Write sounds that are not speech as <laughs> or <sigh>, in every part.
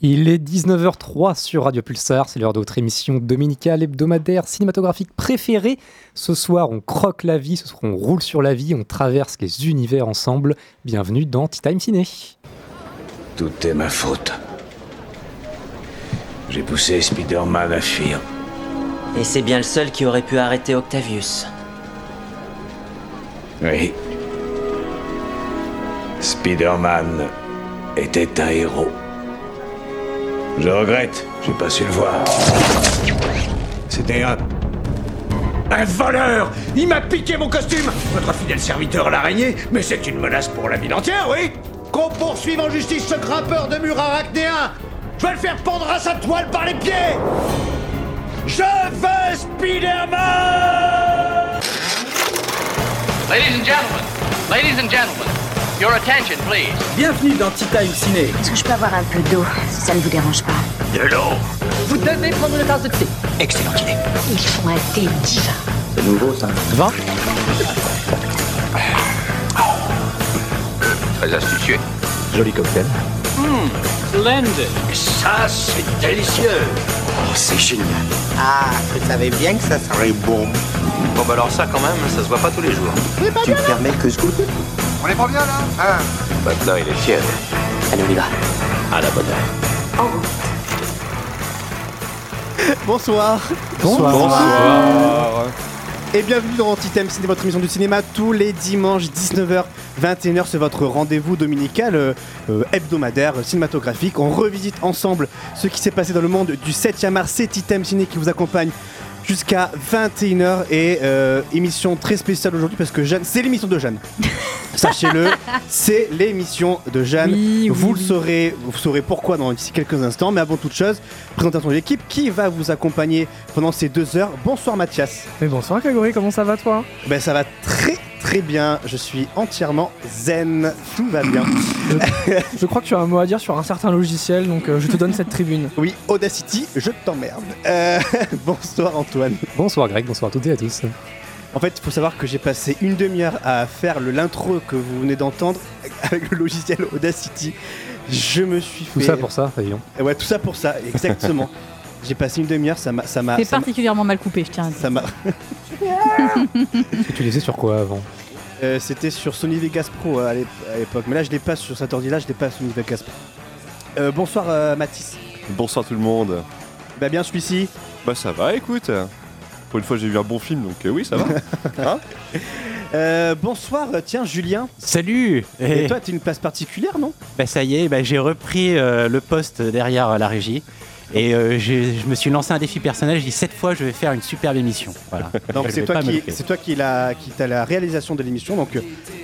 Il est 19h03 sur Radio Pulsar, c'est l'heure de votre émission dominicale hebdomadaire cinématographique préférée. Ce soir, on croque la vie, ce soir, on roule sur la vie, on traverse les univers ensemble. Bienvenue dans Tea Time Ciné. Tout est ma faute. J'ai poussé Spider-Man à fuir. Et c'est bien le seul qui aurait pu arrêter Octavius. Oui. Spider-Man était un héros. Je regrette, j'ai pas su le voir. C'était un. Un voleur. Il m'a piqué mon costume. Votre fidèle serviteur l'araignée, mais c'est une menace pour la ville entière, oui. Qu'on poursuive en justice ce grimpeur de mur arachnéen Je vais le faire pendre à sa toile par les pieds. Je veux Spider-Man. Ladies and gentlemen, ladies and gentlemen, your attention, please. Bienvenue dans Tea Time Ciné. Est-ce que je peux avoir un peu d'eau, si ça ne vous dérange pas De l'eau Vous devez prendre une tasse de thé. Excellente idée. Ils font un thé divin. C'est nouveau ça. 20 Très astucieux. Joli cocktail. Splendid. Ça, c'est délicieux Oh, c'est génial. Ah, je savais bien que ça serait bon. Bon, bah alors ça, quand même, ça se voit pas tous les jours. Tu me permets que je goûte? On est pas bien, là Hein Maintenant, il est tiède. Allez, on y va. À la bonne heure. Bonsoir. Bonsoir. Et bienvenue dans Antitem Ciné, votre émission du cinéma tous les dimanches 19h 21h, c'est votre rendez-vous dominical euh, euh, hebdomadaire euh, cinématographique. On revisite ensemble ce qui s'est passé dans le monde du 7e art. C'est Titem Ciné qui vous accompagne jusqu'à 21h et euh, émission très spéciale aujourd'hui parce que Jeanne, c'est l'émission de Jeanne. <laughs> Sachez-le, c'est l'émission de Jeanne. Oui, vous oui, le saurez, vous saurez pourquoi dans d'ici quelques instants. Mais avant toute chose, présentation de l'équipe qui va vous accompagner pendant ces deux heures. Bonsoir Mathias. Mais bonsoir Grégory, comment ça va toi? Ben ça va très très bien. Je suis entièrement zen. Tout va bien. Je crois que tu as un mot à dire sur un certain logiciel, donc euh, je te donne cette tribune. <laughs> Oui, Audacity, je t'emmerde. Euh, <laughs> bonsoir Antoine. Bonsoir Greg, bonsoir à toutes et à tous. En fait, il faut savoir que j'ai passé une demi-heure à faire le l'intro que vous venez d'entendre avec le logiciel Audacity. Je me suis fait. Tout ça pour ça, Fabien. Ouais, tout ça pour ça, exactement. <laughs> j'ai passé une demi-heure, ça m'a, ça m'a, C'est particulièrement mal coupé, je tiens à dire. ça m'a- tu les sur quoi avant Euh, c'était sur Sony Vegas Pro euh, à l'ép- à l'époque, mais là je l'ai pas sur cet ordi-là, je l'ai pas sur Sony Vegas Pro. Euh, bonsoir euh, Mathis. Bonsoir tout le monde. Bah bien celui-ci. Bah ça va, écoute. Pour une fois j'ai vu un bon film, donc euh, oui ça va. <laughs> Hein Euh, bonsoir, tiens Julien. Salut Et toi, t'as une place particulière, non? Bah, Ça y est, bah, j'ai repris euh, le poste derrière euh, la régie. Et euh, je me suis lancé un défi personnel, j'ai dit cette fois je vais faire une superbe émission. Voilà. <laughs> Donc c'est toi qui, c'est toi qui l'a, qui t'a la réalisation de l'émission, donc euh,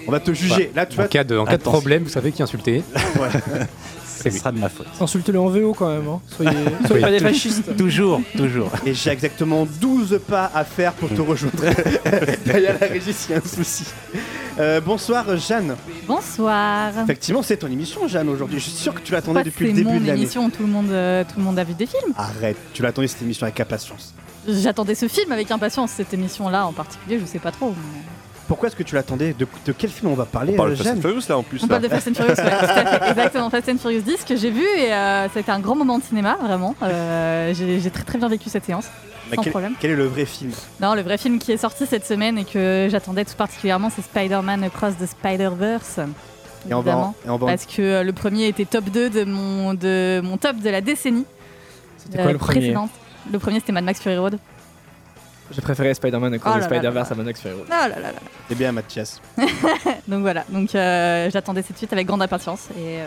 on va te juger. Là, tu En vois, cas de, en cas de problème, vous savez qui insulter. <laughs> Ce sera de ma faute. Insultez-le en VO quand même, hein. soyez, <laughs> soyez pas des fascistes. Toujours, toujours. et j'ai exactement 12 pas à faire pour te rejoindre. <laughs> Derrière la régie, s'il y a un souci. Euh, bonsoir Jeanne. Bonsoir. Effectivement, c'est ton émission, Jeanne, aujourd'hui. Je suis sûr que tu l'attendais depuis le c'est début mon de l'année. émission, tout le monde, euh, tout le monde a vu des films. Arrête, tu l'attendais cette émission avec impatience. J'attendais ce film avec impatience, cette émission-là en particulier, je sais pas trop. mais- Pourquoi est-ce que tu l'attendais de, de quel film on va parler, On parle euh, de Fast and Furious là en plus. On là. parle de Fast and Furious, ouais, tout à fait. Exactement, Fast and Furious 10 que j'ai vu et euh, ça a été un grand moment de cinéma, vraiment. Euh, j'ai très très bien vécu cette séance, Mais sans quel, problème. quel est le vrai film? Non, le vrai film qui est sorti cette semaine et que j'attendais tout particulièrement, c'est Spider-Man Across the Spider-Verse. Et on va, Évidemment. en- et on va en- Parce que euh, le premier était top 2 de mon, de mon top de la décennie C'était quoi le premier? précédente. Le premier c'était Mad Max Fury Road. J'ai préféré Spider-Man à Oh cause de là là Spider-Verse à là là là. Eh bien, Mathias. <laughs> Donc voilà, donc euh, j'attendais cette suite avec grande impatience et, euh,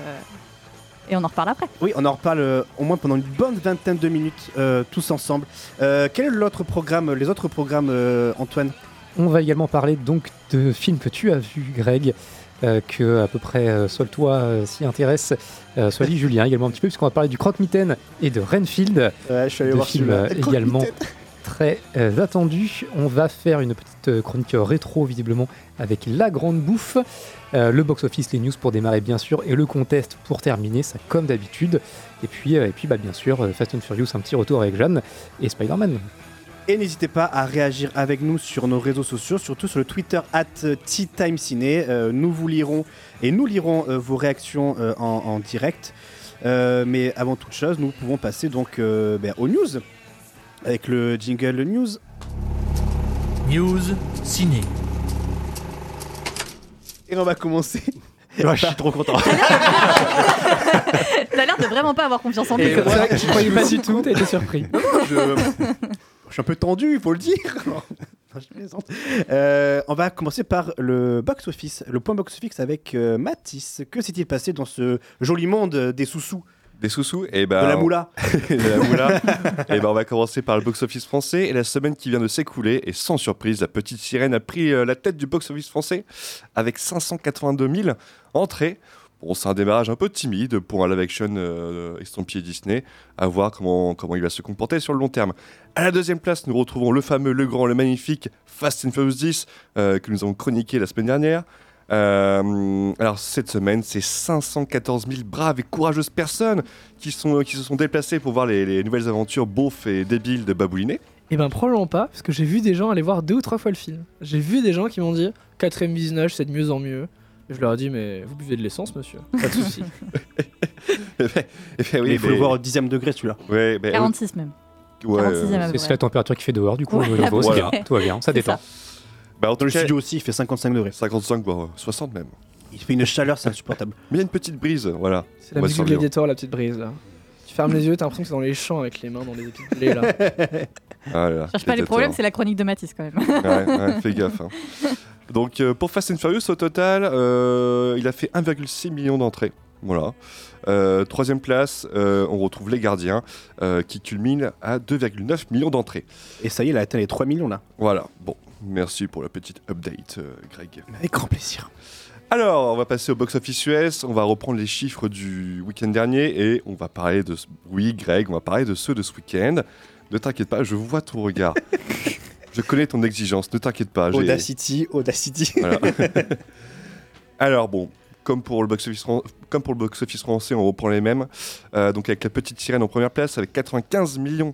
et on en reparle après. Oui, on en reparle euh, au moins pendant une bonne vingtaine de minutes, euh, tous ensemble. Euh, quel est l'autre programme, les autres programmes, euh, Antoine? On va également parler donc de films que tu as vus, Greg, euh, que à peu près euh, soit toi euh, s'y intéresse, euh, soit lui, <laughs> Julien également un petit peu, puisqu'on va parler du Croque-Mitaine et de Renfield, Ouais, je suis allé voir euh, également très euh, attendus. On va faire une petite euh, chronique rétro, visiblement, avec la grande bouffe, euh, le box-office, les news pour démarrer, bien sûr, et le contest pour terminer, ça comme d'habitude. Et puis, et puis bah, bien sûr, Fast and Furious, un petit retour avec Jeanne et Spider-Man. Et n'hésitez pas à réagir avec nous sur nos réseaux sociaux, surtout sur le Twitter at TeaTimeCiné. Euh, nous vous lirons et nous lirons vos réactions en, direct. Mais avant toute chose, nous pouvons passer donc ben, aux news avec le jingle news. News ciné. Et on va commencer. <laughs> Ouais, je suis trop content. T'as l'air de <laughs> vraiment pas avoir confiance en moi, quoi. je croyais pas du tout, t'as été surpris. je... je suis un peu tendu, il faut le dire. <laughs> Non, je plaisante. Euh, on va commencer par le box-office, le point box-office avec euh, Mathis. Que s'est-il passé dans ce joli monde des sous-sous? Des sous-sous et ben, De la moula. <laughs> de la moula. et ben on va commencer par le box-office français. Et la semaine qui vient de s'écouler, et sans surprise, la petite sirène a pris euh, la tête du box-office français avec 582 000 entrées. Bon, c'est un démarrage un peu timide pour un live-action euh, estampillé Disney. À voir comment, comment il va se comporter sur le long terme. À la deuxième place, nous retrouvons le fameux, le grand, le magnifique Fast and Furious 10 euh, que nous avons chroniqué la semaine dernière. Euh, alors cette semaine, c'est 514 000 braves et courageuses personnes qui, sont, qui se sont déplacées pour voir les, les nouvelles aventures beaufs et débiles de Baboulinet. Et ben probablement pas, parce que j'ai vu des gens aller voir deux ou trois fois le film. J'ai vu des gens qui m'ont dit quatrième visionnage, c'est de mieux en mieux. Et je leur ai dit mais vous buvez de l'essence, monsieur? Pas de souci. <laughs> Eh ben, eh ben il faut mais- le voir au dixième degré celui-là. Ouais, ben, 46 même. ouais, 46e euh, C'est la température qui fait dehors, du coup, Ouais, au niveau, c'est voilà. bien, tout va bien, ça détend. Bah, en Dans tout le cas, studio aussi, il fait 55 degrés. 55, voire 60 même. Il fait une chaleur, c'est insupportable. <laughs> Mais il y a une petite brise, voilà. C'est la On va musique du survivre. Gladiator, la petite brise là. Tu fermes les yeux, t'as l'impression que c'est dans les champs avec les mains dans les épis de blé là. <laughs> Ah là là, Cherche pas les problèmes, c'est la chronique de Matisse quand même. ouais, ouais, fais gaffe. hein. <laughs> Donc euh, pour Fast and Furious, au total, euh, il a fait 1,6 million d'entrées. Voilà. Euh, troisième place, euh, on retrouve Les Gardiens, euh, qui culmine à 2,9 millions d'entrées. Et ça y est, il a atteint les 3 millions là. Voilà. Bon, merci pour la petite update, euh, Greg. Avec grand plaisir. Alors, on va passer au box-office US, on va reprendre les chiffres du week-end dernier et on va parler de... Oui, Greg, on va parler de ceux de ce week-end. Ne t'inquiète pas, je vois ton regard. <laughs> je connais ton exigence, ne t'inquiète pas. Audacity, Audacity. Voilà. <laughs> Alors bon, comme pour le box-office fran- comme pour le box-office français, on reprend les mêmes. Euh, donc avec la petite sirène en première place, avec 95 millions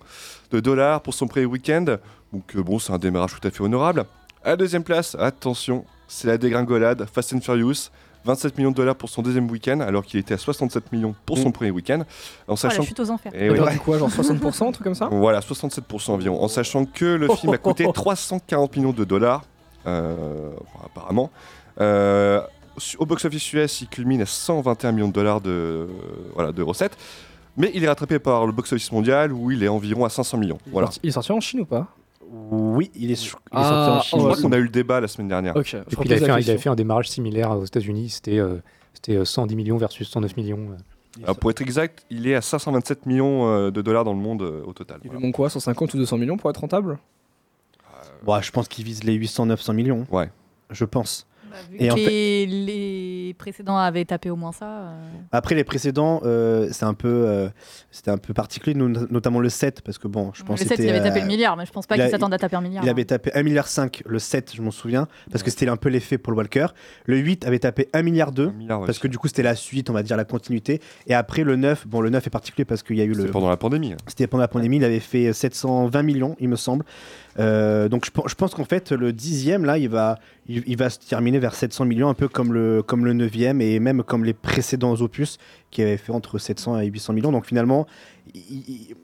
de dollars pour son premier week-end. Donc euh, bon, c'est un démarrage tout à fait honorable. À la deuxième place, attention, c'est la dégringolade. Fast and Furious. 27 millions de dollars pour son deuxième week-end, alors qu'il était à 67 millions pour son Mm. premier week-end. En Oh, la sachant chute aux enfers. Eh oui. perdu quoi, genre 60%, un truc comme ça? Voilà, 67% environ. En sachant que le film a coûté <laughs> 340 millions de dollars, euh, enfin, apparemment. Euh, au box-office US, il culmine à 121 millions de dollars de, voilà, de recettes. Mais il est rattrapé par le box-office mondial où il est environ à 500 millions. il, est Voilà. sorti, il est sorti en Chine ou pas? Oui, il est, sur- il est Ah, sorti en Je Chine. oh, crois qu'on a eu le débat la semaine dernière. Je Et puis il avait, fait un, il avait question. fait un démarrage similaire aux États-Unis, c'était euh, c'était euh, 110 millions versus 109 millions. Alors, pour être exact, il est à 527 millions euh, de dollars dans le monde euh, au total. Il lui Voilà. manque quoi 150 ou 200 millions pour être rentable? Bon, je pense qu'il vise les 800-900 millions. Ouais. Je pense. Bah, vu Et que en les, les précédents avaient tapé au moins ça. euh, Après les précédents, euh, c'est un peu, euh, c'était un peu particulier, no- notamment le 7, parce que bon, je pense le que 7, il c'était, avait tapé euh, le milliard, mais je pense pas qu'il s'attende à taper un milliard. Il hein. avait tapé 1,5 milliard le 7, je m'en souviens, parce que c'était un peu l'effet Paul Walker. Le 8 avait tapé 1 milliard Un milliard, ouais. parce que du coup c'était la suite, on va dire la continuité. Et après le 9, bon le 9 est particulier parce qu'il y a eu le, pendant la pandémie. hein. c'était pendant la pandémie, il avait fait 720 millions, il me semble. Euh, donc je, pen- je pense qu'en fait le dixième là, il va, il, il va se terminer vers 700 millions, un peu comme le, comme le neuvième et même comme les précédents opus qui avaient fait entre 700 et 800 millions. Donc finalement, il-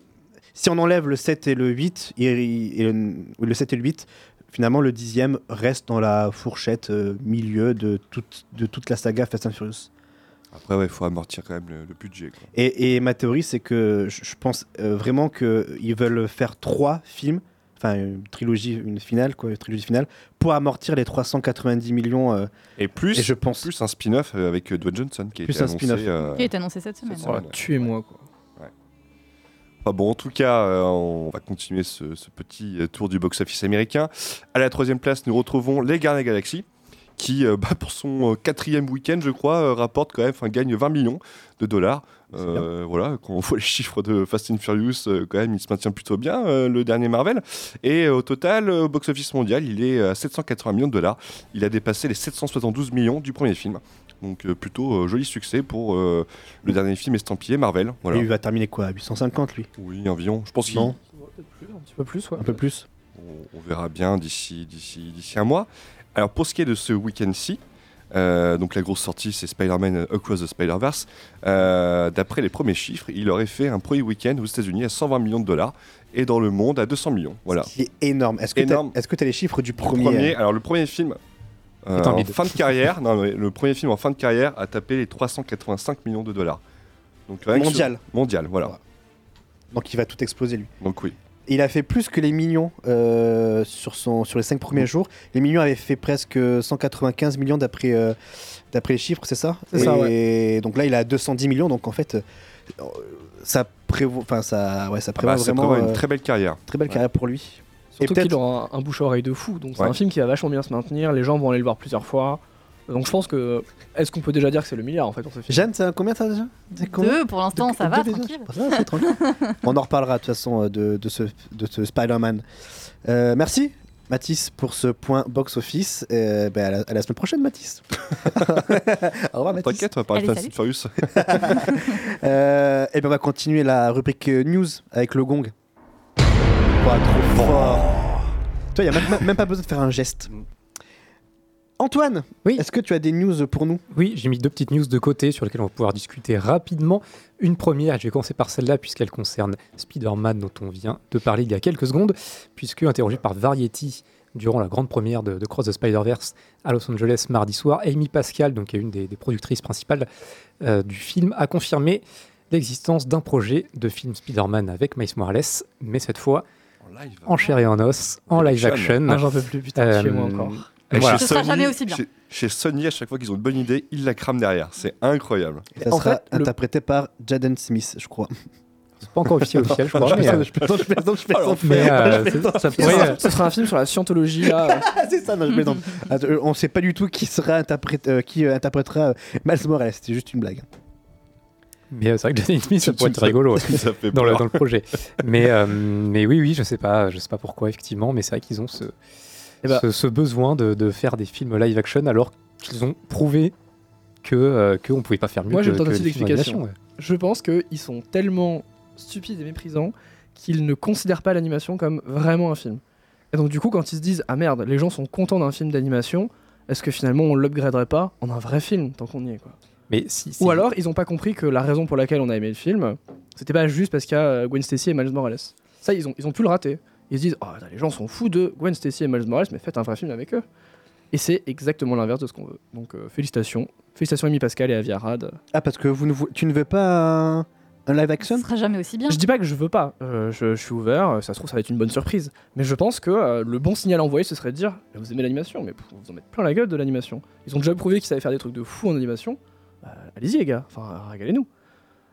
si on enlève le 7 et le 8, et, le, le 7 et le 8, finalement le dixième reste dans la fourchette euh, milieu de toute, de toute la saga Fast and Furious. Après, ouais, il faut amortir quand même le, le budget. quoi. Et, et ma théorie, c'est que je, je pense euh, vraiment qu'ils veulent faire trois films, enfin une trilogie, une finale, quoi, une trilogie finale, pour amortir les 390 millions. euh, Et plus, et je pense. plus un spin-off avec euh, Dwayne Johnson qui a Plus été un annoncé. spin-off. euh, Qui est annoncé cette semaine. Oh, semaine, ouais. Tuez-moi quoi. Enfin bon, en tout cas, euh, on va continuer ce, ce petit euh, tour du box-office américain. À la troisième place, nous retrouvons Les Gardiens de la Galaxie, qui, euh, bah, pour son euh, quatrième week-end, je crois, euh, rapporte quand même, enfin, gagne 20 millions de dollars. Euh, voilà, quand on <laughs> voit les chiffres de Fast and Furious, euh, quand même, il se maintient plutôt bien, euh, le dernier Marvel. Et euh, au total, euh, au box-office mondial, il est à 780 millions de dollars. Il a dépassé les 772 millions du premier film. Donc euh, plutôt euh, joli succès pour euh, le dernier film estampillé Marvel. Voilà. Et il va terminer quoi à 850 lui? Oui, environ. Je pense qu'il Non, Un petit peu plus, ouais. un peu plus. on, on verra bien d'ici d'ici d'ici un mois. Alors pour ce qui est de ce week-end-ci, Euh, donc la grosse sortie, c'est Spider-Man Across the Spider-Verse. Euh, D'après les premiers chiffres, il aurait fait un premier week-end aux États-Unis à 120 millions de dollars et dans le monde à 200 millions. Voilà. Ce qui est énorme. Est-ce que tu as les chiffres du premier, premier- alors le premier film euh, en fin de carrière, <laughs> non, le premier film en fin de carrière a tapé les 385 millions de dollars. Donc sur- Mondial. Mondial, voilà. Donc il va tout exploser lui. Donc oui. Il a fait plus que les millions euh, sur, son, sur les 5 premiers jours. Les millions avaient fait presque 195 millions d'après euh, d'après les chiffres, c'est ça? C'est ça, Et donc là, il a 210 millions. Donc en fait, euh, ça prévoit, enfin ça, ouais, ça Ah prévoit bah, ça vraiment prévoit une euh, très belle carrière. très belle carrière pour lui. Surtout peut-être- qu'il aura un, un bouche à oreille de fou. Donc c'est Ouais. un film qui va vachement bien se maintenir. Les gens vont aller le voir plusieurs fois. Donc je pense que. Est-ce qu'on peut déjà dire que c'est le milliard en fait pour ce film Jeanne, c'est combien t'as déjà Deux pour l'instant, ça va, tranquille. Ça c'est tranquille. <laughs> On en reparlera de toute façon euh, de, de ce, de ce Spider-Man. Euh, merci Mathis pour ce point box-office. Euh, ben, à, la, à la semaine prochaine Mathis. <laughs> Au revoir Mathis. T'inquiète, on va parler de Allez, Fast. <laughs> Euh, et ben on va continuer la rubrique euh, news avec le gong. Pas trop fort. Toi, il n'y a même, même pas besoin de faire un geste. Antoine, Oui. est-ce que tu as des news pour nous? Oui, j'ai mis deux petites news de côté sur lesquelles on va pouvoir discuter rapidement. Une première, je vais commencer par celle-là puisqu'elle concerne Spider-Man dont on vient de parler il y a quelques secondes, puisque interrogé par Variety durant la grande première de, de Cross the Spider-Verse à Los Angeles mardi soir, Amy Pascal, donc qui est une des, des productrices principales euh, du film, a confirmé l'existence d'un projet de film Spider-Man avec Miles Morales, mais cette fois En live. en chair et en os, en live action. Ah, j'en peux plus, putain, Euh, chez moi encore. Et Voilà. chez Ce sera Sony- jamais aussi bien. Chez, chez Sony, à chaque fois qu'ils ont une bonne idée, ils la crament derrière. C'est incroyable. Ça En sera fait, le- interprété par Jaden Smith, je crois. C'est pas encore officiel, officiel, je crois. mais, euh, je plaisante, je plaisante, je plaisante. mais, euh, ça pourrait, sera, euh, ce sera un film sur la scientologie là. Ah, c'est ça, non, je plaisante. Attends, euh, on sait pas du tout qui sera interprète, euh, qui euh, interprétera euh, Miles Morales, c'était juste une blague. Mais euh, c'est vrai que Jaden Smith, ça pourrait être rigolo Ça fait dans, le, peur. dans le projet. Mais, euh, mais oui, oui, je sais pas, je sais pas pourquoi effectivement, mais c'est vrai qu'ils ont ce, Eh ben- ce, ce besoin de, de faire des films live action alors qu'ils ont prouvé que euh, qu'on pouvait pas faire mieux Moi, j'ai que, une tentative d'explication. ouais. Je pense qu'ils sont tellement stupides et méprisants qu'ils ne considèrent pas l'animation comme vraiment un film. Et donc du coup, quand ils se disent ah merde, les gens sont contents d'un film d'animation, est-ce que finalement on l'upgraderait pas en un vrai film tant qu'on y est quoi? Mais si, si- Ou alors ils ont pas compris que la raison pour laquelle on a aimé le film, c'était pas juste parce qu'il y a euh, Gwen Stacy et Miles Morales. Ça, ils ont, ils ont pu le rater. Ils se disent oh, les gens sont fous de Gwen Stacy et Miles Morales, mais faites un vrai film avec eux. Et c'est exactement l'inverse de ce qu'on veut. Donc euh, félicitations. Félicitations Amy Pascal et Avi Arad. Ah, parce que vous ne tu ne veux pas un, live action? Ce sera jamais aussi bien. Je dis pas que je veux pas, euh, je, je suis ouvert, ça se trouve ça va être une bonne surprise. Mais je pense que euh, le bon signal à envoyer ce serait de dire vous aimez l'animation, mais vous vous en mettre plein la gueule de l'animation. Ils ont déjà prouvé qu'ils savaient faire des trucs de fou en animation. Bah, Allez-y les gars, enfin régalez-nous.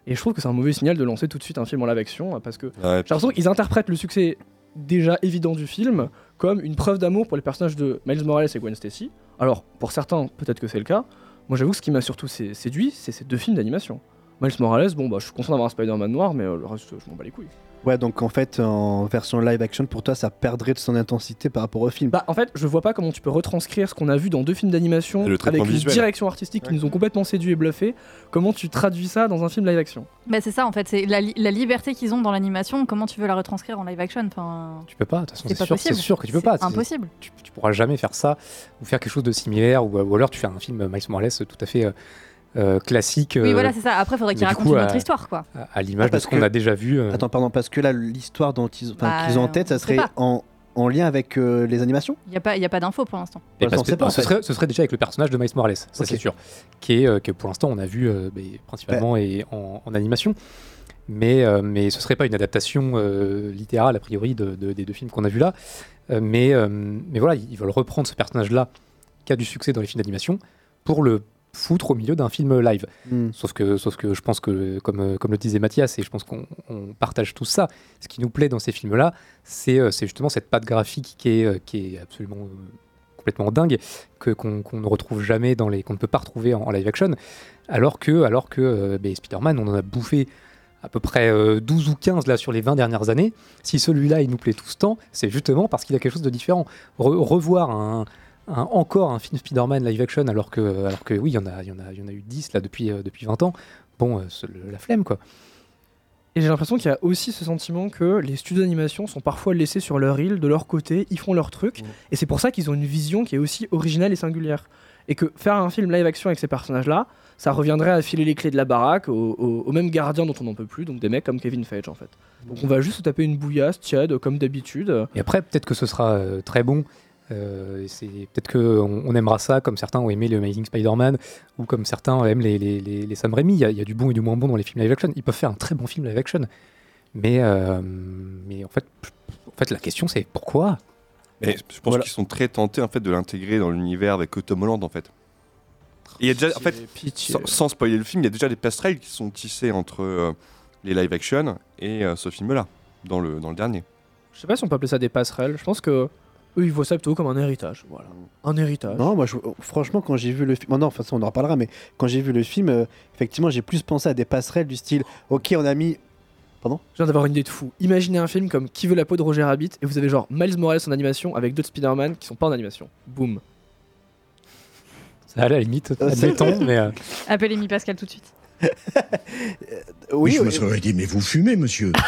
Et je trouve que c'est un mauvais signal de lancer tout de suite un film en live action parce que Ouais, j'ai l'impression qu'ils interprètent le succès déjà évident du film comme une preuve d'amour pour les personnages de Miles Morales et Gwen Stacy. Alors pour certains peut-être que c'est le cas. Moi j'avoue ce qui m'a surtout sé- séduit c'est ces deux films d'animation. Miles Morales, bon bah je suis content d'avoir un Spider-Man noir mais euh, le reste je m'en bats les couilles. Ouais, donc en fait, en version live action, pour toi, ça perdrait de son intensité par rapport au film. Bah en fait, je vois pas comment tu peux retranscrire ce qu'on a vu dans deux films d'animation le avec une visuel. direction artistique qui nous ont complètement séduits et bluffés. Comment tu traduis ça dans un film live action? Bah, c'est ça en fait, c'est la, li- la liberté qu'ils ont dans l'animation, comment tu veux la retranscrire en live action? Enfin, Tu peux pas, de toute façon, C'est sûr, c'est possible. sûr que tu peux C'est pas. C'est- impossible. Tu, tu pourras jamais faire ça ou faire quelque chose de similaire ou, ou alors tu fais un film Miles Morales tout à fait euh, euh, classique. Oui, euh, voilà, c'est ça. Après, faudrait racontent coup, une autre à- histoire quoi. à, à l'image Ah, de parce ce qu'on a déjà vu. euh, Attends, pardon, parce que là, l'histoire dont ils, Bah, qu'ils ont en tête, ça serait en, en lien avec euh, les animations? Il n'y a pas, y a pas d'infos pour l'instant. En ce, fait. serait, ce serait déjà avec le personnage de Miles Morales, ça c'est sûr. Qui est, euh, que pour l'instant on a vu euh, principalement et en, en animation. Mais, euh, mais ce serait pas une adaptation euh, littérale a priori de- de- des deux films qu'on a vus là. Euh, mais, euh, mais voilà, ils veulent reprendre ce personnage-là qui a du succès dans les films d'animation pour le foutre au milieu d'un film live. Hmm. Sauf que, sauf que je pense que, comme, euh, comme le disait Mathias, et je pense qu'on on partage tout ça, ce qui nous plaît dans ces films-là, c'est euh, justement cette patte graphique qui est, euh, qui est absolument complètement dingue, que qu'on ne retrouve jamais dans les, qu'on ne peut pas retrouver en, en live action, alors que, alors que euh, ben, Spider-Man, on en a bouffé à peu près euh, 12 ou 15 là sur les 20 dernières années. Si celui-là il nous plaît tout ce temps, c'est justement parce qu'il a quelque chose de différent. Re- revoir un, un- encore un film Spider-Man live action alors que, alors que oui, il y en a, il y en a, il y en a eu 10 là depuis, euh, depuis 20 ans. Bon, euh, c'est le- la flemme quoi. Et j'ai l'impression qu'il y a aussi ce sentiment que les studios d'animation sont parfois laissés sur leur île, de leur côté, ils font leur truc, et c'est pour ça qu'ils ont une vision qui est aussi originale et singulière. Et que faire un film live action avec ces personnages-là, ça reviendrait à filer les clés de la baraque aux, aux- aux mêmes gardiens dont on n'en peut plus, donc des mecs comme Kevin Feige en fait. Donc on va juste se taper une bouillasse tiède comme d'habitude. Et après, peut-être que ce sera euh, très bon. Euh, c'est peut-être qu'on on aimera ça comme certains ont aimé le Amazing Spider-Man ou comme certains aiment les, les, les, les Sam Raimi. Il y, a, il y a du bon et du moins bon dans les films live action. Ils peuvent faire un très bon film live action. Mais, euh, mais en, fait, en fait, la question c'est pourquoi? Mais je pense qu'ils sont très tentés en fait de l'intégrer dans l'univers avec Tom Holland en fait. Il y a déjà, en fait, sans, sans spoiler le film, il y a déjà des passerelles qui sont tissées entre euh, les live action et euh, ce film-là dans le dans le dernier. Je sais pas si on peut appeler ça des passerelles. Je pense que eux ils voient ça plutôt comme un héritage. Voilà, un héritage. Non, moi, je- franchement, quand j'ai vu le film, non, de toute façon, on en reparlera, mais quand j'ai vu le film, euh, effectivement, j'ai plus pensé à des passerelles du style, ok, on a mis. Pardon? Je viens d'avoir une idée de fou. Imaginez un film comme Qui veut la peau de Roger Rabbit et vous avez genre Miles Morales en animation avec d'autres Spider-Man qui sont pas en animation. Boum. Ça à la limite, admettons, mais euh, Appelez Mi Pascal tout de suite. Oui, je me oui. serais dit, mais vous fumez, monsieur. <laughs>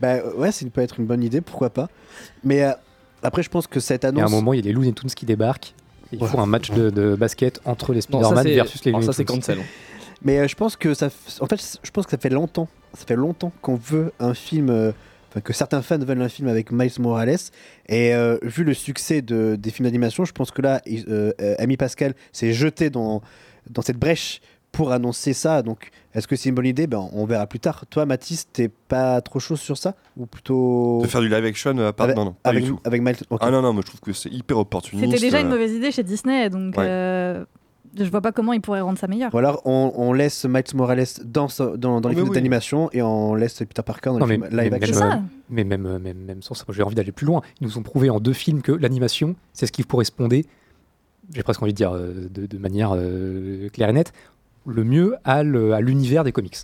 Bah ouais, ça peut être une bonne idée, pourquoi pas. Mais euh, après, je pense que cette il y a annonce. un moment, il y a les Looney Tunes qui débarquent. Et il faut un match de, de basket entre les Spider-Man versus les Looney ça, c'est Tunes. cancel. Mais euh, je pense que ça, f- en fait, je pense que ça fait longtemps, ça fait longtemps qu'on veut un film, euh, enfin que certains fans veulent un film avec Miles Morales. Et euh, vu le succès de, des films d'animation, je pense que là, euh, euh, Ami Pascal s'est jeté dans dans cette brèche pour annoncer ça. Donc, est-ce que c'est une bonne idée? Ben, on verra plus tard. Toi, Mathis, t'es pas trop chaud sur ça? Ou plutôt De faire du live action à part avec, non non pas avec, du tout. avec Miles ok. Ah non non, moi je trouve que c'est hyper opportuniste. C'était déjà une euh, mauvaise idée chez Disney, donc Ouais. euh, je vois pas comment ils pourraient rendre ça meilleur. Ou alors on, on laisse Miles Morales dans, dans, dans les films oui. d'animation et on laisse Peter Parker dans Non, les mais, films live mais action. même, ça. euh, mais même, euh, même, même sans ça, moi, j'ai envie d'aller plus loin. Ils nous ont prouvé en deux films que l'animation, c'est ce qui correspondait, j'ai presque envie de dire euh, de, de manière euh, claire et nette, le mieux à le- à l'univers des comics.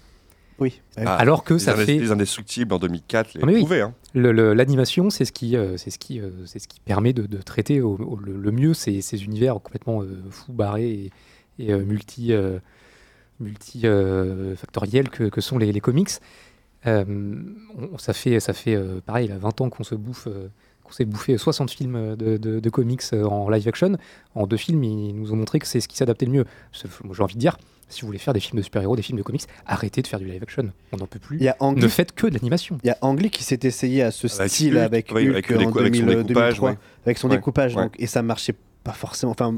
Oui. Ah, Alors que ça fait les indestructibles en 2004 les Ah, oui. hein. le- le- l'animation, c'est ce qui, euh, c'est ce qui, euh, c'est ce qui permet de, de traiter au, au- le, le mieux ces, ces univers complètement euh, fous, barrés et, et, euh, multi, euh, multi euh, factoriels que, que sont les, les comics. Euh, on- ça fait, ça fait euh, pareil, là, 20 ans qu'on se bouffe, euh, qu'on s'est bouffé 60 films de, de- de comics euh, en live action. En deux films, ils nous ont montré que c'est ce qui s'adaptait le mieux. J'ai envie de dire, si vous voulez faire des films de super-héros, des films de comics, arrêtez de faire du live action. On n'en peut plus. Il y a Ang Ne faites que de l'animation. Il y a Ang Lee qui s'est essayé à ce Avec style Hulk, avec ouais, Hulk avec le en son 2000, découpage, 2003, ouais. avec son Ouais, découpage ouais. donc, et ça marchait pas forcément. Enfin,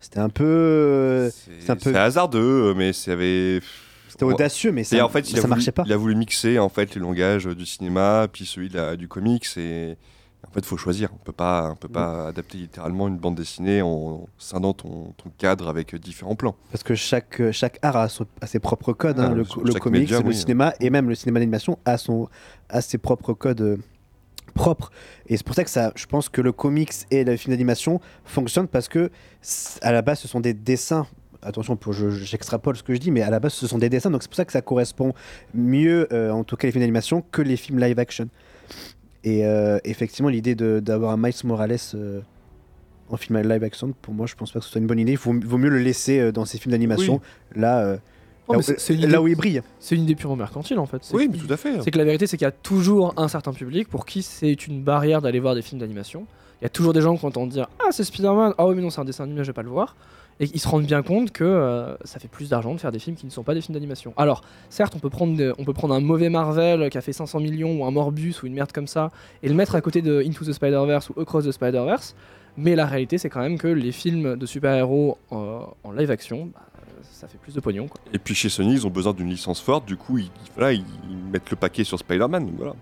c'était un peu, euh, c'est un peu, C'est hasardeux, mais avait. c'était audacieux, mais ça, Et en fait, ça voulu, marchait pas. Il a voulu mixer en fait les langages du cinéma puis celui de la- du comics et en fait, faut choisir. On peut pas, on peut pas adapter littéralement une bande dessinée en scindant ton, ton cadre avec différents plans. Parce que chaque, euh, chaque art a, son- a ses propres codes. hein, Ah, le, comics, médium, le oui. cinéma et même le cinéma d'animation a, son, a ses propres codes euh, propres. Et c'est pour ça que ça, je pense que le comics et le film d'animation fonctionnent parce que à la base, ce sont des dessins. Attention, je- j'extrapole ce que je dis, mais à la base, ce sont des dessins. Donc c'est pour ça que ça correspond mieux, euh, en tout cas les films d'animation, que les films live action. Et euh, effectivement, l'idée de- d'avoir un Miles Morales euh, en film live action, pour moi, je pense pas que ce soit une bonne idée. Il vaut, vaut mieux le laisser euh, dans ces films d'animation. Là, euh, Oh, là, où- là il brille. C'est une idée purement mercantile en fait. Oui, mais tout à fait. C'est que la vérité, c'est qu'il y a toujours un certain public pour qui c'est une barrière d'aller voir des films d'animation. Il y a toujours des gens qui entendent dire Ah, c'est Spider-Man, ah oui, mais non, c'est un dessin animé, je vais pas le voir. Et ils se rendent bien compte que euh, ça fait plus d'argent de faire des films qui ne sont pas des films d'animation. Alors, certes, on peut, prendre on peut prendre un mauvais Marvel qui a fait 500 millions ou un Morbus ou une merde comme ça et le mettre à côté de Into the Spider-Verse ou Across the Spider-Verse. Mais la réalité, c'est quand même que les films de super-héros en live action, bah, ça fait plus de pognon. Et puis chez Sony, ils ont besoin d'une licence forte. Du coup, ils, ils, mettent le paquet sur Spider-Man. Voilà.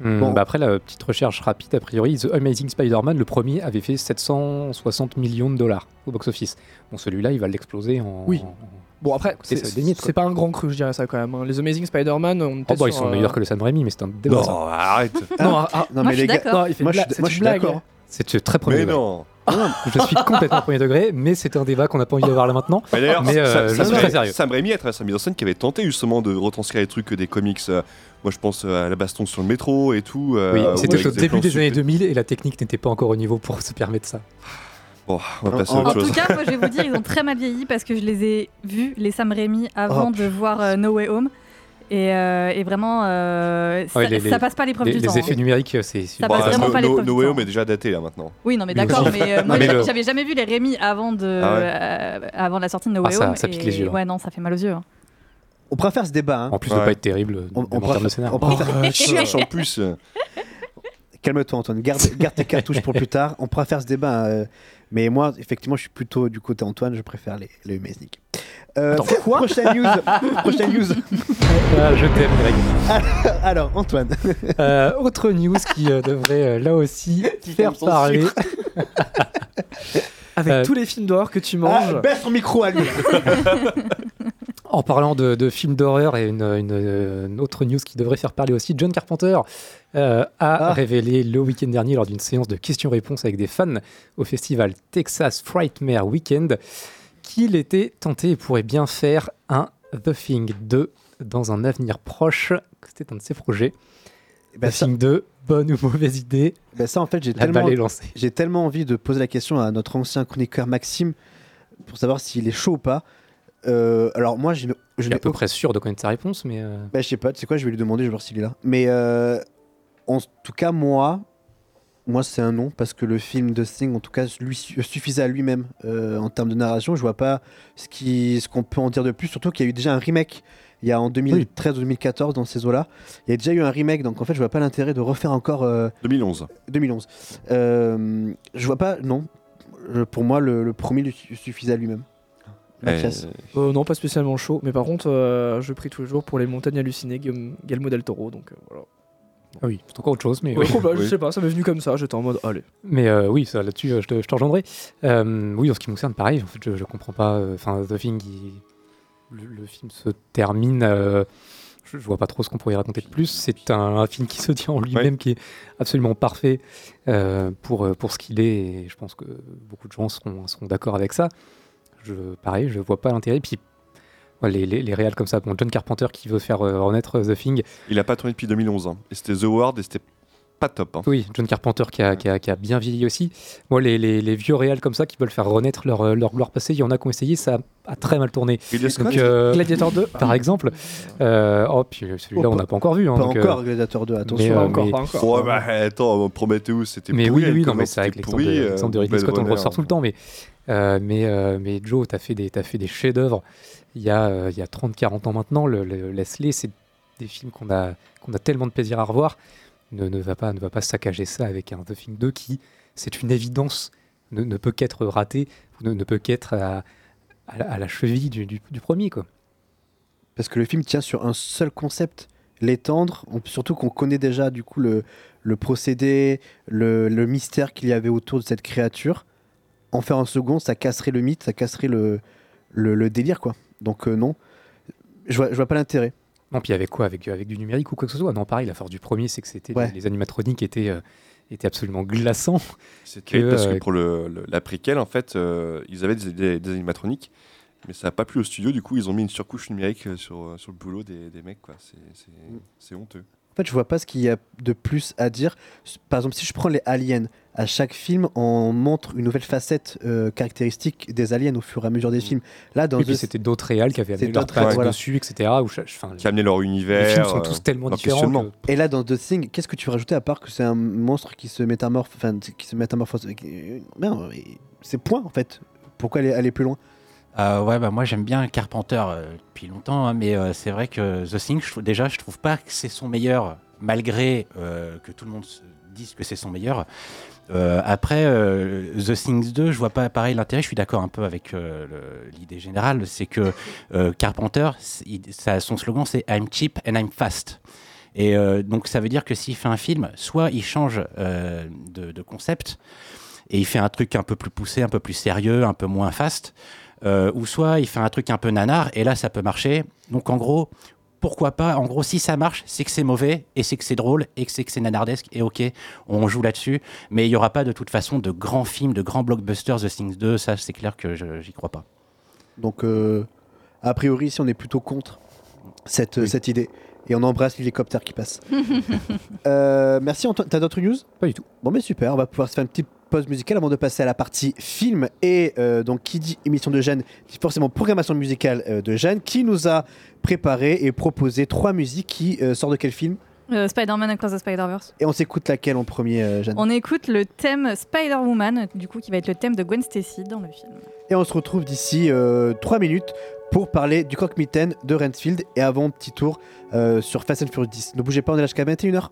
Hmm, Bon. bah après la petite recherche rapide, a priori, The Amazing Spider-Man, le premier, avait fait 760 millions de dollars au box-office. Bon, celui-là, il va l'exploser en. Oui. en- Bon, après, c'est pas un grand cru, je dirais ça quand même. hein. Les Amazing Spider-Man, on était Oh, bah, ils sur, sont euh, meilleurs que le Sam Raimi, mais c'est un débat. ça. Non, arrête. <laughs> Non, ah, ah, Non, mais les gars, non, il fait moi, je moi, je suis d'accord. C'est très premier Mais degré. non. Je suis complètement premier degré, mais c'est un débat qu'on n'a pas envie d'avoir là maintenant. Mais euh, Sam- je Sam suis Raimi- très sérieux. Sam Raimi, à travers sa mise en scène, qui avait tenté justement de retranscrire les trucs des comics. euh, moi, je pense euh, à la baston sur le métro et tout. euh, Oui, c'était au début des années super- 2000 et la technique n'était pas encore au niveau pour se permettre ça. Bon, on va passer à En- autre En chose. tout cas, moi je vais vous dire, ils ont très mal vieilli parce que je les ai vus, les Sam Raimi, avant Oh, de voir euh, No Way Home. Et, euh, et vraiment, euh, ça, Ouais, les- ça les- passe pas l'épreuve les- du les temps. effets hein. numériques, c'est. c'est- Ça passe vraiment No- pas No- l'épreuve du No Way temps. Home est déjà daté là maintenant. Oui, non, mais d'accord, mais euh, <laughs> moi j'avais jamais vu les Rémi avant, de, Ah ouais. euh, avant la sortie de No Ah, Way ça- Home. ça pique et- les yeux, là. Ouais, non, ça fait mal aux yeux. hein. On pourra faire ce débat. hein. En plus de Ouais. pas être terrible, On- on en pourra termes de faire- scénar. on pourra faire- <laughs> en plus. <laughs> Calme-toi Antoine, garde, garde tes cartouches pour plus tard. On pourra faire ce débat. euh, mais moi, effectivement, je suis plutôt du côté Antoine. Je préfère les, les Umesnik. Euh, Attends, <laughs> quoi Prochaine news. prochaine news. Ah, je t'aime, Greg. Alors, Antoine. Euh, autre news qui euh, devrait euh, là aussi faire son parler. Avec Euh, tous les films d'horreur que tu Ah, manges. baisse ton micro à lui. En parlant de, de films d'horreur et une, une- une autre news qui devrait faire parler aussi, John Carpenter euh, a Ah. révélé le week-end dernier lors d'une séance de questions-réponses avec des fans au festival Texas Frightmare Weekend qu'il était tenté et pourrait bien faire un The Thing 2 dans un avenir proche. C'était un de ses projets. Ben The ça, Thing 2, bonne ou mauvaise idée? Ben ça, en fait, j'ai tellement, tellement envie de poser la question à notre ancien chroniqueur Maxime pour savoir s'il est chaud ou pas. Euh, alors, moi, je, ne- je suis à peu près sûr de connaître sa réponse, mais euh, Bah, je sais pas, tu sais quoi, je vais lui demander, je vais voir s'il est là. Mais euh, en tout cas, moi, moi c'est un non, parce que le film de Thing, en tout cas, lui su- suffisait à lui-même euh, en termes de narration. Je vois pas ce qu'on peut en dire de plus, surtout qu'il y a eu déjà un remake. Il y a en 2013 ou 2014 dans ces eaux-là. Il y a déjà eu un remake, donc en fait, je vois pas l'intérêt de refaire encore euh, 2011. 2011. Euh, je vois pas, non. Je- pour moi, le, le premier lui su- suffisait à lui-même. Mathias. Euh, Euh, non, pas spécialement chaud, mais par contre, euh, je prie tous les jours pour les montagnes hallucinées, Guillaume- Guillermo del Toro, donc euh, voilà. ah oui, c'est encore autre chose. Mais Ouais, oui. complètement, <laughs> Je Oui. sais pas, ça m'est venu comme ça, j'étais en mode, allez. Mais euh, oui, ça là-dessus, euh, je te, je te rejoindrai. Euh, oui, en ce qui me concerne, pareil. En fait, je, je comprends pas. euh, Enfin, The Thing, il- le, le film se termine. euh, je, je vois pas trop ce qu'on pourrait y raconter de plus. C'est un, un film qui se tient en lui-même, qui est absolument parfait euh, pour, euh, pour ce qu'il est. Et je pense que beaucoup de gens seront, seront d'accord avec ça. Je, pareil, je vois pas l'intérêt. Puis ouais, les, les, les réals comme ça, bon, John Carpenter qui veut faire euh, renaître The Thing, Il a pas tourné depuis 2011. hein. Et c'était The Ward et c'était pas top. hein. Oui, John Carpenter qui a, qui a- qui a bien vieilli aussi. Moi, les, les- les vieux réals comme ça qui veulent faire renaître leur, euh, leur gloire passée, il y en a qui ont essayé, ça a très mal tourné. Donc, euh, Gladiator 2. par exemple. euh, oh, puis euh, celui-là, Oh, on n'a pas encore vu. hein, pas donc, euh, encore Gladiator 2, attention. mais, Pas euh, encore, mais- pas encore. Oh, bah, attends, Prometheus, c'était mais pourri. oui, oui, non, mais c'est avec l'exemple de, euh, Ridley Scott, on le ressort tout le temps. Mais, euh, mais, euh, mais Joe, tu as fait des, des chefs-d'œuvre il y a, euh, a 30-40 ans maintenant. Le, le- c'est des films qu'on a, qu'on a tellement de plaisir à revoir. Ne, ne, va pas, ne va pas saccager ça avec un The Thing 2 qui, c'est une évidence, ne, ne peut qu'être raté, ne, ne peut qu'être à, à la, cheville du, du- du premier. Quoi. Parce que le film tient sur un seul concept, l'étendre, surtout qu'on connaît déjà du coup le, le procédé, le, le mystère qu'il y avait autour de cette créature. En faire un second, ça casserait le mythe, ça casserait le, le, le délire, quoi. Donc euh, non, je vois, je vois pas l'intérêt. Non, puis avec quoi avec, avec du numérique ou quoi que ce soit? Non, pareil, la force du premier, c'est que c'était Ouais. les, les animatroniques étaient, euh, étaient absolument glaçants. C'est que, terrible parce euh, que pour le, le- la préquelle, en fait, euh, ils avaient des, des- des animatroniques, mais ça n'a pas plu au studio. Du coup, ils ont mis une surcouche numérique euh, sur, euh, sur le boulot des, des mecs. quoi. C'est- C'est c'est honteux. En fait, je vois pas ce qu'il y a de plus à dire. Par exemple, si je prends les aliens, à chaque film, on montre une nouvelle facette euh, caractéristique des aliens au fur et à mesure des films. Là, dans Et puis The- c'était d'autres réals qui avaient amené leur d'autres patte voilà. dessus, etc. Où chaque- enfin, Qui amenaient leur les univers. films sont euh, tous tellement différents. que- Et là, dans The Thing, qu'est-ce que tu veux rajouter à part que c'est un monstre qui se métamorphe, enfin, qui se métamorphose mais c'est point en fait. Pourquoi aller, aller plus loin? Euh, ouais, bah moi j'aime bien Carpenter euh, depuis longtemps, hein, mais euh, c'est vrai que The Thing, je déjà, je trouve pas que c'est son meilleur, malgré que tout le monde se dise que c'est son meilleur. Après, The Things 2, je vois pas pareil l'intérêt. Je suis d'accord un peu avec l'idée générale, c'est que Carpenter, son slogan c'est I'm cheap and I'm fast. Et donc ça veut dire que s'il fait un film, soit il change de concept et il fait un truc un peu plus poussé, un peu plus sérieux, un peu moins fast, euh, ou soit il fait un truc un peu nanar et là ça peut marcher. Donc en gros, pourquoi pas? En gros, si ça marche, c'est que c'est mauvais et c'est que c'est drôle et que c'est que c'est nanardesque et ok, on joue là-dessus. Mais il y aura pas de toute façon de grands films, de grands blockbusters, The Things 2, ça c'est clair que j'y crois pas. Donc, euh, a priori, si on est plutôt contre cette, cette idée. Et on embrasse l'hélicoptère qui passe. <laughs> Euh, merci Antoine. T'as d'autres news? Pas du tout. Bon, mais super. On va pouvoir se faire une petite pause musicale avant de passer à la partie film. Et euh, donc, qui dit émission de Jeanne, dit forcément programmation musicale euh, de Jeanne, qui nous a préparé et proposé trois musiques qui euh, sortent de quel film? Euh, Spider-Man Across the Spider-Verse. Et on s'écoute laquelle en premier, euh, Jeanne On écoute le thème Spider-Woman, du coup, qui va être le thème de Gwen Stacy dans le film. Et on se retrouve d'ici euh, trois minutes pour parler du croque-mitaine de Renfield. Et avant, petit tour euh, sur Fast and Furious 10. Ne bougez pas, on est là jusqu'à 21h.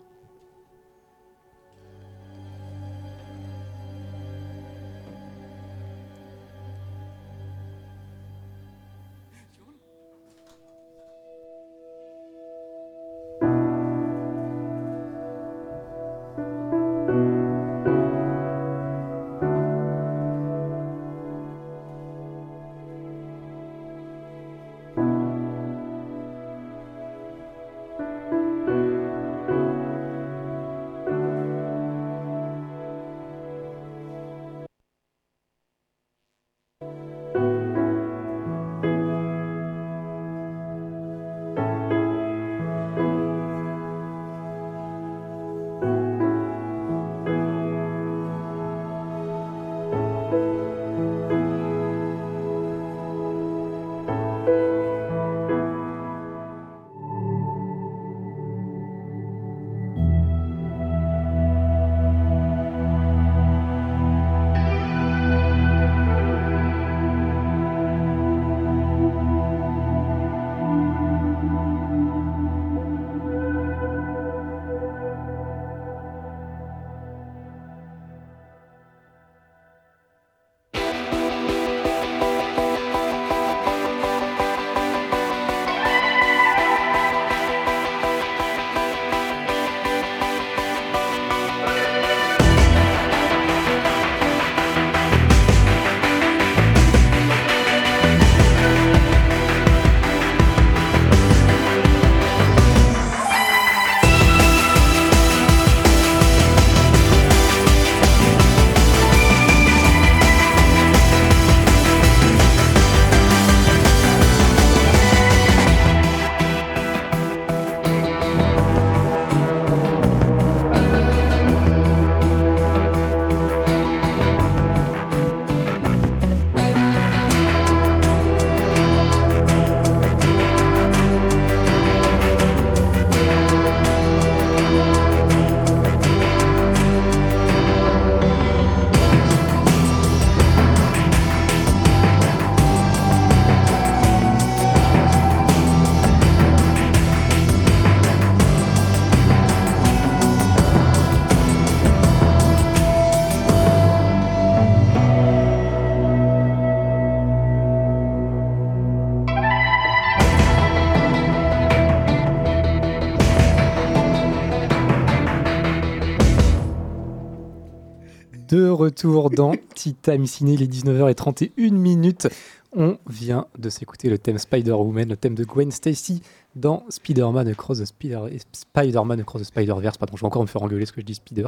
Retour dans Tea Time Ciné, les 19h31 minutes. On vient de s'écouter le thème Spider-Woman, le thème de Gwen Stacy dans Spider-Man Across the Spider Spider-Man Across the Spider-Verse. Pardon, je vais encore me faire engueuler ce que je dis Spider.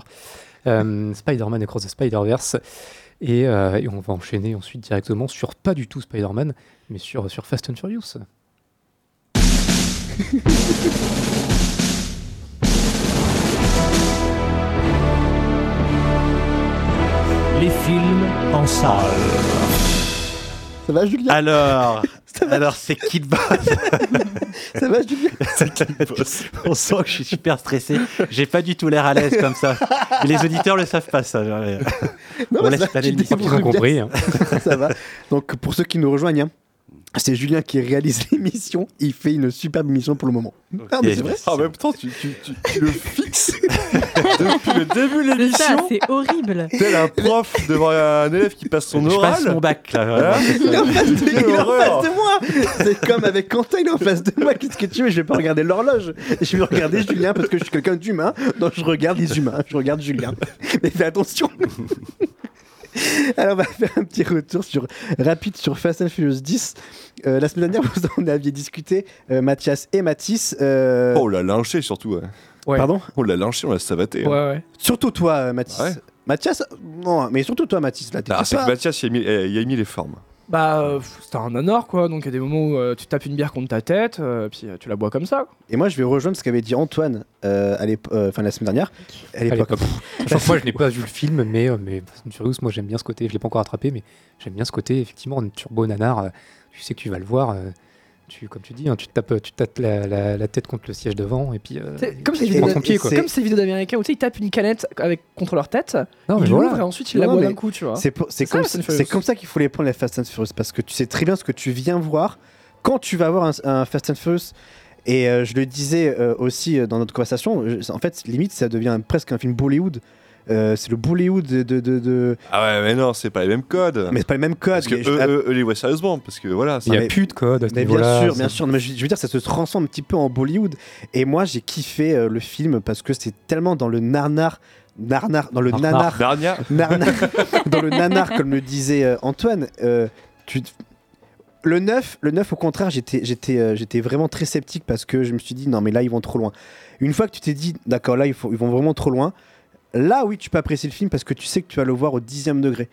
Euh, Spider-Man Across the Spider-Verse. Et, euh, et on va enchaîner ensuite directement sur pas du tout Spider-Man, mais sur, sur Fast and Furious. <laughs> Les films en salle. Ça va, Julien? Alors, <laughs> alors c'est Kid Boss. <laughs> Ça va, Julien? <laughs> C'est Kid Boss. On sent que je suis super stressé. J'ai pas du tout l'air à l'aise comme ça. Mais les auditeurs le savent pas, ça. Non, On laisse planer le compris, bien. ça va. Donc, pour ceux qui nous rejoignent, hein, c'est Julien qui réalise <laughs> l'émission. Il fait une superbe émission pour le moment. Ah, mais c'est vrai. En même temps, tu, tu- tu- tu le fixes <laughs> depuis le début de C'est ça, l'émission. c'est horrible. Tel un prof devant un élève qui passe son Je oral. passe mon bac là. Voilà. Il est en face de, il est en face de moi. C'est comme avec Quentin, il est en face de moi. Qu'est-ce que tu veux? Je vais pas regarder l'horloge. Je vais regarder Julien parce que je suis quelqu'un d'humain. Donc je regarde les humains. Je regarde Julien. Mais fais attention. <laughs> Alors on va faire un petit retour sur rapide sur Fast and Furious 10. Euh, la semaine dernière, <laughs> vous en aviez discuté, euh, Mathias et Mathis. euh, Oh, on l'a lynché surtout. ouais. Ouais. Pardon? On l'a lynché, on l'a savaté. Ouais, hein. ouais. Surtout toi, Mathis. Ouais. Mathias, non, mais surtout toi, Mathis. Là, Ah, c'est pas- que Mathias, il a mis, eh, il a mis les formes. Bah, euh, c'était un nanar quoi, donc il y a des moments où euh, tu tapes une bière contre ta tête, euh, puis euh, tu la bois comme ça. Et moi, je vais rejoindre ce qu'avait dit Antoine euh, à l'épo- euh, enfin, la semaine dernière. À l'époque. moi, je n'ai pas vu le film, mais, euh, mais Fast and Furious, moi, j'aime bien ce côté. Je l'ai pas encore attrapé, mais j'aime bien ce côté, effectivement, turbo nanar. euh, tu sais que tu vas le voir. euh, tu, comme tu dis, hein, tu te tapes, tu te tapes la, la- la tête contre le siège devant, et puis. euh, C'est comme ces vidéos comme ces vidéos d'américains où tu sais, ils tapent une canette avec, contre leur tête, Non, mais ils voilà. et ensuite ils la Non, boivent mais d'un coup, tu vois. C'est comme, ça qu'il faut les prendre les Fast and Furious parce que tu sais très bien ce que tu viens voir quand tu vas voir un, un Fast and Furious. Et euh, je le disais euh, aussi euh, dans notre conversation, en fait, limite, ça devient presque un film Bollywood. Euh, c'est le Bollywood de. de, de- de- Ah ouais, mais non, c'est pas les mêmes codes. Mais c'est pas le même code. Parce que mais eux, eux, eux les voient sérieusement, parce que voilà. Il n'y a plus de code à ce Mais bien sûr, bien sûr. Mais je, je veux dire, ça se transforme un petit peu en Bollywood. Et moi, j'ai kiffé euh, le film parce que c'est tellement dans le narnar. Narnar, dans le Narnar. <laughs> Narnar. <laughs> dans le nanar, comme le disait euh, Antoine. euh, tu, le 9, le 9, au contraire, j'étais, j'étais, euh, j'étais vraiment très sceptique parce que je me suis dit, non, mais là, ils vont trop loin. Une fois que tu t'es dit, d'accord, là, ils, faut- ils vont vraiment trop loin, là, oui, tu peux apprécier le film parce que tu sais que tu vas le voir au dixième degré.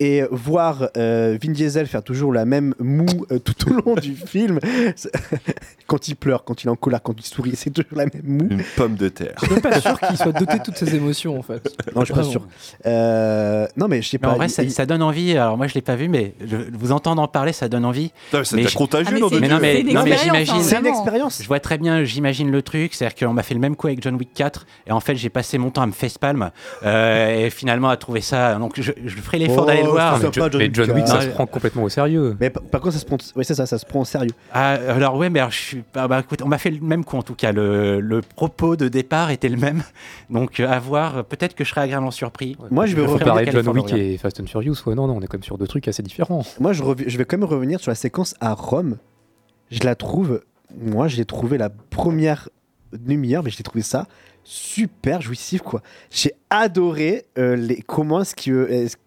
Et voir euh, Vin Diesel faire toujours la même moue euh, <laughs> tout au long du film, <laughs> quand il pleure, quand il est en colère, quand il sourit, c'est toujours la même moue. Une pomme de terre. Je suis même pas sûr qu'il soit doté de toutes ces émotions en fait. <laughs> Non, je suis pas Vraiment. sûr. Euh, non, mais je sais Mais pas. en vrai, il- ça, il- ça donne envie. Alors moi, je l'ai pas vu, mais je, vous entendre en parler, ça donne envie. Putain, mais c'est Mais je- contagieux, Ah, mais nom de c'est- Mais non, Dieu. mais, C'est une non, mais expérience, j'imagine. hein, c'est une vraiment. expérience. Je vois très bien, j'imagine le truc, c'est-à-dire qu'on m'a fait le même coup avec John Wick 4, et en fait j'ai passé mon temps à me facepalm, euh, et finalement à trouver ça, donc je, je ferai l'effort Oh, d'aller le voir. c'est mais- sympa, John Mais John Wick, euh, ça se prend complètement au sérieux. Mais par, par contre, ça se prend, oui, c'est ça, ça se prend au sérieux. Ah, alors ouais, mais alors, je suis, ah, bah, écoute, on m'a fait le même coup en tout cas, le, le propos de départ était le même, <laughs> donc euh, à voir, peut-être que je serai agréablement surpris. Moi, je vais quel John Wick et Fast and Furious, ouais, non, non, on est quand même sur deux trucs assez différents. Moi, je, rev- je vais quand même revenir sur la séquence à Rome. Je la trouve, moi, je l'ai trouvé la première demi-heure, mais je l'ai trouvé ça super jouissif, quoi. J'ai adoré euh, les comment est-ce que euh, est-ce que-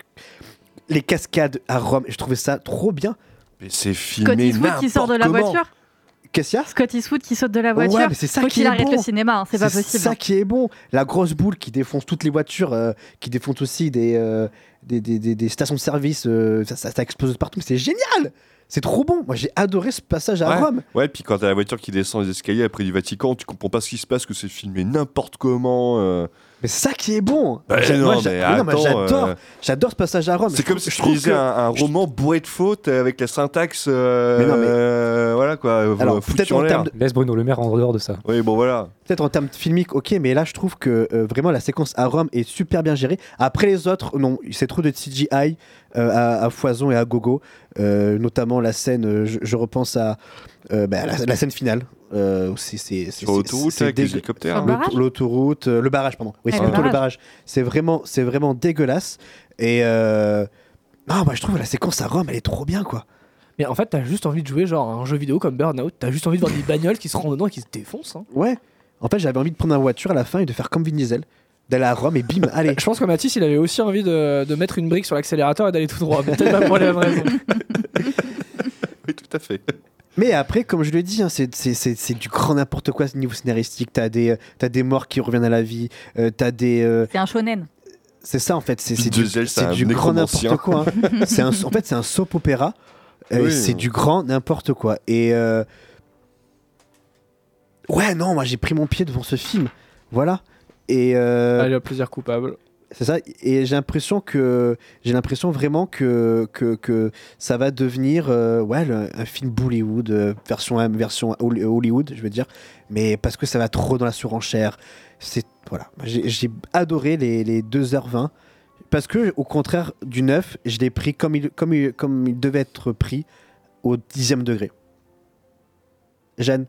les cascades à Rome. Je trouvais ça trop bien. Mais c'est filmé Scott Eastwood qui sort de la n'importe comment. voiture. Qu'est-ce qu'il y a Scott Eastwood qui saute de la voiture. Ouais, mais c'est ça Faut qui qu'il est arrête bon. le cinéma, hein, c'est pas possible. ça qui est bon. La grosse boule qui défonce toutes les voitures, euh, qui défonce aussi des, euh, des, des, des- des stations de service. euh, ça, ça- ça explose de partout. mais C'est génial. C'est trop bon. Moi, j'ai adoré ce passage à Ouais. Rome. Ouais, puis quand t'as la voiture qui descend les escaliers après du Vatican, tu comprends pas ce qui se passe, que c'est filmé n'importe comment. Euh. Mais c'est ça qui est bon. Bah, J'a- non, moi, j'a- mais oui, non, mais attends, j'adore. euh, J'adore ce passage à Rome. C'est Je comme trouve- si je trouve lisais que- un, un roman bourré de fautes avec la syntaxe. euh, Mais non, mais- euh, voilà quoi. Alors, foutu peut-être en en l'air. termes de- Laisse Bruno Le Maire en dehors de ça. Oui, bon voilà. Peut-être en termes filmiques, ok, mais là je trouve que euh, vraiment la séquence à Rome est super bien gérée. Après les autres, non, c'est trop de CGI euh, à, à foison et à gogo, Euh, notamment la scène, euh, je, je repense à euh, bah, la, la scène finale. Euh, c'est Sur l'autoroute, c'est avec les hélicoptères. Le barrage L'autoroute, euh, le barrage, pardon. Oui, c'est le plutôt le barrage. C'est vraiment, c'est vraiment dégueulasse. Et euh, non, moi je trouve la séquence à Rome, elle est trop bien quoi. Mais en fait, t'as juste envie de jouer genre à un jeu vidéo comme Burnout, t'as juste envie de voir des bagnoles qui se rendent dedans et qui se défoncent. hein. Ouais. En fait, j'avais envie de prendre une voiture à la fin et de faire comme Vin Diesel, d'aller à Rome et bim, allez. Je pense que Mathis, il avait aussi envie de, de mettre une brique sur l'accélérateur et d'aller tout droit, mais peut-être pas pour les mêmes raisons. <laughs> Oui, tout à fait. Mais après, comme je le dis, hein, c'est- c'est c'est- c'est du grand n'importe quoi ce niveau scénaristique. T'as des, euh, t'as des morts qui reviennent à la vie. euh, T'as des. euh, C'est un shonen. c'est ça en fait. C'est du, du grand n'importe quoi. hein. <laughs> C'est un- en fait, c'est un soap opéra. euh, Oui. C'est du grand n'importe quoi. Et. euh, Ouais, non, moi j'ai pris mon pied devant ce film. Voilà. Et. euh, Allez, plaisir coupable. C'est ça, et j'ai l'impression que j'ai l'impression vraiment que, que, que ça va devenir euh, ouais, le- un film Bollywood, euh, version, version Holly- Hollywood, je veux dire, mais parce que ça va trop dans la surenchère. C'est voilà, j'ai adoré les, les 2h20 parce que au contraire du 9, je l'ai pris comme il, comme, il, comme il devait être pris au dixième degré. Jeanne?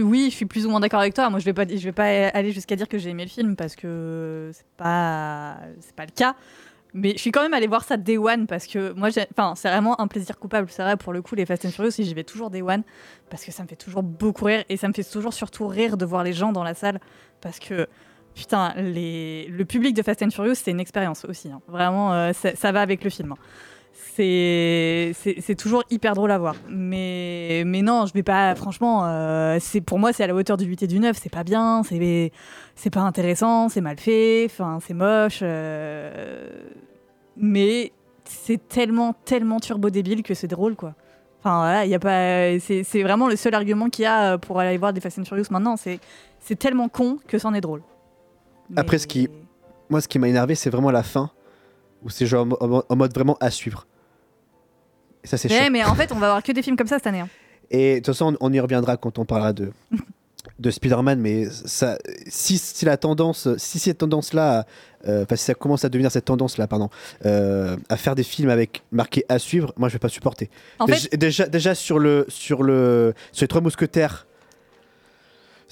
Oui, je suis plus ou moins d'accord avec toi. Moi, je vais pas, je vais pas aller jusqu'à dire que j'ai aimé le film parce que c'est pas, pas le cas. Mais je suis quand même allée voir ça day one parce que moi, enfin, c'est vraiment un plaisir coupable. C'est vrai pour le coup, les Fast and Furious, j'y vais toujours day one parce que ça me fait toujours beaucoup rire et ça me fait toujours surtout rire de voir les gens dans la salle parce que putain, le public de Fast and Furious, c'est une expérience aussi. hein. Vraiment, euh, ça, ça va avec le film. hein. C'est toujours hyper drôle à voir. Mais, mais non, je vais pas, franchement, euh, pour moi, c'est à la hauteur du 8 et du 9, c'est pas bien, c'est pas intéressant, c'est mal fait, c'est moche. euh, mais c'est tellement, tellement turbo débile que c'est drôle, quoi. Enfin, voilà, il y a pas. C'est vraiment le seul argument qu'il y a euh, pour aller voir des Fast and Furious maintenant. C'est tellement con que c'en est drôle. Après, ce qui, moi, ce qui m'a énervé, c'est vraiment la fin, où c'est genre en mode vraiment à suivre. Et ça, c'est Mais, chiant. mais en fait, on va avoir que des films comme ça cette année. hein. Et de toute façon, on, on y reviendra quand on parlera de, <laughs> de Spider-Man, mais ça, si, si la tendance, si cette tendance-là, euh, enfin, si ça commence à devenir cette tendance-là, pardon, euh, à faire des films avec marqué à suivre, moi, je vais pas supporter. En déjà, déjà, déjà sur le, sur le, sur les trois mousquetaires.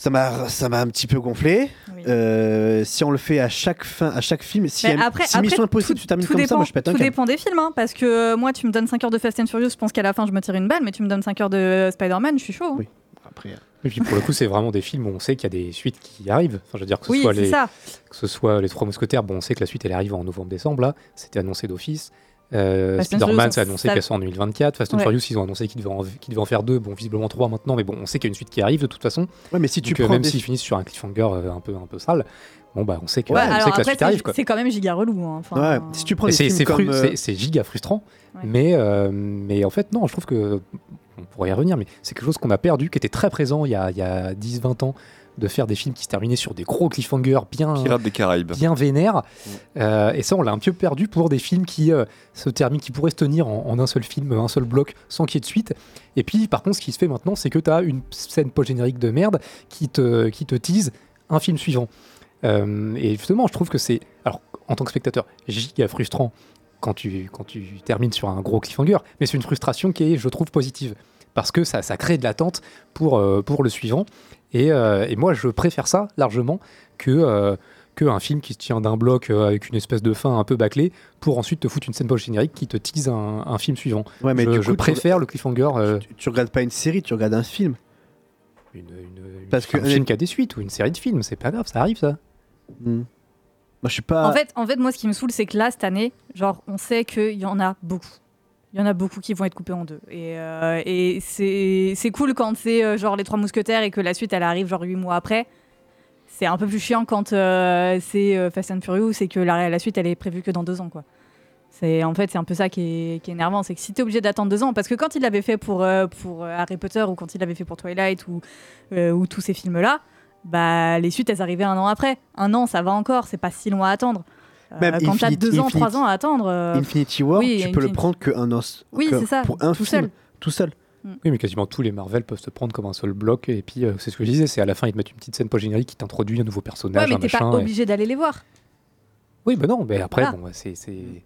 Ça m'a, ça m'a un petit peu gonflé. Euh, si on le fait à chaque fin, à chaque film, si, Mais après, si après, Mission Impossible tout- se termine tout comme ça, dépend, moi je pète un Tout dépend des films, hein, parce que euh, moi, tu me donnes 5 heures de Fast and Furious, je pense qu'à la fin, je me tire une balle, mais tu me donnes 5 heures de Spider-Man, je suis chaud. hein. Après, Et puis pour le coup, c'est vraiment des films où on sait qu'il y a des suites qui arrivent. Enfin, je veux dire que ce, Oui, soit, c'est les, ça. que ce soit les Trois Mousquetaires, bon, on sait que la suite elle arrive en novembre-décembre, là, c'était annoncé d'office. Euh, Spider-Man, c'est annoncé qu'elle sort en 2024. Fast and Ouais. Furious, ils ont annoncé qu'ils devaient, en, qu'ils devaient en faire deux. Bon, visiblement trois maintenant, mais bon, on sait qu'il y a une suite qui arrive de toute façon. Ouais, mais si tu Donc, euh, prends même des- s'ils finissent sur un cliffhanger euh, un peu, un peu sale, bon, bah, on sait que, Ouais, on alors sait que la suite arrive. Quoi. c'est quand même giga relou. hein, enfin, Ouais, si tu prends des c'est comme, euh, c'est- giga frustrant, mais, euh, mais en fait, non, je trouve que, on pourrait y revenir, mais c'est quelque chose qu'on a perdu, qui était très présent il y a, il y a 10-20 ans, de faire des films qui se terminaient sur des gros cliffhangers bien, Pirates des Caraïbes. bien vénères. Euh, et ça, on l'a un peu perdu pour des films qui, euh, se terminent, qui pourraient se tenir en, en un seul film, un seul bloc, sans qu'il y ait de suite. Et puis, par contre, ce qui se fait maintenant, c'est que tu as une scène post-générique de merde qui te, qui te tease un film suivant. Euh, et justement, je trouve que c'est, alors en tant que spectateur, giga frustrant quand tu, quand tu termines sur un gros cliffhanger, mais c'est une frustration qui est, je trouve, positive. Parce que ça, ça crée de l'attente pour, euh, pour le suivant. Et, euh, et moi, je préfère ça largement que, euh, que un film qui se tient d'un bloc euh, avec une espèce de fin un peu bâclée pour ensuite te foutre une scène post-générique qui te tease un, un film suivant. Ouais, mais je, du coup, préfère le cliffhanger. euh, Tu, tu regardes pas une série, tu regardes un film. Parce que un film qui a des suites ou une série de films, c'est pas grave, ça arrive ça. Hmm. Moi, je suis pas. En fait, en fait, moi, ce qui me saoule, c'est que là, cette année, genre, on sait qu'il y en a beaucoup. Il y en a beaucoup qui vont être coupés en deux. Et, euh, c'est cool quand c'est euh, genre les trois mousquetaires et que la suite, elle arrive genre huit mois après. C'est un peu plus chiant quand euh, c'est Fast and Furious et que la, suite, elle est prévue que dans deux ans, quoi. En fait c'est un peu ça qui est, qui est énervant, c'est que si t'es obligé d'attendre deux ans, parce que quand il l'avait fait pour pour Harry Potter ou quand il l'avait fait pour Twilight ou ou tous ces films là, bah les suites elles arrivaient un an après. Un an ça va encore, c'est pas si loin à attendre. Euh, Même quand t'as Infinity- deux ans, Infinity- trois ans à attendre. euh, Infinity War, oui, tu peux le Infinity- prendre qu'un os. Oui, que c'est ça, Pour un tout film, seul. tout seul. Oui, mais quasiment tous les Marvel peuvent se prendre comme un seul bloc. Et puis, euh, c'est ce que je disais, c'est à la fin, ils te mettent une petite scène post-générique qui t'introduit un nouveau personnage, Ouais, mais un t'es pas et- obligé d'aller les voir. Oui, ben non, mais après, Voilà. bon, c'est, c'est-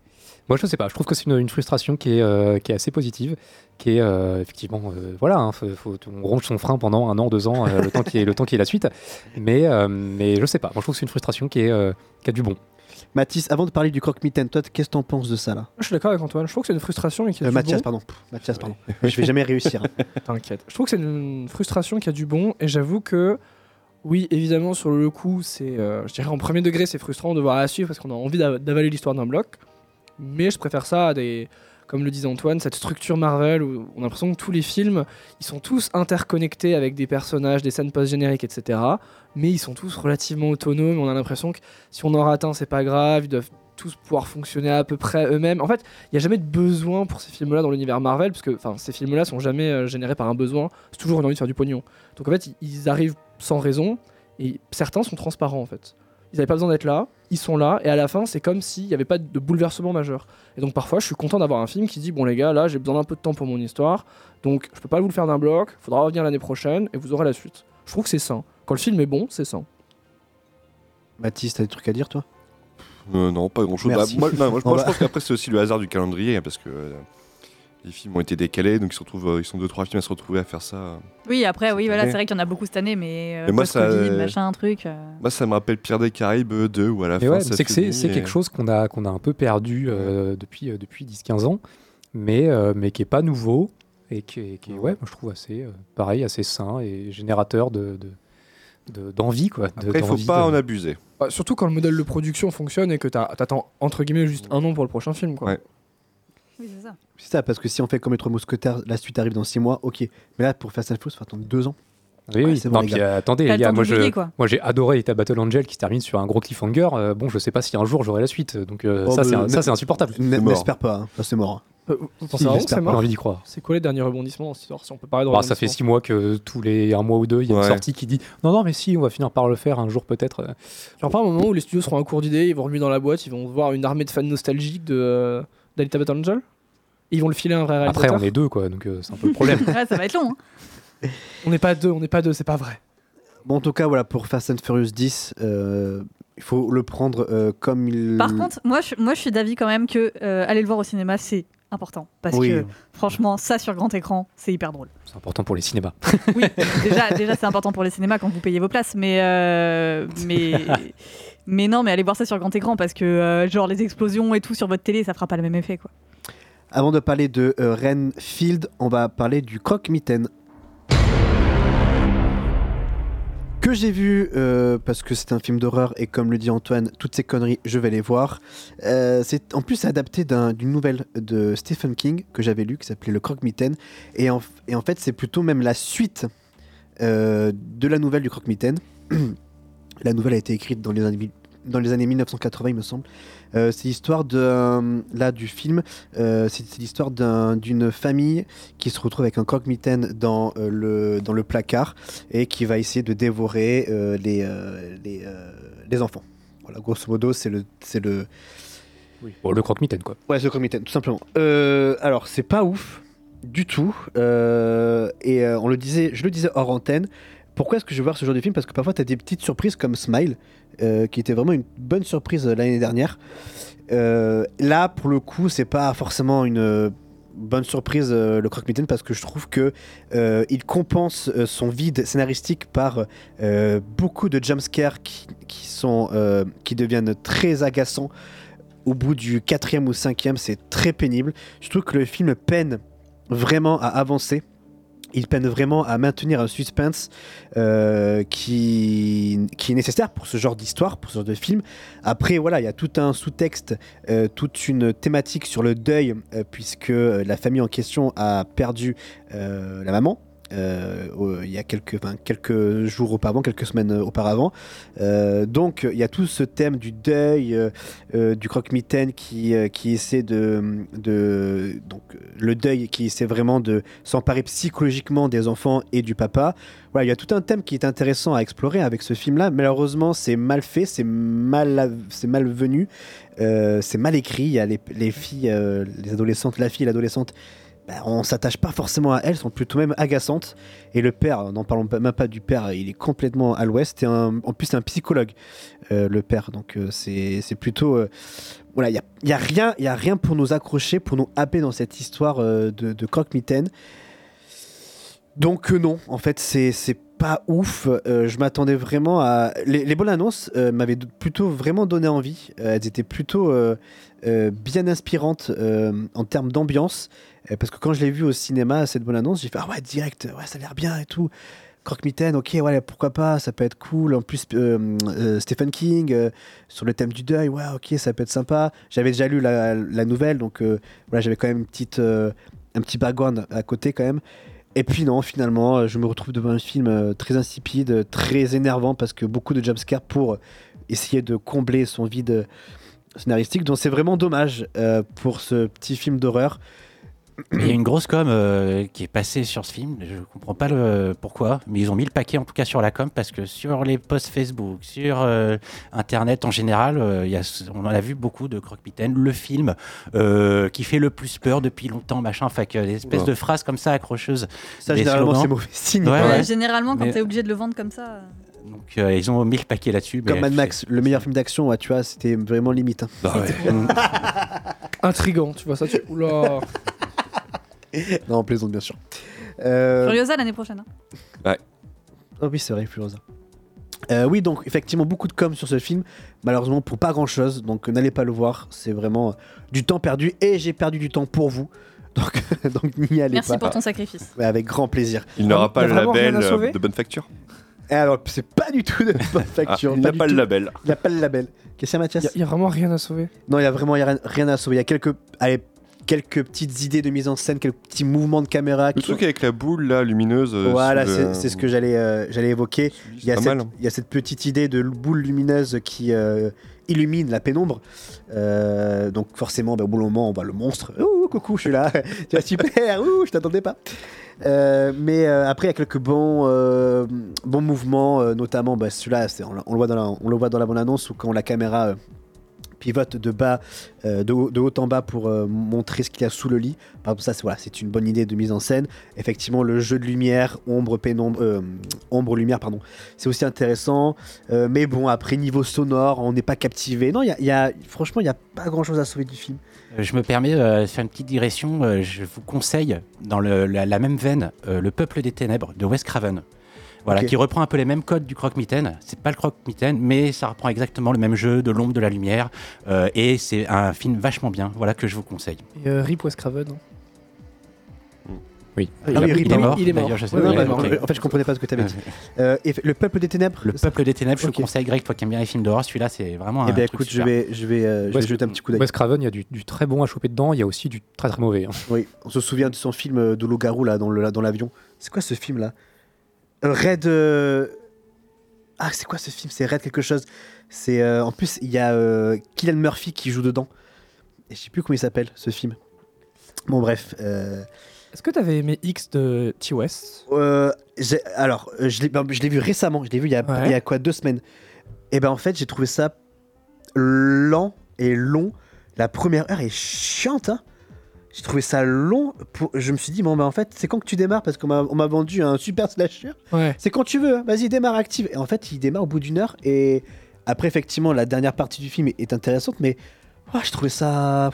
Moi, je sais pas, je trouve que c'est une, une frustration qui est, euh, qui est assez positive, qui est euh, effectivement, euh, voilà, hein, faut, faut- on ronge son frein pendant un an, deux ans, euh, le temps qui est le temps qui est la suite. Mais, euh, mais je sais pas, moi, je trouve que c'est une frustration qui, est, euh, qui a du bon. Mathis, avant de parler du croque-mitaine, toi, qu'est-ce que t'en penses de ça là Je suis d'accord avec Antoine. Je trouve que c'est une frustration et qu'il y a Euh, du Mathias, bon. pardon. Pff, Mathias, pardon. Je vais jamais réussir. hein. <laughs> T'inquiète. Je trouve que c'est une frustration qui a du bon et j'avoue que oui, évidemment, sur le coup, c'est, euh, je dirais en premier degré, c'est frustrant de voir à suivre parce qu'on a envie d'a- d'avaler l'histoire d'un bloc. Mais je préfère ça à des, comme le disait Antoine, cette structure Marvel où on a l'impression que tous les films, ils sont tous interconnectés avec des personnages, des scènes post-génériques, etc. Mais ils sont tous relativement autonomes. On a l'impression que si on en rate un, c'est pas grave. Ils doivent tous pouvoir fonctionner à peu près eux-mêmes. En fait, il n'y a jamais de besoin pour ces films-là dans l'univers Marvel, parce que ces films-là sont jamais euh, générés par un besoin. C'est toujours une envie de faire du pognon. Donc en fait, ils arrivent sans raison, et certains sont transparents en fait. Ils n'avaient pas besoin d'être là, ils sont là, et à la fin, c'est comme s'il n'y avait pas de bouleversement majeur. Et donc parfois, je suis content d'avoir un film qui dit bon les gars, là, j'ai besoin d'un peu de temps pour mon histoire, donc je peux pas vous le faire d'un bloc, faudra revenir l'année prochaine, et vous aurez la suite. Je trouve que c'est sain. Quand le film est bon, c'est sain. Mathis, t'as des trucs à dire toi? Euh, non, pas grand chose. Merci. moi, non, moi, je- <laughs> moi, pense qu'après, c'est aussi le hasard du calendrier, parce que euh, les films ont été décalés, donc ils, se retrouvent, euh, ils sont deux, trois films à se retrouver à faire ça. Oui, après, oui, voilà, c'est vrai qu'il y en a beaucoup cette année, mais, euh, moi, ça, euh, machin, truc. euh. Moi, ça me rappelle Pierre des Caraïbes 2, où à la Mais fin, ouais, c'est que c'est, et- quelque chose qu'on a, qu'on a un peu perdu euh, depuis, euh, depuis 10-15 ans, mais, euh, mais qui est pas nouveau et qui est, qui est, ouais, moi, je trouve assez, euh, pareil, assez sain et générateur de, de- de- d'envie. Quoi, de- Après, il faut pas de- en abuser. Bah, surtout quand le modèle de production fonctionne et que t'as- t'attends entre guillemets juste un an pour le prochain film. Quoi. Oui, c'est ça. C'est ça, parce que si on fait comme les trois mousquetaires, la suite arrive dans 6 mois, ok. Mais là, pour Fast and Furious, il faut attendre 2 ans. Oui, oui. c'est bon, Non, les puis, gars. euh, attendez, les gars, moi, je, d'oublier, quoi. moi j'ai adoré Eta Battle Angel qui se termine sur un gros cliffhanger. Euh, bon, je sais pas si un jour j'aurai la suite. Donc euh, Oh, ça, bah, c'est ça, c'est insupportable. N'espère pas, hein. Ça, c'est mort. Euh, vous pensez Si, c'est mort envie d'y croire. C'est quoi les derniers rebondissements dans cette histoire Si on peut parler de Bah, ça fait rebondissements. six mois que tous les un mois ou deux, il y a Ouais. une sortie qui dit non, non, mais si, on va finir par le faire un jour peut-être. euh. Genre pas un moment où les studios seront à court d'idées, ils vont remuer dans la boîte, ils vont voir une armée de fans nostalgiques de euh, d'Alita Battle Angel ils vont le filer à un vrai Après, on est deux, quoi, donc euh, c'est un peu le problème. <laughs> Ouais, ça va être long. hein. <laughs> On n'est pas deux, on n'est pas deux, c'est pas vrai. Bon, en tout cas, voilà, pour Fast and Furious 10, euh, il faut le prendre euh, comme il. Par contre, moi je, moi, je suis d'avis quand même que euh, aller le voir au cinéma, c'est important. Parce Oui. que franchement, ça sur grand écran, c'est hyper drôle. C'est important pour les cinémas. Oui, <laughs> déjà, déjà c'est important pour les cinémas quand vous payez vos places, mais, euh, mais, <laughs> mais non, mais allez voir ça sur grand écran parce que euh, genre les explosions et tout sur votre télé, ça fera pas le même effet quoi. Avant de parler de euh, Renfield, on va parler du croque-mitaine. Que j'ai vu euh, parce que c'est un film d'horreur et comme le dit Antoine, toutes ces conneries, je vais les voir. Euh, c'est en plus adapté d'un- d'une nouvelle de Stephen King que j'avais lu qui s'appelait Le Croque-Mitaine et en fait c'est plutôt même la suite euh, de la nouvelle du Croque-Mitaine. <clears throat> la nouvelle a été écrite dans les années, dans les années 1980 il me semble. Euh, c'est l'histoire de là du film euh, c'est l'histoire d'un- d'une famille qui se retrouve avec un croque-mitaine dans, euh, le, dans le placard et qui va essayer de dévorer les, les, les enfants. Voilà, grosso modo, c'est le, c'est le, Bon, le croque-mitaine, quoi. Ouais, c'est le croque-mitaine, tout simplement. Alors, c'est pas ouf du tout. Et on le disait, je le disais hors antenne. Pourquoi est-ce que je vais voir ce genre de film? Parce que parfois, tu as des petites surprises comme Smile, euh, qui était vraiment une bonne surprise euh, l'année dernière. Euh, là, pour le coup, c'est pas forcément une bonne surprise, le croque-mitaine, parce que je trouve que il compense son vide scénaristique par beaucoup de jumpscares qui, qui, sont, qui deviennent très agaçants au bout du quatrième ou cinquième, c'est très pénible. Je trouve que le film peine vraiment à avancer. Il peine vraiment à maintenir un suspense euh, qui, est nécessaire pour ce genre d'histoire, pour ce genre de film. Après, voilà, il y a tout un sous-texte, euh, toute une thématique sur le deuil, euh, puisque la famille en question a perdu la maman. Euh, il y a quelques, jours auparavant, quelques semaines auparavant. Euh, donc il y a tout ce thème du deuil, euh, du croque-mitaine qui, qui essaie de, donc le deuil qui essaie vraiment de s'emparer psychologiquement des enfants et du papa. Voilà, il y a tout un thème qui est intéressant à explorer avec ce film-là. Malheureusement, c'est mal fait, c'est mal, c'est euh, c'est mal écrit. Il y a les, les filles, les adolescentes, la fille et l'adolescente. Bah, on s'attache pas forcément à elles, sont plutôt même agaçantes. Et le père, n'en parlons même pas du père, il est complètement à l'ouest. Et en plus, c'est un psychologue, euh, le père. Donc euh, c'est plutôt... euh, voilà, il n'y a, y a, rien- y a rien pour nous accrocher, pour nous happer dans cette histoire de, de croque-mitaine. Donc non, en fait, c'est pas ouf. Je m'attendais vraiment à... Les, bonnes annonces m'avaient plutôt vraiment donné envie. Elles étaient plutôt bien inspirantes en termes d'ambiance. Parce que quand je l'ai vu au cinéma, cette bonne annonce, j'ai fait « Ah ouais, direct, ouais, ça a l'air bien et tout. » Croque-mitaine, ok, ouais, pourquoi pas, ça peut être cool. En plus, euh, euh, Stephen King, euh, sur le thème du deuil, ouais, ok, ça peut être sympa. J'avais déjà lu la, nouvelle, donc voilà, j'avais quand même une petite, un petit background à côté quand même. Et puis non, finalement, je me retrouve devant un film très insipide, très énervant, parce que beaucoup de jumpscares pour essayer de combler son vide scénaristique. Donc c'est vraiment dommage pour ce petit film d'horreur. Il y a une grosse com euh, qui est passée sur ce film. Je comprends pas le pourquoi, mais ils ont mis le paquet en tout cas sur la com parce que sur les posts Facebook, sur euh, Internet en général, euh, il y a, on en a vu beaucoup de croque-mitaine. Le film euh, qui fait le plus peur depuis longtemps, machin. Fait que des espèces Ouais. de phrases comme ça accrocheuses. Ça, généralement, c'est mauvais signe. Ouais, Ouais. Généralement, quand Mais- t'es obligé de le vendre comme ça. Donc euh, ils ont mis le paquet là-dessus. Comme Mad Max, le meilleur film d'action, ouais, tu vois, c'était vraiment limite. hein. Bah ouais. <laughs> Intrigant, tu vois ça, tu. Oula. <laughs> <laughs> non, on plaisante bien sûr. Euh, Furiosa l'année prochaine. hein. Oh oui, c'est vrai, Furiosa. Euh, oui, donc effectivement, beaucoup de com sur ce film. Malheureusement, pour pas grand chose. Donc n'allez pas le voir. C'est vraiment euh, du temps perdu. Et j'ai perdu du temps pour vous. <laughs> Donc, donc n'y allez Merci pas. pour ton sacrifice. Ouais, avec grand plaisir. Il n'aura pas y a le label euh, de bonne facture. Et alors, c'est pas du tout de bonne <laughs> facture. Ah, il n'a du pas le tout. label. Il n'a pas le label. Qu'est-ce qu'il y a, Mathias? Il y, a vraiment rien à sauver. Non, il y a vraiment y a rien, rien à sauver. Il y a quelques. Allez, quelques petites idées de mise en scène, quelques petits mouvements de caméra. Le truc sont- avec la boule là, lumineuse. euh, Voilà, c'est le- ce que j'allais euh, j'allais évoquer. Il y, a pas cette, mal, hein. il y a cette petite idée de boule lumineuse qui euh, illumine la pénombre. Euh, donc forcément, bah, au bout d'un moment, on voit le monstre. Ouh, coucou, je suis là. <laughs> tu vois, super, ouh, je t'attendais pas. Mais après, il y a quelques bons, bons mouvements, notamment bah, celui-là, on, on le voit dans la, on le voit dans la bande-annonce, où quand la caméra pivote de bas, euh, de, haut, en bas pour euh, montrer ce qu'il y a sous le lit. Par ça, c'est une bonne idée de mise en scène. Effectivement, le jeu de lumière, ombre, pénombre, euh, ombre, lumière, c'est aussi intéressant. Mais bon, après, niveau sonore, on n'est pas captivé. Non, y y a- franchement, il n'y a pas grand-chose à sauver du film. Je me permets de faire une petite digression. je vous conseille, dans la, la même veine, Le Peuple des Ténèbres de Wes Craven. Voilà, qui reprend un peu les mêmes codes du croque-mitaine. C'est pas le croque-mitaine, mais ça reprend exactement le même jeu de l'ombre, de la lumière. euh, et c'est un film vachement bien. Voilà que je vous conseille. Et euh, Rip Wes Craven. Oui. Ah il est mort. il est mort. Je sais Ouais. En fait, je comprenais pas ce que tu avais dit. <laughs> Euh, et le peuple des ténèbres. Le Peuple des Ténèbres, je Ok. te conseille, Greg, toi qui aimes bien les films d'horreur, celui-là, c'est vraiment un Eh bien, écoute, je super. vais, je vais, euh, je vais jeter un petit coup d'œil. Wes Craven, il y a du, du très bon à choper dedans, il y a aussi du très très mauvais. hein. Oui, on se souvient de son film de loup-garou là dans l'avion. C'est quoi ce film là Red. euh, Ah, c'est quoi ce film? C'est Red quelque chose. C'est euh, en plus il y a euh, Kylian Murphy qui joue dedans. Et je sais plus comment il s'appelle ce film. Bon bref. euh, Est-ce que t'avais aimé X de T. West alors je l'ai ben, je l'ai vu récemment. Je l'ai vu il y a Ouais. il y a quoi deux semaines. Et ben en fait j'ai trouvé ça lent et long. La première heure est chiante. Hein j'ai trouvé ça long. Pour... Je me suis dit, bon, bah en fait, c'est quand que tu démarres Parce qu'on m'a on m'a vendu un super slasher. Ouais. C'est quand tu veux, hein. vas-y, démarre active. Et en fait, il démarre au bout d'une heure. Et après, effectivement, la dernière partie du film est, est intéressante, mais ouais, je trouvais ça.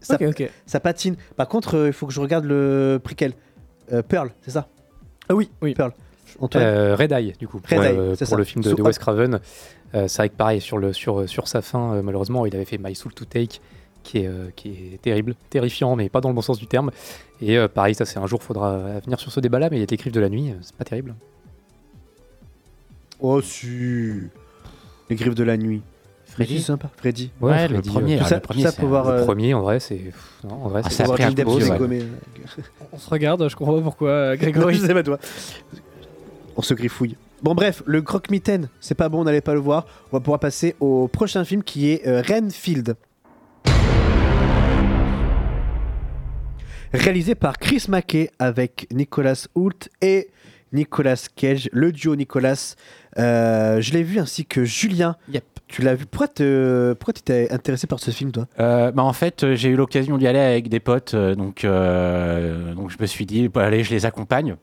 Ça, patine. Par contre, euh, il faut que je regarde le préquel. Euh, Pearl, c'est ça? Ah oui, oui. Pearl. Antoine Euh, Red Eye, du coup, pour, Red Eye, euh, c'est pour ça. le film de, de Wes Craven. Euh, c'est vrai que pareil, sur, le, sur, sur sa fin, euh, malheureusement, il avait fait My Soul to Take, qui est, euh, qui est terrible, terrifiant, mais pas dans le bon sens du terme. Et euh, pareil, ça c'est un jour, faudra venir sur ce débat-là, mais il était Griffes de la nuit, euh, c'est pas terrible. Oh, si. Les griffes de la nuit. Freddy C'est sympa. Freddy. Ouais, le Freddy, premier, Tout ah, ça, le premier, tout ça pour voir. Le euh, premier, en vrai, c'est. en vrai, Ah, c'est- ça a un ouais. On se regarde, je comprends pas pourquoi <laughs> Grégory. je sais pas toi. On se griffouille. Bon bref, le croque-mitaine, c'est pas bon, on n'allait pas le voir. On va pouvoir passer au prochain film qui est euh, Renfield. Réalisé par Chris Mackey avec Nicolas Hoult et Nicolas Cage, le duo Nicolas. Euh, je l'ai vu ainsi que Julien. Yep. Tu l'as vu. Pourquoi t'es intéressé par ce film, toi? Euh, bah en fait, euh, j'ai eu l'occasion d'y aller avec des potes, donc, euh, donc je me suis dit, bah, allez, je les accompagne.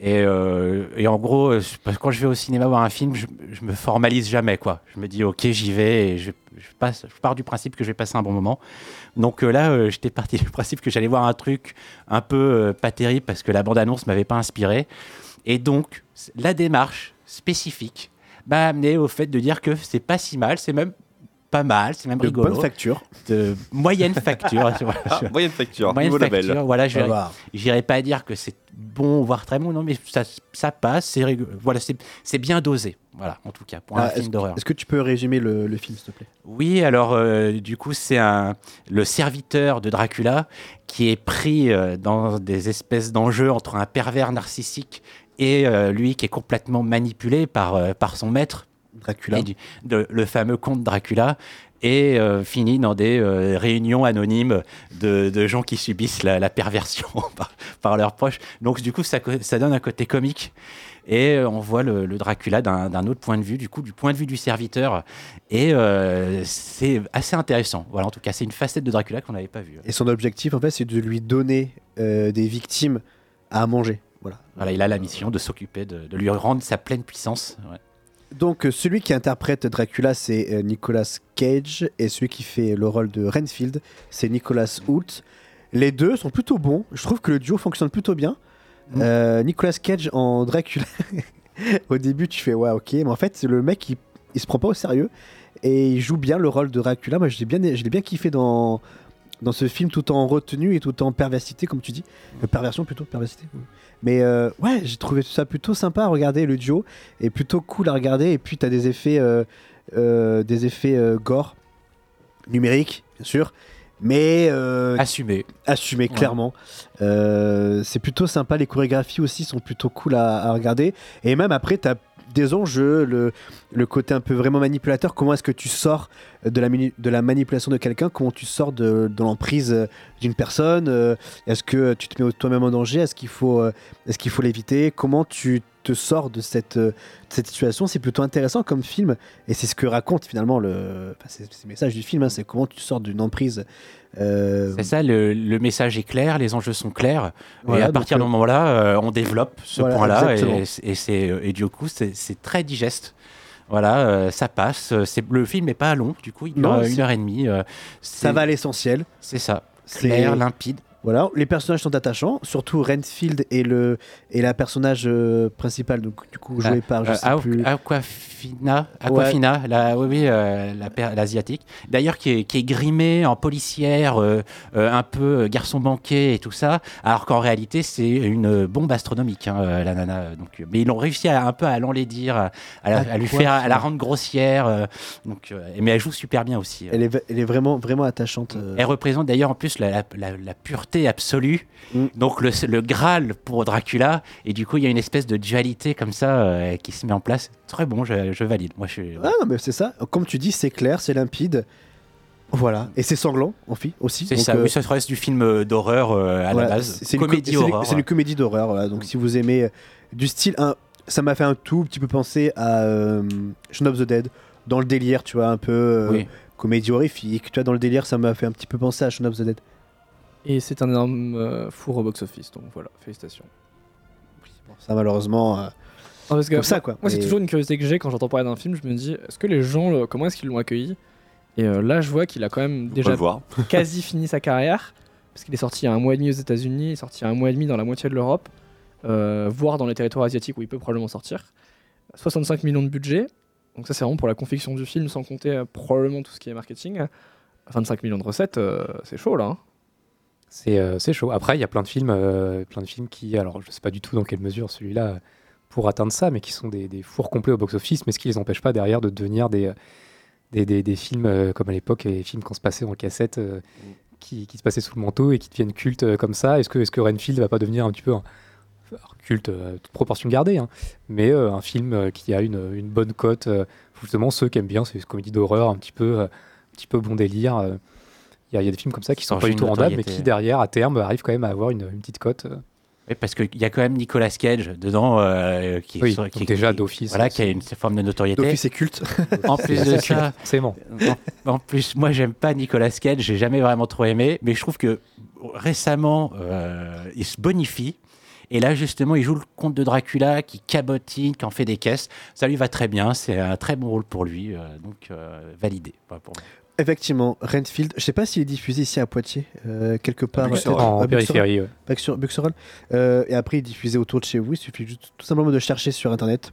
Et, euh, et en gros, euh, quand je vais au cinéma voir un film, je, je me formalise jamais, quoi. Je me dis, ok, j'y vais et je, pars du principe que je vais passer un bon moment. Donc euh, là, euh, j'étais parti <laughs> du principe que j'allais voir un truc un peu euh, pas terrible parce que la bande-annonce m'avait pas inspiré. Et donc, la démarche spécifique m'a amené au fait de dire que c'est pas si mal, c'est même pas mal, c'est même De rigolo. bonne facture. De moyenne facture. Ah, moyenne facture, Moyenne niveau facture, label. <laughs> <laughs> Voilà, je Ça va. J'irai pas dire que c'est bon, voire très bon, non, mais ça, ça passe, c'est rigolo. Voilà, c'est c'est bien dosé. Voilà, en tout cas, pour un Ah, film est-ce- d'horreur. Est-ce que tu peux résumer le, le film, s'il te plaît? Oui, alors euh, du coup, c'est un le serviteur de Dracula qui est pris euh, dans des espèces d'enjeux entre un pervers narcissique et euh, lui qui est complètement manipulé par, euh, par son maître, Dracula. et du- de- le fameux comte Dracula, et euh, finit dans des euh, réunions anonymes de, de gens qui subissent la, la perversion <laughs> par, par leurs proches. Donc du coup, ça, donne un côté comique. Et euh, on voit le, le Dracula d'un autre point de vue, du coup, du point de vue du serviteur. Et euh, c'est assez intéressant. Voilà, en tout cas, c'est une facette de Dracula qu'on n'avait pas vue. Et son objectif, en fait, c'est de lui donner des victimes à manger. Voilà. Voilà, il a la mission de s'occuper, de, de lui rendre sa pleine puissance. Ouais. Donc, euh, celui qui interprète Dracula, c'est euh, Nicolas Cage, et celui qui fait le rôle de Renfield, c'est Nicolas Hoult. Les deux sont plutôt bons. Je trouve que le duo fonctionne plutôt bien. Mm. Euh, Nicolas Cage en Dracula. <laughs> au début, tu fais ouais, ok, mais en fait, le mec, il, il se prend pas au sérieux et il joue bien le rôle de Dracula. Moi, je l'ai bien, je l'ai bien kiffé dans dans ce film, tout en retenue et tout en perversité, comme tu dis, Euh, perversion plutôt, perversité. Mais euh, ouais, j'ai trouvé ça plutôt sympa à regarder le duo et plutôt cool à regarder. Et puis tu as des effets, euh, des effets gore numériques, bien sûr. mais Assumé. assumé Ouais. clairement. C'est plutôt sympa, les chorégraphies aussi sont plutôt cool à, à regarder. Et même après, tu as des enjeux, le, le côté un peu vraiment manipulateur. Comment est-ce que tu sors de la, de la manipulation de quelqu'un? Comment tu sors de, l'emprise d'une personne? Euh, Est-ce que tu te mets toi-même en danger? Est-ce qu'il faut, euh, est-ce qu'il faut l'éviter? Comment tu te sors de cette, euh, de cette situation C'est plutôt intéressant comme film. Et c'est ce que raconte finalement le, enfin, c'est, c'est le message du film. hein, c'est comment tu sors d'une emprise. euh, C'est ça, le, le message est clair, les enjeux sont clairs. Voilà, et à partir donc, de ce moment-là, euh, on développe ce Voilà, point-là. Et, et, c'est, et du coup, c'est, c'est très digeste. Voilà, euh, ça passe. euh, C'est, le film n'est pas long, du coup, il dure Non, euh, une heure et demie. euh, ça va à l'essentiel. C'est ça. C'est- Clair, limpide. Voilà, les personnages sont attachants, surtout Renfield et le et la personnage euh, principale, donc du coup jouée par je Euh, sais Aqu- plus. Aquafina, Aquafina, la, oui, oui, euh, la l'asiatique. D'ailleurs, qui est, qui est grimée en policière, euh, un peu garçon banquet et tout ça, alors qu'en réalité, c'est une bombe astronomique, hein, la nana. Donc, mais ils ont réussi à, un peu à l'enlaidir, à, à lui faire, à la rendre grossière. donc, mais elle joue super bien aussi. Elle est, elle est vraiment vraiment attachante. euh. Elle représente d'ailleurs en plus la, la- la- la pureté absolue, Mm. donc le, le Graal pour Dracula, et du coup il y a une espèce de dualité comme ça euh, qui se met en place. Très bon, je, je valide. Moi je suis. Ah non mais c'est ça. Comme tu dis, c'est clair, c'est limpide. Voilà, et c'est sanglant aussi. C'est ça, euh, oui, ça reste du film euh, d'horreur euh, à voilà, la base. c'est une com- comédie une- comédie d'horreur. Voilà. Donc si vous aimez du style, un- ça m'a fait un tout petit peu penser à Shaun of the Dead, dans le délire, tu vois, un peu Oui. comédie horrifique. Tu vois, dans le délire, ça m'a fait un petit peu penser à Shaun of the Dead. Et c'est un énorme euh, four au box-office, donc voilà, félicitations. Ça malheureusement. euh, Non, parce que Comme ça, moi- quoi. Moi, c'est Et- toujours une curiosité que j'ai quand j'entends parler d'un film. Je me dis, est-ce que les gens, comment est-ce qu'ils l'ont accueilli? Et euh, là, je vois qu'il a quand même déjà voir. <laughs> quasi fini sa carrière, parce qu'il est sorti il y a un mois et demi aux États-Unis, il est sorti il y a un mois et demi dans la moitié de l'Europe, euh, voire dans les territoires asiatiques où il peut probablement sortir. 65 millions de budget, donc ça c'est vraiment pour la confection du film, sans compter euh, probablement tout ce qui est marketing. 25 millions de recettes, euh, c'est chaud là. hein. C'est euh, c'est chaud. Après, il y a plein de films, euh, plein de films qui, alors je sais pas du tout dans quelle mesure celui-là euh, pour atteindre ça, mais qui sont des, fours complets au box-office, mais ce qui les empêche pas derrière de devenir des, des, des- des films comme à l'époque, les films qu'on se passait en cassette, qui, qui se passaient sous le manteau et qui deviennent cultes comme ça. Est-ce que, est que Renfield va pas devenir un petit peu un culte, toute proportion gardée, hein, mais un film qui a une, une bonne cote, justement ceux qui aiment bien ces comédies d'horreur un petit un petit peu bon délire. Il y, a- il y a des films comme ça qui sont pas du tout rendables, mais qui derrière, à terme, arrivent quand même à avoir une, une petite cote. euh. Oui, parce qu'il y a quand même Nicolas Cage dedans, euh, qui, Oui, qui- donc déjà qui- d'office, voilà, euh, qui a une forme de notoriété. D'office est culte. En plus de C'est ça, forcément. En, en plus, moi, j'aime pas Nicolas Cage, j'ai jamais vraiment trop aimé, mais je trouve que récemment, euh, il se bonifie. Et là, justement, il joue le comte de Dracula qui cabotine, qui en fait des caisses. Ça lui va très bien, c'est un très bon rôle pour lui, euh, donc euh, validé. Voilà, pour moi. Effectivement, Renfield, je sais pas s'il est diffusé ici à Poitiers, euh, quelque part. Buxerolles. euh, En à Buxerolles. périphérie, ouais. Euh, et après, il est diffusé autour de chez vous. Il suffit juste, tout simplement de chercher sur internet.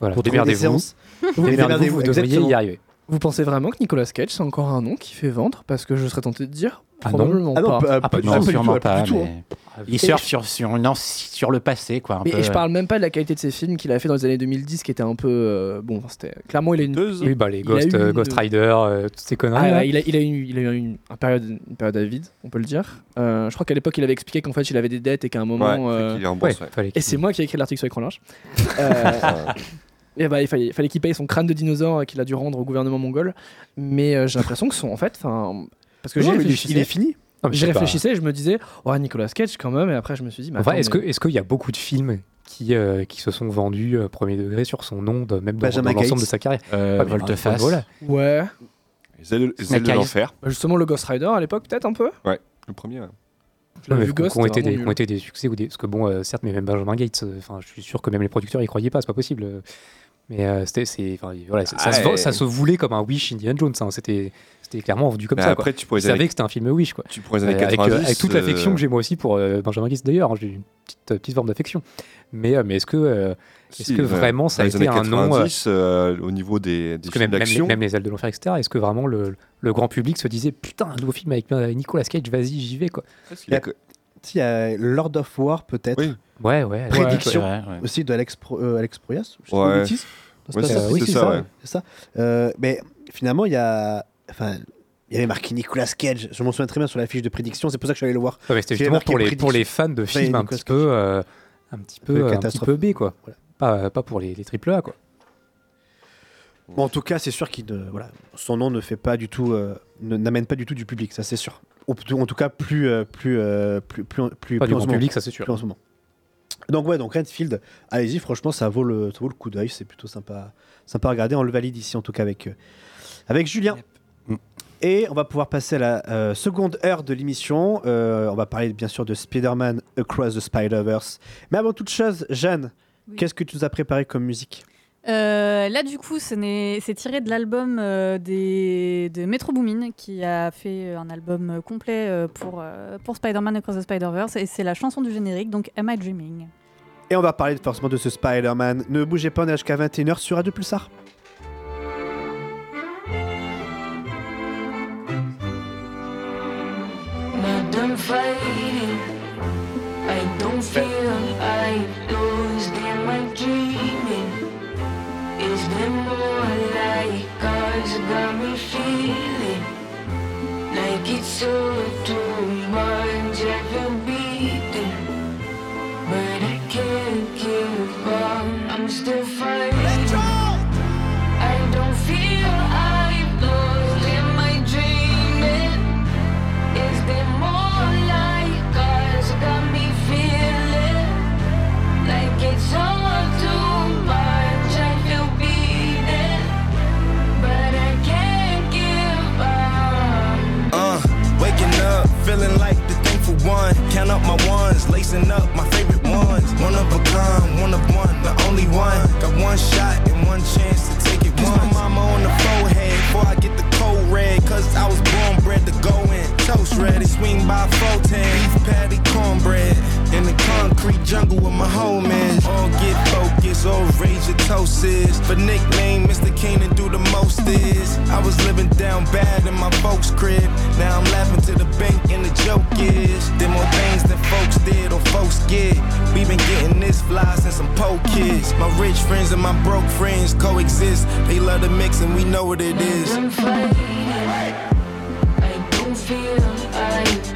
Voilà, pour trouver des <laughs> démerdez-vous. séances. Démerdez-vous, vous devriez exactement. y arriver. Vous pensez vraiment que Nicolas Cage, c'est encore un nom qui fait vendre? Parce que je serais tenté de dire. Probablement Ah non, pas. pas- Ah, pas du- non, pas du tout, sûrement pas pas, du tout, mais hein. il surfe sur, sur, non, sur le passé, quoi. Un Mais peu. je parle même pas de la qualité de ses films qu'il a fait dans les années 2010, qui était un peu euh, bon. c'était clairement il a une. Oui, bah, les il a Ghost, eu euh, une- Ghost Rider, euh, toutes ces Ah, conneries. là. ouais, il a, il a eu, il a eu une, un période, une période à vide, on peut le dire. Euh, je crois qu'à l'époque, il avait expliqué qu'en fait, il avait des dettes et qu'à un moment. Ouais, euh, rembourse, Ouais, ouais. Et c'est moi qui ai écrit l'article sur écran large. Euh, <laughs> et bah, il fallait, il fallait qu'il paye son crâne de dinosaure qu'il a dû rendre au gouvernement mongol. Mais euh, j'ai l'impression que son, en fait, parce que j'y mais il est- réfléchissais, il est fini. J'y réfléchissais et je me disais, oh Nicolas Cage quand même. Et après, je me suis dit, mais Enfin, attends, est-ce mais- que est-ce qu'il y a beaucoup de films qui, euh, qui se sont vendus euh, premier degré sur son nom, de- même dans, dans l'ensemble de sa carrière? Euh, Ouais, mais Volte-face. voilà. Ouais. Ailes de l'enfer. Bah, Justement, le Ghost Rider à l'époque, peut-être un peu? Le premier. ouais. Je l'avais Ouais, vu qui ont- été des, ont été des succès ou des parce que bon euh, certes mais même Benjamin Gates euh, enfin je suis sûr que même les producteurs y croyaient pas c'est pas possible mais euh, c'était voilà ça, ça se, Ah, ça se voulait comme un Wish Indiana Jones hein, c'était c'était clairement vendu comme Mais ça après, quoi. tu pourrais années- savaient que c'était un film Wish quoi Tu Euh, avec, 90. euh, avec toute l'affection euh, que j'ai moi aussi pour euh, Benjamin Gates d'ailleurs hein, j'ai une petite, petite forme d'affection mais euh, mais est-ce que euh, est-ce si, que ouais. vraiment ça a été un nom euh, 90, euh, au niveau des, des films même, même, les, d'action. même les ailes de l'enfer etc est-ce que vraiment le, le grand public se disait putain un nouveau film avec Nicolas Cage vas-y j'y vais quoi il y a Lord of War, peut-être. Oui. ouais ouais Prédiction Ouais, ouais. aussi de Alex, Pro- euh, Alex Proyas. Je Ouais. C'est ça oui, Oui, c'est c'est ça, ça. ouais. c'est ça. Euh, mais finalement, il y a. Enfin, Il y avait marqué Nicolas Cage. Je m'en souviens très bien sur la fiche de prédiction. C'est pour ça que je suis allé le voir. Ouais, C'était justement pour les, pour les fans de films un petit peu, euh, un petit peu, un petit catastrophe. peu B, quoi. Pas, pas pour les, les triple A, quoi. Bon, en tout cas, c'est sûr qu'il ne- voilà, son nom ne fait pas du tout, euh, ne- n'amène pas du tout du public, ça c'est sûr. En tout cas, plus, euh, plus, euh, plus, plus, plus, Pas plus du en grand ce moment. public, ça, c'est sûr. Plus en ce moment. Donc ouais, donc Redfield, allez-y, franchement, ça vaut le, ça vaut le coup d'œil, c'est plutôt sympa, sympa à regarder. On le valide ici, en tout cas avec, euh, avec Julien. Et on va pouvoir passer à la euh, seconde heure de l'émission. Euh, on va parler bien sûr de Spider-Man Across the Spider-Verse. Mais avant toute chose, Jeanne, qu'est-ce que tu nous as préparé comme musique? Euh, là, du coup, c'est tiré de l'album euh, de Metro Boomin qui a fait un album complet euh, pour, pour Spider-Man Across the Spider-Verse et c'est la chanson du générique, donc Am I Dreaming? Et on va parler forcément de ce Spider-Man. Ne bougez pas, on est jusqu'à 21h sur Radio Pulsar. Fighting. I don't feel I lost. Am I dreaming? Is there more like cause got me feeling like it's all feeling like the thankful one. Count up my ones, lacing up my favorite ones. One of a kind, one of one, the only one. Got one shot and one chance to take it once. my mama on the forehead before I get the cold red. Cause I was born bred to go. Toast ready, swing by 410. Beef patty, cornbread. In the concrete jungle with my homies. All get focused, all rage your toast. For nickname, Mr. Keenan do the most is. I was living down bad in my folks' crib. Now I'm laughing to the bank and the joke is. There more things than folks did or folks get. We been getting this fly since some po kids. My rich friends and my broke friends coexist. They love the mix and we know what it is. Feel I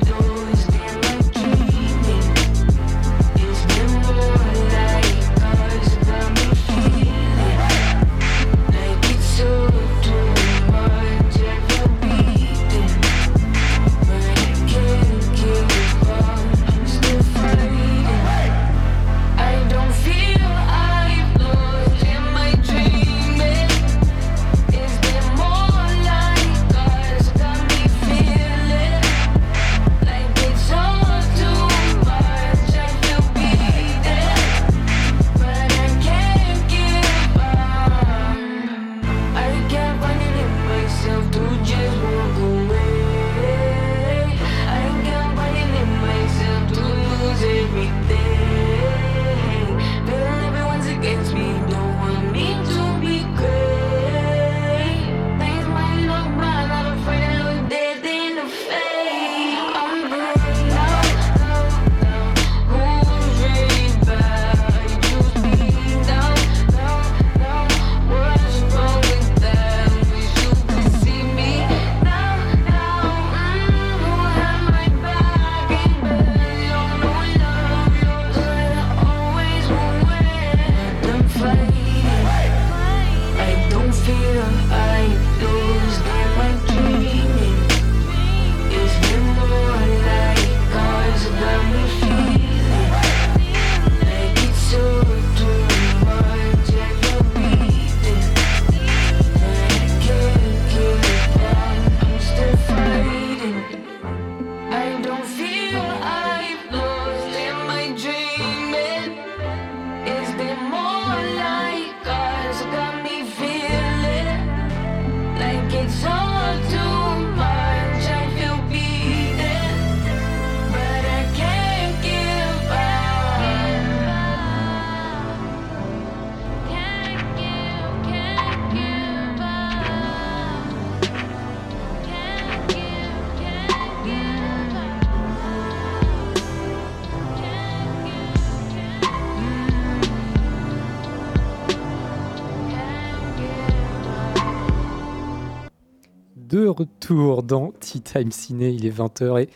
retour dans Tea Time Ciné. Il est 20h et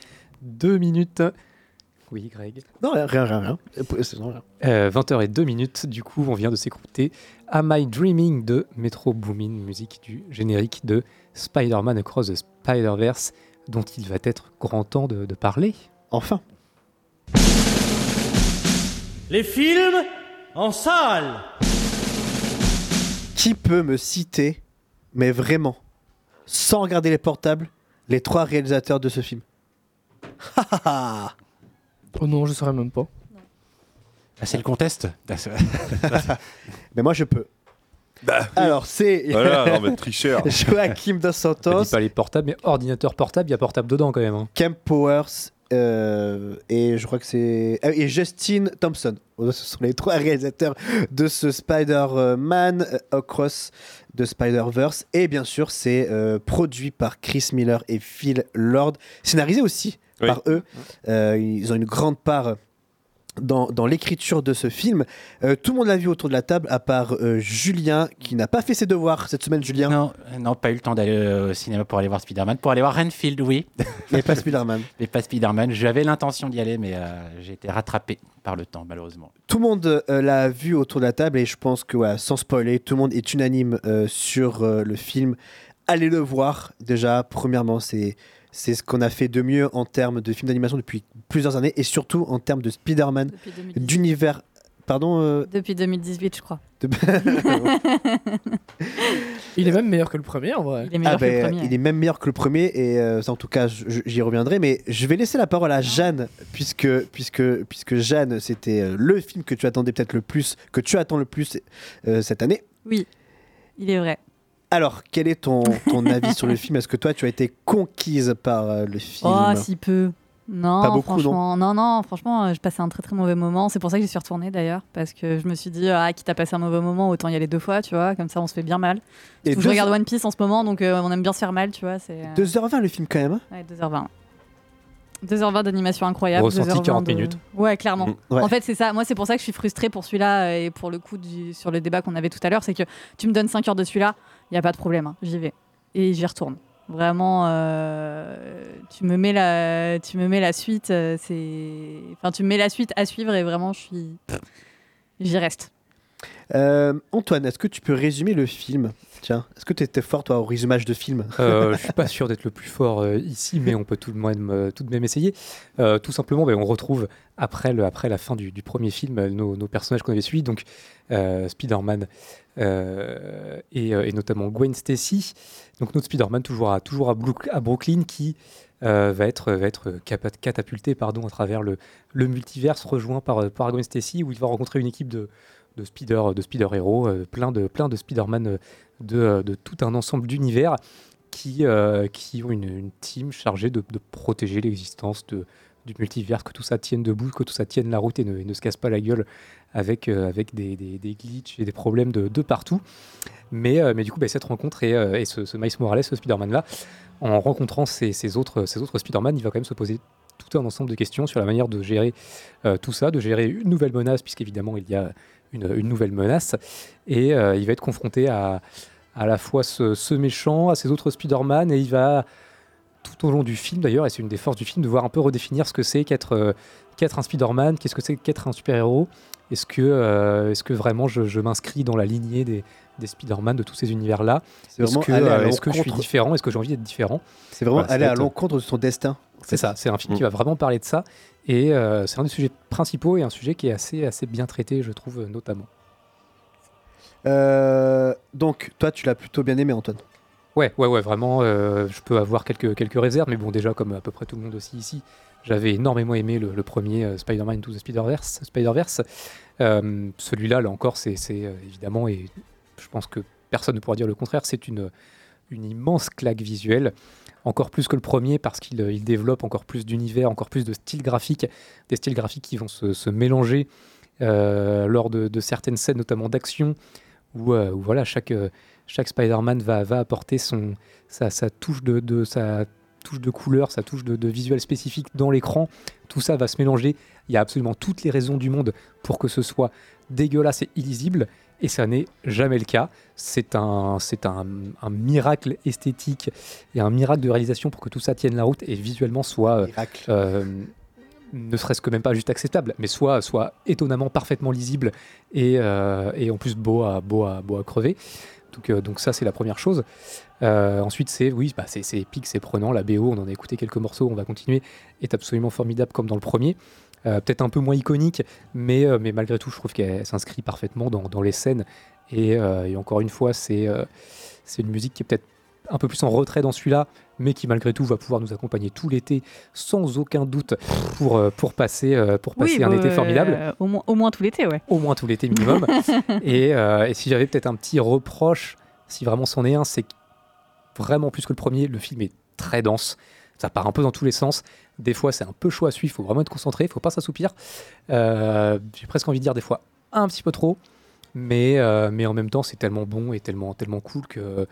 2 minutes. Oui, Greg. Non, rien, rien, rien. rien. Euh, c'est- non, rien. Euh, 20h et 2 minutes. Du coup, on vient de s'écouter Am I Dreaming de Metro Boomin, musique du générique de Spider-Man Across the Spider-Verse, dont il va être grand temps de, de parler. Enfin. Les films en salle Qui peut me citer, mais vraiment, sans regarder les portables, les trois réalisateurs de ce film <laughs> Oh non, je saurais même pas. Ah, c'est le contest <laughs> Mais moi, je peux. Alors, c'est Voilà, non, mais tricheur. <laughs> Joachim Dos Santos, dis pas les portables, mais ordinateur portable, il y a portable dedans quand même. hein. Kemp Powers euh, et je crois que c'est ah, et Justin Thompson. Oh, Ce sont les trois réalisateurs de ce Spider-Man euh, Across the Spider-Verse et bien sûr c'est euh, produit par Chris Miller et Phil Lord, scénarisé aussi Oui. par eux. Euh, ils ont une grande part dans, dans l'écriture de ce film. Euh, tout le monde l'a vu autour de la table, à part euh, Julien, qui n'a pas fait ses devoirs cette semaine, Julien. Non, euh, non, pas eu le temps d'aller au cinéma pour aller voir Spider-Man. Pour aller voir Renfield, oui. <laughs> Mais pas Spider-Man. <laughs> Mais pas Spider-Man. J'avais l'intention d'y aller, mais j'ai été rattrapé par le temps, malheureusement. Tout le monde l'a vu autour de la table et je pense que, sans spoiler, tout le monde est unanime sur le film. Allez le voir. Déjà, premièrement, c'est c'est ce qu'on a fait de mieux en termes de film d'animation depuis plusieurs années et surtout en termes de Spider-Man, Depuis 2018. d'univers. Pardon euh, Depuis 2018, je crois. de- <laughs> Il est même meilleur que le premier en vrai. Il est meilleur Ah que le ben, premier. Il est même meilleur que le premier et euh, ça, en tout cas j'y reviendrai mais je vais laisser la parole à Jeanne puisque puisque puisque Jeanne c'était euh, le film que tu attendais peut-être le plus que tu attends le plus euh, cette année. Oui, il est vrai. Alors quel est ton, ton <laughs> avis sur le film? Est-ce que toi tu as été conquise par euh, le film? Oh, si peu. Non, Pas beaucoup, franchement, non, non, franchement, euh, je passais un très très mauvais moment. C'est pour ça que j'y suis retournée d'ailleurs, parce que je me suis dit, ah, quitte à passer un mauvais moment, autant y aller deux fois, tu vois, comme ça on se fait bien mal. Et deux- je regarde One Piece en ce moment, donc euh, on aime bien se faire mal, tu vois. C'est euh, 2h20 le film quand même. hein? Ouais, 2h20. 2h20 d'animation incroyable. Ressenti 2h20 40 de- minutes. Ouais, clairement. Mm, ouais. En fait, c'est ça. Moi, c'est pour ça que je suis frustrée pour celui-là euh, et pour le coup du, sur le débat qu'on avait tout à l'heure. C'est que tu me donnes 5 heures de celui-là, il n'y a pas de problème. hein, J'y vais. Et j'y retourne. Vraiment, euh, tu, me mets la, tu me mets la suite. euh, c'est... Enfin, tu me mets la suite à suivre et vraiment, je suis. J'y reste. Euh, Antoine, est-ce que tu peux résumer le film? Tiens, est-ce que tu étais fort toi au résumage de film? Euh, je suis pas sûr d'être le plus fort euh, ici, mais on peut tout de même, euh, tout de même essayer. Tout simplement, ben, on retrouve après, après la fin du, premier film nos, personnages qu'on avait suivis, donc Spider-Man et, notamment Gwen Stacy. Donc notre Spider-Man toujours à, toujours à, Brook- à Brooklyn qui va être, va être catapulté pardon, à travers le, le multiverse, rejoint par, par Gwen Stacy, où il va rencontrer une équipe de, de Spider, de euh, plein de, plein de Spider-Man euh, de, de tout un ensemble d'univers qui, euh, qui ont une, une team chargée de, de protéger l'existence de, du multivers, que tout ça tienne debout, que tout ça tienne la route et ne, ne se casse pas la gueule avec, euh, avec des, des, des glitches et des problèmes de, de partout. Mais, euh, mais du coup, bah, cette rencontre et, euh, et ce, ce Miles Morales, ce Spider-Man-là, en rencontrant ces, ces autres, ces autres Spider-Man, il va quand même se poser tout un ensemble de questions sur la manière de gérer euh, tout ça, de gérer une nouvelle menace, puisqu'évidemment, il y a une, une nouvelle menace. Et euh, il va être confronté à, à la fois ce, ce méchant, à ces autres Spider-Man, et il va tout au long du film d'ailleurs, et c'est une des forces du film, de voir un peu redéfinir ce que c'est qu'être euh, qu'être un Spider-Man, qu'est-ce que c'est qu'être un super-héros. Est-ce que, euh, est-ce que vraiment je, je m'inscris dans la lignée des, des Spider-Man, de tous ces univers-là? Est-ce que, euh, que je suis différent? Est-ce que j'ai envie d'être différent? C'est vraiment Voilà, aller à l'encontre de son destin. C'est ça, c'est un film qui va vraiment parler de ça. Et euh, c'est un des sujets principaux et un sujet qui est assez, assez bien traité, je trouve, notamment. Euh, donc, toi, tu l'as plutôt bien aimé, Antoine? Ouais, ouais, ouais, vraiment, euh, je peux avoir quelques, quelques réserves, mais bon, déjà, comme à peu près tout le monde aussi ici, j'avais énormément aimé le, le premier Spider-Man to the Spider-Verse. Spider-Verse. Euh, Celui-là, là encore, c'est évidemment, et je pense que personne ne pourra dire le contraire, c'est une, une immense claque visuelle, encore plus que le premier, parce qu'il euh, développe encore plus d'univers, encore plus de styles graphiques, des styles graphiques qui vont se, mélanger euh, lors de, certaines scènes, notamment d'action, où, euh, voilà, chaque, chaque Spider-Man va, va apporter son, sa, sa touche de, de- sa touche de couleur, sa touche de visuel spécifique dans l'écran. Tout ça va se mélanger. Il y a absolument toutes les raisons du monde pour que ce soit dégueulasse et illisible. Et ça n'est jamais le cas. C'est un, c'est un, un miracle esthétique et un miracle de réalisation pour que tout ça tienne la route et visuellement soit, euh, euh, ne serait-ce que même pas juste acceptable, mais soit, soit étonnamment parfaitement lisible et, euh, et en plus beau à, beau à, beau à crever. Donc, euh, donc ça, c'est la première chose. Euh, ensuite, c'est oui, bah, c'est épique, c'est prenant. La BO, on en a écouté quelques morceaux, on va continuer, est absolument formidable comme dans le premier. Euh, Peut-être un peu moins iconique, mais, euh, mais malgré tout, je trouve qu'elle s'inscrit parfaitement dans, dans les scènes. Et, euh, et encore une fois, c'est c'est une musique qui est peut-être un peu plus en retrait dans celui-là, mais qui malgré tout va pouvoir nous accompagner tout l'été sans aucun doute pour, pour passer, pour passer Oui, un bah, été formidable au, moins, au moins tout l'été, ouais. au moins tout l'été minimum. <laughs> et, euh, et si j'avais peut-être un petit reproche, si vraiment c'en est un, c'est vraiment plus que le premier, le film est très dense. Ça part un peu dans tous les sens. Des fois, c'est un peu chaud à suivre. Il faut vraiment être concentré. Il faut pas s'assoupir. Euh, J'ai presque envie de dire des fois un petit peu trop. Mais, euh, mais en même temps, c'est tellement bon et tellement, tellement cool que,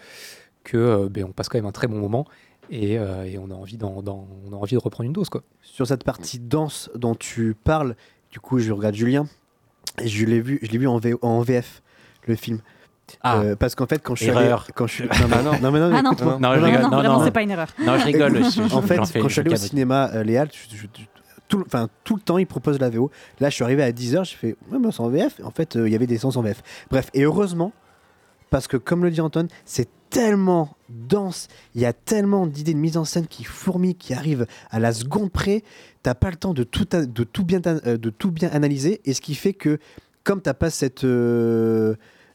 que euh, ben, on passe quand même un très bon moment. Et, on, a envie on a envie de reprendre une dose. Quoi. Sur cette partie danse dont tu parles, du coup, je regarde Julien et je l'ai vu, je l'ai vu en, en VF, le film. Ah. Euh, parce qu'en fait, quand je suis Erreur. allé, quand je suis, non, mais non, non, mais non, Ah non. Non, je rigole. Non, vraiment, non, c'est pas une erreur. Non, je rigole. Je- en fait, quand je suis allé au cinéma, euh, Léal, je- je- je- tout, le- enfin, tout le temps, il propose la VO. Là, je suis arrivé à 10h, j'ai fait, ouais, mais c'est en VF. En fait, euh, il y avait des séances en VF. Bref, et heureusement, parce que comme le dit Anton, c'est tellement dense, il y a tellement d'idées de mise en scène qui fourmillent, qui arrivent à la seconde près, t'as pas le temps de tout, a- de tout, bien, ta- de tout bien analyser, et ce qui fait que, comme t'as pas cette... euh,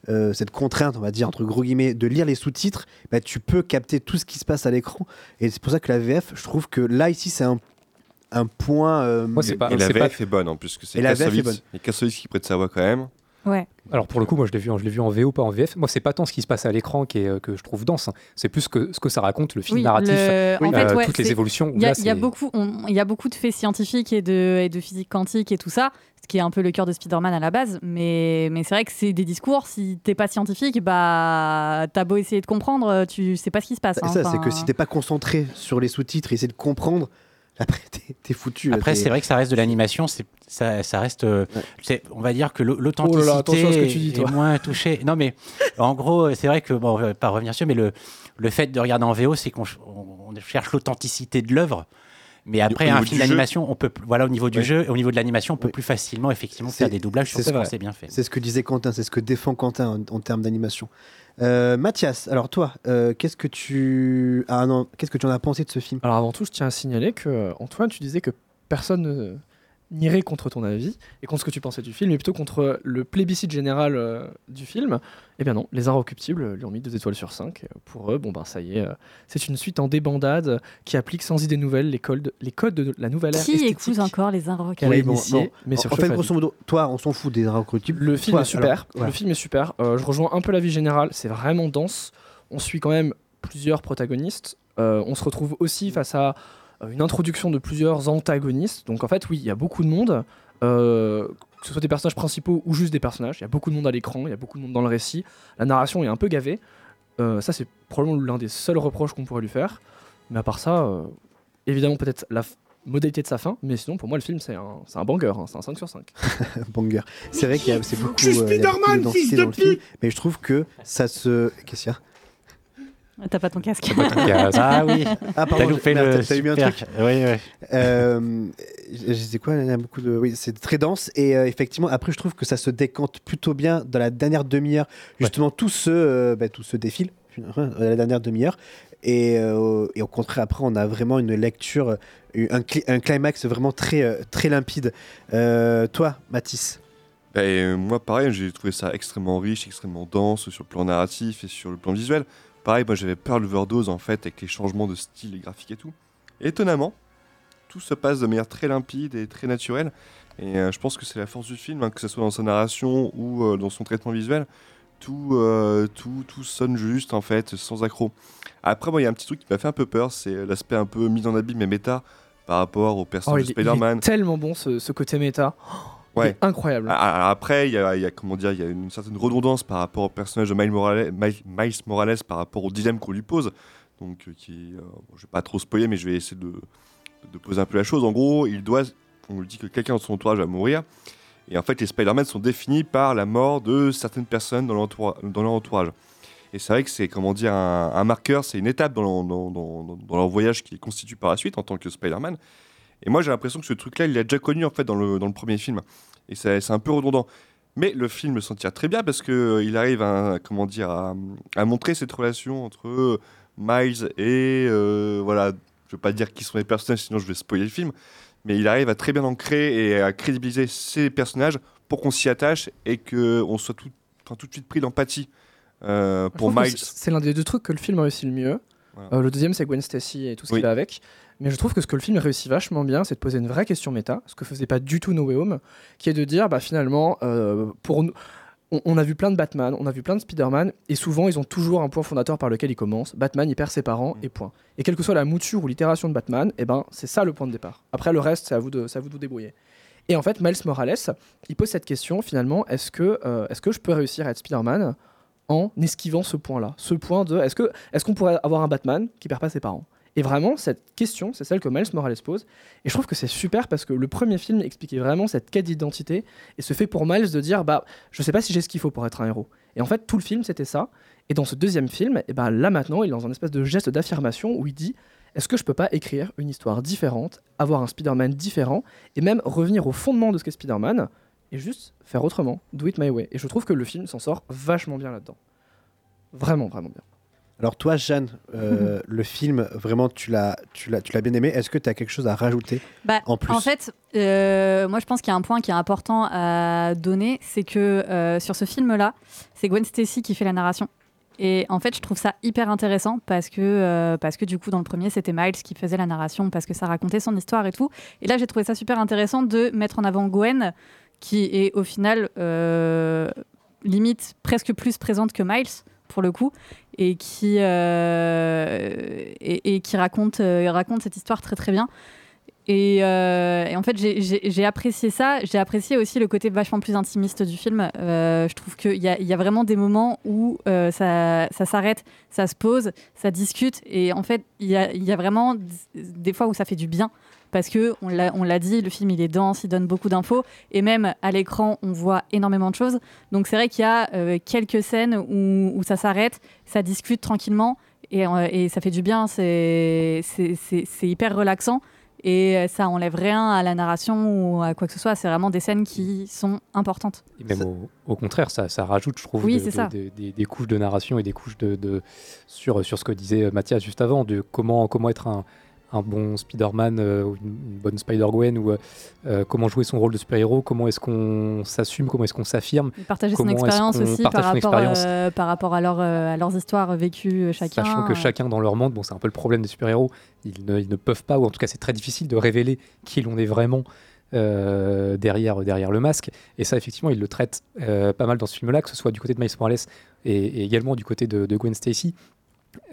euh, cette contrainte, on va dire, entre gros guillemets, de lire les sous-titres, bah, tu peux capter tout ce qui se passe à l'écran. Et c'est pour ça que la VF, je trouve que là, ici, c'est un, un point. euh, Moi, c'est pas- Et la c'est VF pas- est bonne en plus, que c'est Et la VF est Kassovitz. bonne. Et Kassovitz qui prête sa voix quand même. Ouais. Alors pour le coup, moi je l'ai vu, en- je l'ai vu en VO, pas en VF. Moi, c'est pas tant ce qui se passe à l'écran qui est, euh, que je trouve dense. hein. C'est plus que ce que ça raconte, le film Oui, narratif, le- en euh, fait, ouais, toutes les évolutions. Il y, a- y beaucoup, on- il y a beaucoup de faits scientifiques et de, et de physique quantique et tout ça, ce qui est un peu le cœur de Spider-Man à la base. Mais, mais c'est vrai que c'est des discours. Si t'es pas scientifique, bah t'as beau essayer de comprendre, tu sais pas ce qui se passe. C'est hein. ça, c'est que si t'es pas concentré sur les sous-titres et essayer de comprendre, après, t'es- foutu. Après, c'est vrai que ça reste de l'animation, c'est ça, ça reste. euh, on va dire que Oh l'authenticité dis, est toi. moins touchée. Non, mais en gros, c'est vrai que bon, on va pas revenir dessus, mais le le fait de regarder en VO, c'est qu'on ch- on, on cherche l'authenticité de l'œuvre. Mais après, un film d'animation, on peut, voilà, au niveau du jeu, et au niveau de l'animation, on peut plus facilement, effectivement, faire des doublages, c'est bien fait. C'est ce que disait Quentin, c'est ce que défend Quentin en, en termes d'animation. Euh, Mathias, alors toi, euh, qu'est-ce que tu qu'est-ce que tu en as pensé de ce film? Alors avant tout, je tiens à signaler que euh, Antoine, tu disais que personne ne- n'irait contre ton avis et contre ce que tu pensais du film, mais plutôt contre le plébiscite général euh, du film. Eh bien non, les Inrecuptibles lui ont mis deux étoiles sur 5. Pour eux, bon ben ça y est, euh, c'est une suite en débandade qui applique sans idée nouvelle les codes, les codes de la nouvelle ère Qui esthétique. écoute encore les a Oui, bon, initié, bon. mais En- sur en fait, grosso modo, toi, on s'en fout des inrecuptibles. Le film Toi, est super. alors. Le film est super. Euh, je rejoins un peu la vie générale. C'est vraiment dense. On suit quand même plusieurs protagonistes. Euh, on se retrouve aussi face à euh, une introduction de plusieurs antagonistes. Donc en fait, oui, il y a beaucoup de monde. euh, que ce soit des personnages principaux ou juste des personnages. Il y a beaucoup de monde à l'écran. Il y a beaucoup de monde dans le récit. La narration est un peu gavée. Euh, ça, c'est probablement l'un des seuls reproches qu'on pourrait lui faire. Mais à part ça, euh, évidemment, peut-être la modalité de sa fin. Mais sinon, pour moi, le film, c'est un, c'est un banger. hein. C'est un 5 sur 5. <laughs> Banger. C'est vrai qu'il y a c'est beaucoup, Je suis euh, Spider-Man, fils dans de le film, pute mais je trouve que ça se. Qu'est-ce qu'il y a? T'as pas ton <laughs> casque. Ah oui. Ah, pardon, T'as loupé le t'as- eu mis un truc. Oui, oui. Euh, je je sais quoi, il y a beaucoup de. Oui, c'est très dense et euh, effectivement, après, je trouve que ça se décante plutôt bien dans la dernière demi-heure. Justement, tout se, euh, bah, tout se défile dans la dernière demi-heure. Et, euh, et au contraire, après, on a vraiment une lecture, euh, un, cli- un climax vraiment très, très limpide. Euh, toi, Mathis? Et, euh, moi, pareil, j'ai trouvé ça extrêmement riche, extrêmement dense sur le plan narratif et sur le plan visuel. Pareil, moi j'avais peur de l'overdose en fait avec les changements de style et graphique et tout. Et étonnamment, tout se passe de manière très limpide et très naturelle. Et euh, je pense que c'est la force du film, hein, que ce soit dans sa narration ou euh, dans son traitement visuel. Tout, euh, tout, tout sonne juste en fait, sans accroc. Après, moi, il y a un petit truc qui m'a fait un peu peur, c'est l'aspect un peu mis en abîme et méta par rapport au Oh, personnage de est Spider-Man. tellement bon ce, ce côté méta. Oh, Ouais. incroyable. Après, il y a, il y a, comment dire, il y a une certaine redondance par rapport au personnage de Miles Morales, Miles, Miles Morales par rapport au dilemme qu'on lui pose. Donc, euh, qui, euh, bon, je vais pas trop spoiler, mais je vais essayer de, de poser un peu la chose. En gros, il doit, on lui dit que quelqu'un de son entourage va mourir. Et en fait, les Spider-Man sont définis par la mort de certaines personnes dans leur, entourage. Et c'est vrai que c'est, comment dire, un, un marqueur, c'est une étape dans, leur- dans- dans- dans leur voyage qui constitue par la suite en tant que Spider-Man. Et moi, j'ai l'impression que ce truc-là, il l'a déjà connu en fait dans le, dans le premier film. Et c'est un peu redondant. Mais le film s'en tire très bien parce qu'il arrive à, comment dire, à, à montrer cette relation entre euh, Miles et. euh, voilà, je veux pas dire qui sont les personnages, sinon je vais spoiler le film. Mais il arrive à très bien ancrer et à crédibiliser ces personnages pour qu'on s'y attache et qu'on soit tout, tout de suite pris d'empathie euh, pour Miles. c'est- l'un des deux trucs que le film réussit le mieux. Voilà. Euh, le deuxième, c'est Gwen Stacy et tout ce Oui. qu'il a avec. Mais je trouve que ce que le film réussit vachement bien, c'est de poser une vraie question méta, ce que faisait pas du tout No Way Home, qui est de dire, bah finalement, euh, pour nous, on, a vu plein de Batman, on a vu plein de Spider-Man, et souvent ils ont toujours un point fondateur par lequel ils commencent. Batman, il perd ses parents, et point. Et quelle que soit la mouture ou l'itération de Batman, et ben c'est ça le point de départ. Après le reste, c'est à vous de, à vous de vous débrouiller. Et en fait, Miles Morales, il pose cette question finalement est-ce que, euh, est-ce que je peux réussir à être Spider-Man en esquivant ce point-là? Ce point de est-ce que est-ce qu'on pourrait avoir un Batman qui perd pas ses parents? Et vraiment, cette question, c'est celle que Miles Morales pose. Et je trouve que c'est super parce que le premier film expliquait vraiment cette quête d'identité et se fait pour Miles de dire bah je sais pas si j'ai ce qu'il faut pour être un héros. Et en fait, tout le film c'était ça. Et dans ce deuxième film, ben là maintenant, il est dans un espèce de geste d'affirmation où il dit est-ce que je peux pas écrire une histoire différente, avoir un Spider-Man différent et même revenir au fondement de ce qu'est Spider-Man et juste faire autrement, do it my way. Et je trouve que le film s'en sort vachement bien là-dedans. Vraiment, vraiment bien. Alors toi, Jeanne, euh, le film, vraiment, tu l'as, tu l'as, tu l'as bien aimé. Est-ce que tu as quelque chose à rajouter Bah, en plus? fait, euh, moi je pense qu'il y a un point qui est important à donner, c'est que euh, sur ce film-là, c'est Gwen Stacy qui fait la narration. Et en fait, je trouve ça hyper intéressant parce que, euh, parce que du coup, dans le premier, c'était Miles qui faisait la narration parce que ça racontait son histoire et tout. Et là, j'ai trouvé ça super intéressant de mettre en avant Gwen, qui est au final euh, limite presque plus présente que Miles pour le coup et qui euh, et, qui raconte euh, raconte cette histoire très très bien. Et, euh, en fait j'ai- apprécié ça. J'ai apprécié aussi le côté vachement plus intimiste du film. Je trouve qu'il y y a vraiment des moments où ça, ça s'arrête ça se pose ça discute. Et en fait il y a, il y a vraiment des fois où ça fait du bien parce que on l'a dit, le film il est dense, il donne beaucoup d'infos et même à l'écran on voit énormément de choses. Donc c'est vrai qu'il y a euh, quelques scènes où, où ça s'arrête, ça discute tranquillement et, euh, et ça fait du bien. C'est hyper relaxant et ça enlève rien à la narration ou à quoi que ce soit. C'est vraiment des scènes qui sont importantes. Et même au, au contraire, ça, ça rajoute, je trouve, Oui, de- c'est de- ça. de- des, couches de narration et des couches de, sur, sur ce que disait euh, Mathias juste avant, de comment, comment être un, un bon Spider-Man euh, ou une, une bonne Spider-Gwen, ou euh, euh, comment jouer son rôle de super-héros, comment est-ce qu'on s'assume, comment est-ce qu'on s'affirme. Partager son expérience aussi par rapport, expérience. euh, par rapport à, leur, à leurs histoires vécues chacun. Sachant que chacun dans leur monde, bon, c'est un peu le problème des super-héros, ils ne, ils ne peuvent pas, ou en tout cas c'est très difficile de révéler qui l'on est vraiment derrière, derrière le masque. Et ça, effectivement, ils le traitent euh, pas mal dans ce film-là, que ce soit du côté de Miles Morales et, et également du côté de, de Gwen Stacy,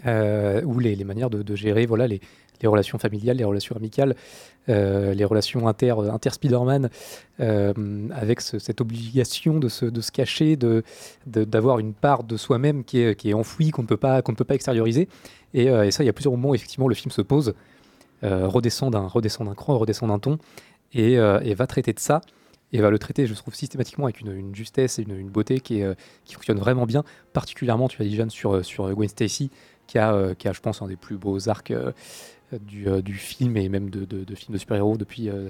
euh, ou les, les manières de, de gérer voilà, les, les relations familiales, les relations amicales, euh, les relations inter, inter-Spider-Man, euh, avec ce- cette obligation de se, de se cacher, de, de- d'avoir une part de soi-même qui est, qui est enfouie, qu'on ne peut pas, qu'on peut pas extérioriser. Et, euh, et ça, il y a plusieurs moments où effectivement le film se pose, redescend d'un redescend d'un cran, redescend d'un ton, et, et va traiter de ça. Et va le traiter, je trouve, systématiquement avec une, une justesse et une, une beauté qui, qui fonctionne vraiment bien. Particulièrement, tu as dit, Jeanne, sur, sur Gwen Stacy, qui a, qui a, je pense, un des plus beaux arcs du, euh, du film et même de, de, de films de super-héros depuis, euh,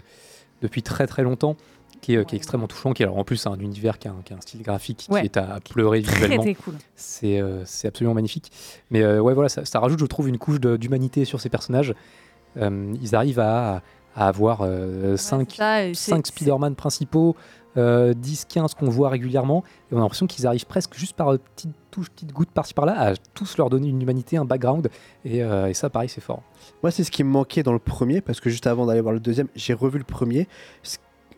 depuis très très longtemps. Qui est, qui est extrêmement touchant, qui alors en plus a un univers qui a un, qui a un style graphique Ouais. qui est à pleurer Très, visuellement. très cool. C'est euh, absolument magnifique. Mais euh, ouais, voilà, ça, ça rajoute, je trouve, une couche d'humanité sur ces personnages. Euh, ils arrivent à, à avoir 5 c'est ça, et c'est- Spider-Man principaux, euh, 10-15 qu'on voit régulièrement. Et on a l'impression qu'ils arrivent presque juste par euh, petites touches, petites gouttes par-ci par-là à tous leur donner une humanité, un background. Et, euh, et ça, pareil, c'est fort. Moi, c'est ce qui me manquait dans le premier, parce que juste avant d'aller voir le deuxième, j'ai revu le premier.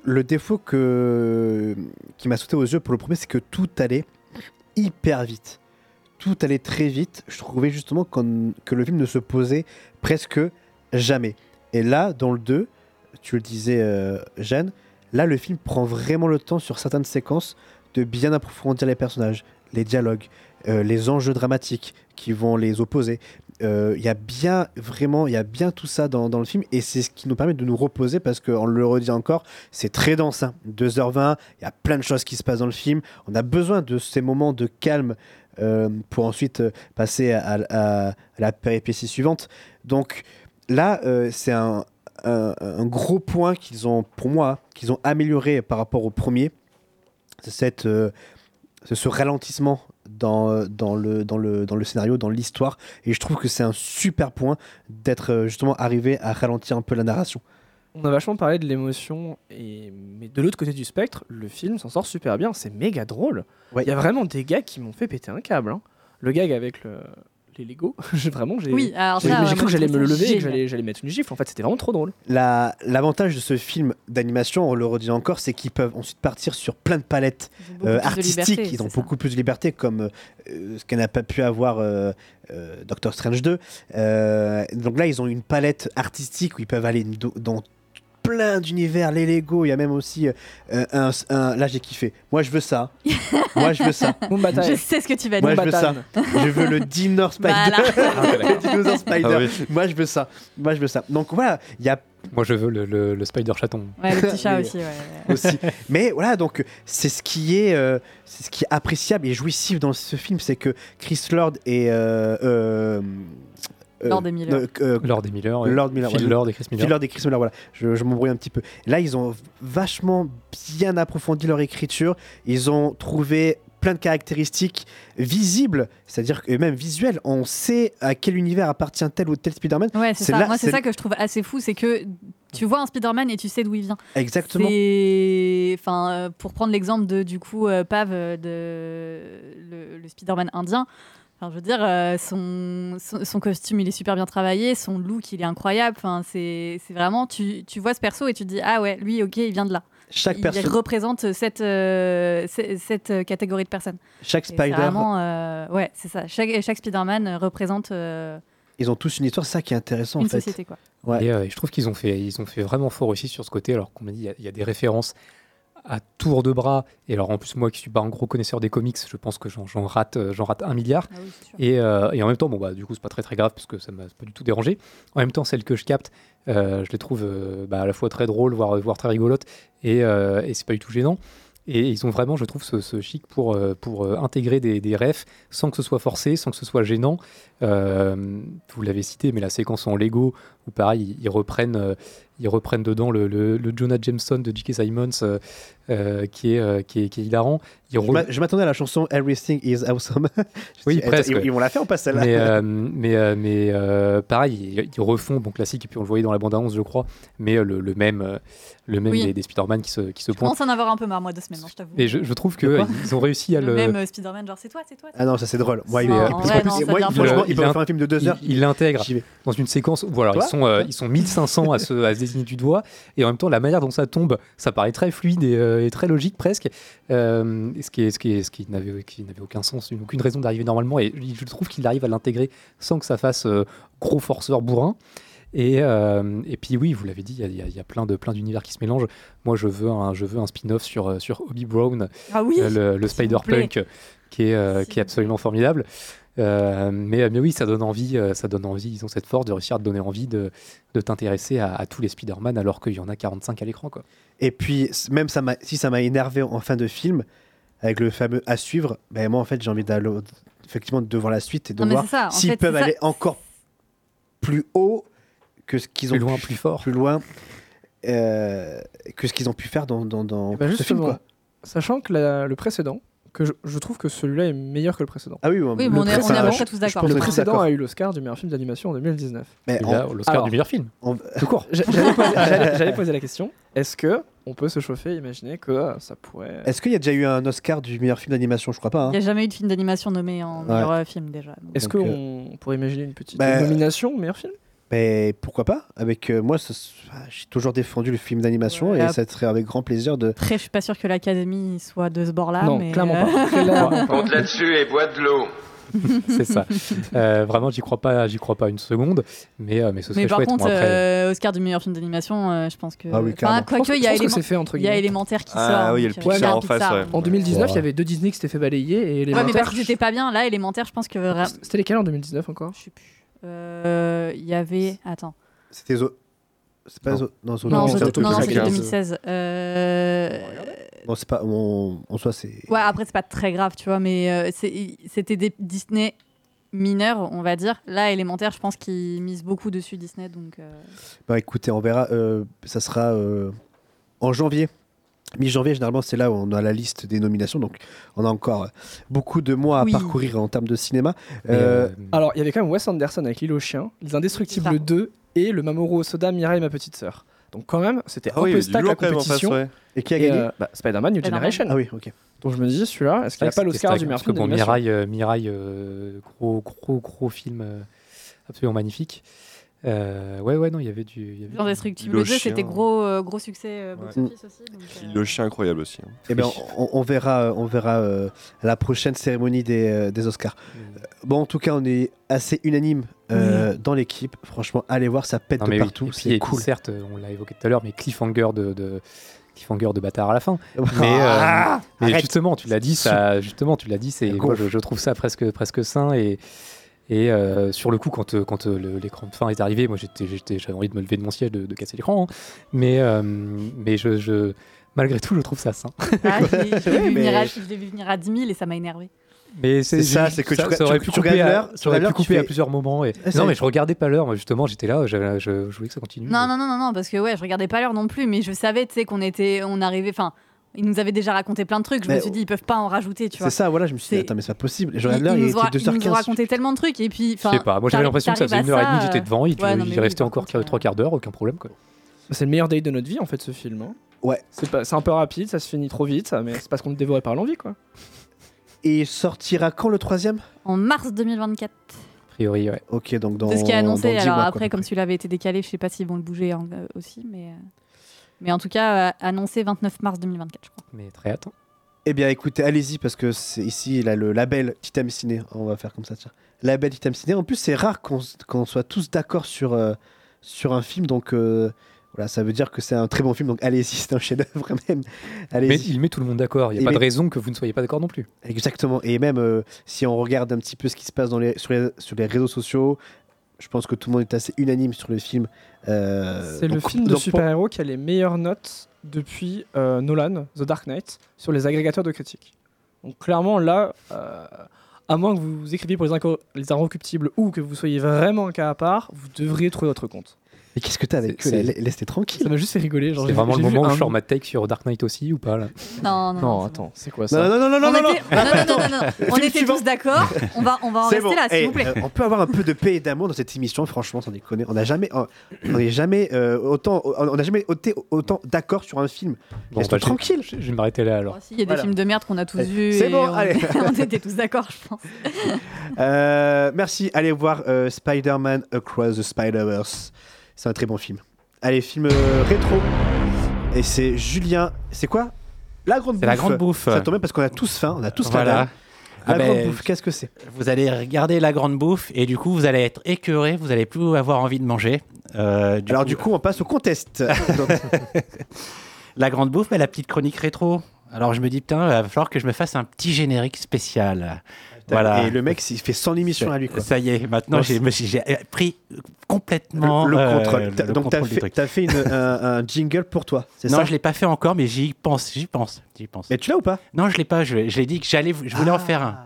Le défaut qui m'a sauté aux yeux pour le premier, c'est que tout allait hyper vite. Tout allait très vite. Je trouvais justement que le film ne se posait presque jamais. Et là, dans le 2, tu le disais, euh, Jeanne, là, le film prend vraiment le temps sur certaines séquences de bien approfondir les personnages, les dialogues, euh, les enjeux dramatiques qui vont les opposer, euh, il y a bien, vraiment, il y a bien tout ça dans, le film et c'est ce qui nous permet de nous reposer parce qu'on le redit encore, c'est très dense. hein. 2h20, il y a plein de choses qui se passent dans le film. On a besoin de ces moments de calme euh, pour ensuite passer à, à- la péripétie suivante. Donc là, c'est un, un- un gros point qu'ils ont, pour moi, qu'ils ont amélioré par rapport au premier. C'est cette, euh, ce ce ralentissement dans, dans, le, dans, le, dans le scénario, dans l'histoire. Et je trouve que c'est un super point d'être euh, justement arrivé à ralentir un peu la narration. On a vachement parlé de l'émotion, et... mais de l'autre côté du spectre, le film s'en sort super bien. C'est méga drôle. Il y a vraiment des gags qui m'ont fait péter un câble. hein. Le gag avec le... les Lego, <laughs> j'ai vraiment j'ai Oui, cru que j'allais me le lever et que j'allais j'allais mettre une gifle. En fait, c'était vraiment trop drôle. La- L'avantage de ce film d'animation, on le redit encore, c'est qu'ils peuvent ensuite partir sur plein de palettes beaucoup euh, plus de artistiques. liberté, Ils ont ça. beaucoup plus de liberté, comme euh, ce qu'elle n'a pas pu avoir euh, euh, Doctor Strange 2. Euh, donc là, ils ont une palette artistique où ils peuvent aller dans plein d'univers, les Lego. Il y a même aussi euh, un, un- Là, j'ai kiffé. Moi, je veux ça. <laughs> Moi, je veux ça. Je sais ce que tu vas Moi, dire. je veux ça. Je veux le Dinosaur <laughs> Spider. Voilà. <laughs> le Dinosaur Spider. Ah oui. Moi, je veux ça. Moi, je veux ça. Donc voilà, il y a Moi, je veux le, le- le Spider chaton. Ouais, le petit chat Mais- aussi, ouais, ouais. aussi. Mais voilà, donc c'est ce qui est, euh, c'est ce qui est appréciable et jouissif dans ce film, c'est que Chris Lord et euh, Lord et Miller. Lord et Miller. Lord Miller, Phil ouais. Lord et Chris Miller. Phil Lord et Chris Miller, voilà. Je, je m'embrouille un petit peu. Là, ils ont vachement bien approfondi leur écriture. Ils ont trouvé plein de caractéristiques visibles, c'est-à-dire que même visuelles. On sait à quel univers appartient tel ou tel Spider-Man. Ouais, c'est ça. là- Moi, c'est ça que je trouve assez fou, c'est que tu vois un Spider-Man et tu sais d'où il vient. Exactement. Enfin, euh, pour prendre l'exemple de du coup euh, Pav euh, de le, le Spider-Man indien. Enfin, je veux dire, euh, son, son, son costume, il est super bien travaillé, son look, il est incroyable. Enfin, c'est vraiment, tu, tu vois ce perso et tu te dis, ah ouais, lui, ok, il vient de là. Chaque il perso- représente cette, euh, cette euh, catégorie de personnes. Chaque Spider- Vraiment, euh, ouais, c'est ça. Chaque, chaque Spider-Man représente euh, Ils ont tous une histoire, c'est ça qui est intéressant une en fait. société, quoi. Ouais. Et euh, je trouve qu'ils ont fait, ils ont fait vraiment fort aussi sur ce côté, alors qu'on m'a dit, il y il y, a des références à tour de bras. Et alors en plus, moi qui suis pas un gros connaisseur des comics, je pense que j'en rate, euh, j'en rate un milliard. Ah oui, et, euh, et en même temps, bon bah du coup, c'est pas très très grave parce que ça m'a pas du tout dérangé. En même temps, celles que je capte, euh, je les trouve euh, bah, à la fois très drôles, voire, voire très rigolotes, et, et c'est pas du tout gênant. Et ils ont vraiment, je trouve, ce, ce chic pour, pour intégrer des, des refs sans que ce soit forcé, sans que ce soit gênant. Euh, vous l'avez cité, mais la séquence en Lego, où pareil, ils, reprennent, ils reprennent dedans le, le- le Jonah Jameson de J.K. Simons, euh, euh, qui, est, euh, qui, est, qui est hilarant. Ils Je re- m'a- Je m'attendais à la chanson Everything is Awesome. <laughs> Je oui, dis, presque. Ils, ils vont la faire ou pas celle-là Mais, euh, <laughs> mais, euh, mais euh, pareil, ils, ils refont bon classique et puis on le voyait dans la bande annonce, je crois. Mais euh, le, le même, le même Oui. des, des Spider-Man qui se, qui se Je commence pointent. à en avoir un peu marre, moi, de semaine, je t'avoue. Et je, je trouve De que quoi ils ont réussi à le le. même Spider-Man, genre c'est toi, c'est toi. c'est Ah non, ça c'est drôle. Moi, C'est, il, euh, franchement, il ils peuvent in- faire un film de deux heures. Il, l'intègre dans une séquence. Voilà, Toi ils sont, euh, ils sont 1500 à se, à se désigner du doigt. Et en même temps, la manière dont ça tombe, ça paraît très fluide et, euh, et très logique presque. Euh, ce qui, est, ce qui, est, ce qui n'avait, aucun sens, aucune raison d'arriver normalement. Et je trouve qu'il arrive à l'intégrer sans que ça fasse euh, gros forceur bourrin. Et, euh, et puis oui, vous l'avez dit, il y a- y, y plein de plein d'univers qui se mélangent. Moi, je veux un, je veux un spin-off sur sur Hobie Brown, Ah oui, euh, le, Spider-Punk, qui est euh, qui est absolument formidable. Euh, mais, mais oui, ça donne envie, euh, ça donne envie. Ils ont cette force de réussir à te donner envie de, de t'intéresser à, à tous les Spider-Man alors qu'il y en a 45 à l'écran, quoi. Et puis, même ça m'a- si ça m'a énervé en fin de film, avec le fameux à suivre, ben moi en fait j'ai envie d'aller effectivement de voir la suite et de Non, voir s'ils peuvent ça. aller encore plus haut que ce qu'ils ont Plus loin, pu- plus fort. plus loin euh, que ce qu'ils ont pu faire dans, dans, dans Bah, ce film quoi. sachant que la- le précédent, que je, je trouve que celui-là est meilleur que le précédent. Ah oui, Oui, mais on est- on est à peu près tous d'accord. Le précédent a eu l'Oscar du meilleur film d'animation en 2019. Mais en- l'Oscar du meilleur film. on- Tout court. <laughs> J'a- J'allais poser, la question est-ce que on peut se chauffer, imaginer que euh, ça pourrait. Est-ce qu'il y a déjà eu un Oscar du meilleur film d'animation? Je crois pas. Il hein. n'y a jamais eu de film d'animation nommé en Ouais. meilleur euh, film déjà. Est-ce qu'on pourrait imaginer une petite bah, nomination au meilleur film? Mais pourquoi pas? Avec euh, moi, ah, j'ai toujours défendu le film d'animation Ouais. et ça serait avec grand plaisir de. Après, je suis pas sûre que l'Académie soit de ce bord-là. Non, mais clairement euh, pas. Clairement pas. <laughs> Compte là-dessus et bois de l'eau. <laughs> C'est ça. Euh, vraiment, j'y crois pas, j'y crois pas une seconde. Mais, euh, mais ce serait Mais par chouette. contre, Bon, après, euh, Oscar du meilleur film d'animation, euh, je pense que. Ah oui, Enfin, pense- Quoique, il y a que élément- fait entre y a élémentaire qui Ah sort. oui, il y a le Pixar Pixar, en face, Pixar, ouais. donc, En 2019, il y avait deux Disney qui s'étaient fait balayer et Ouais, mais parce que c'était pas bien. Là, élémentaire, je pense que. C'était lesquels en 2019 encore? Je sais plus. Euh, Il y avait. Attends. C'était Zo. C'est pas Non. Zo. Non, Zo- Non, non, c'était 15. 2016. Euh, Bon, c'est pas. on- En soi, c'est. Ouais, après, c'est pas très grave, tu vois, mais euh, c'était des Disney mineurs, on va dire. Là, élémentaire, je pense qu'ils misent beaucoup dessus, Disney, donc. euh, Bah écoutez, on verra. euh, ça sera euh, en janvier. Mi-janvier, généralement, c'est là où on a la liste des nominations. Donc, on a encore euh, beaucoup de mois à Oui. parcourir en termes de cinéma. Mais, Euh, Alors, il y avait quand même Wes Anderson avec L'île aux chiens, Les Indestructibles 2 et Le Mamoru Soda, Mirai et ma petite sœur. Donc, quand même, c'était Ah un oui, y peu stack la face, compétition. ouais. Et qui a gagné bah, Spider-Man New. Generation. Ah oui, ok. Donc, je me dis, celui-là, est-ce qu'il n'a pas l'Oscar du meilleur Parce que film bon, Mirai, euh, Mirai euh, gros, gros, gros film euh, absolument magnifique. Euh, ouais, ouais, non, il y avait du. y avait du- Destructible Le 2, c'était gros, euh, gros succès euh, box-office aussi. donc, euh, Le chien incroyable aussi. hein. Eh ben, on, on verra, on verra euh, la prochaine cérémonie des, euh, des Oscars. Bon, en tout cas, on est assez unanime euh, dans l'équipe. Franchement, allez voir, ça pète Non, de oui. partout. Puis- C'est cool. certes, on l'a évoqué tout à l'heure, mais cliffhanger de, de cliffhanger de bâtard à la fin. <laughs> Ah, mais euh, mais justement, tu l'as dit, ça, justement, tu l'as dit, c'est moi, je, je trouve ça presque presque sain et et euh, sur le coup, quand, euh, quand euh, l'écran de fin est arrivé, moi j'avais envie de me lever de mon siège, de, de casser l'écran. hein. Mais, euh, mais je, je- malgré tout, je trouve ça sain. ah, je l'ai- je l'ai vu, mais- vu venir à 10 000 et ça m'a énervé. Mais C'est ça, c'est que tu- ça, aurait tu- pu tu couper, regardes à, l'heure, ça aurait pu couper à plusieurs moments. Et... Non, mais je regardais pas l'heure. Moi, justement, j'étais là, je, je, je voulais que ça continue. Non, non, non, non, non, parce que ouais, je regardais pas l'heure non plus, mais je savais, tu sais, qu'on était, on arrivait, enfin, ils nous avaient déjà raconté plein de trucs. Je me suis dit, ils peuvent pas en rajouter, tu vois. C'est ça, voilà, je me suis dit, attends, mais c'est pas possible. Ils, ils il nous ont, ils nous ont 2h15. raconté tellement de trucs et puis. Je sais pas. Moi, j'avais l'impression que ça faisait une heure et demie j'étais devant. Il, Ouais, il oui, restait encore contre, trois quarts d'heure, aucun problème. Quoi. C'est le meilleur date de notre vie, en fait, ce film. hein. Ouais. C'est un peu rapide, ça se finit trop vite, ça, mais c'est parce qu'on le dévorait par l'envie, quoi. Et sortira quand le troisième? En mars 2024. A priori, ouais. Ok, donc dans. C'est ce qui est annoncé. Alors mois, après, comme celui-là avait été décalé, je sais pas s'ils vont le bouger hein, euh, aussi, mais. Mais en tout cas, euh, annoncé 29 mars 2024, je crois. Mais très hein. Eh bien, écoutez, allez-y, parce que c'est ici, il a le label Titam Ciné. On va faire comme ça, tiens. Label Titam Ciné. En plus, c'est rare qu'on soit tous d'accord sur, euh, sur un film. Donc, euh, voilà, ça veut dire que c'est un très bon film. Donc, allez-y, <laughs> c'est un chef-d'œuvre même. Mais Allez-y. il met tout le monde d'accord. Il n'y a Il pas met- de raison que vous ne soyez pas d'accord non plus. Exactement. Et même euh, si on regarde un petit peu ce qui se passe dans les, sur, les, sur les réseaux sociaux, je pense que tout le monde est assez unanime sur le film. Euh, C'est le film de super-héros qui a les meilleures notes depuis euh, Nolan, The Dark Knight, sur les agrégateurs de critiques. Donc clairement, là, euh, à moins que vous écriviez pour les, les inrecuptibles ou que vous soyez vraiment un cas à part, vous devriez trouver votre compte. Mais qu'est-ce que t'as avec eux Laisse-les tranquilles. Ça m'a juste fait rigoler. genre, C'est vraiment le moment où je sors ma take sur Dark Knight aussi ou pas là Non, non. Non, attends, c'est quoi ça Non, non, non, non, non, On non, non. était- non, non, non, non, non. On était tous d'accord. On va, on va en C'est rester bon. là, s'il Eh, vous plaît. euh, on peut avoir un peu de paix et d'amour dans cette émission, franchement, sans déconner. On n'a jamais, on n'est jamais euh, autant, on n'a jamais été autant d'accord sur un film. Reste bah, tranquille. Je, vais m'arrêter là alors. Il y a des films de merde qu'on a tous Eh, vus. c'est bon, on, allez. <laughs> on était tous d'accord, je pense. Euh, merci. Allez voir euh, Spider-Man Across the Spider-Verse. C'est un très bon film. Allez, film euh, rétro. Et c'est Julien. C'est quoi? La grande bouffe. La grande bouffe. Ça tombe bien parce qu'on a tous faim. On a tous la Voilà. dalle. La Ah grande ben, bouffe, qu'est-ce que c'est? Vous allez regarder la grande bouffe et du coup vous allez être écœuré, vous allez plus avoir envie de manger. Euh, Alors, du coup, on passe au contest. <laughs> La grande bouffe, mais la petite chronique rétro. Alors je me dis putain, il va falloir que je me fasse un petit générique spécial. Voilà. Et le mec, il fait son émission à lui. Quoi. Ça y est, maintenant j'ai pris complètement le, le euh, contrôle. le Donc, tu as fait, truc. t'as fait une- <laughs> un, un jingle pour toi, c'est Non, ça je l'ai pas fait encore, mais j'y pense, j'y pense, j'y pense. Mais tu l'as ou pas? Non, je l'ai pas. Je, je l'ai dit que j'allais, je voulais en faire un.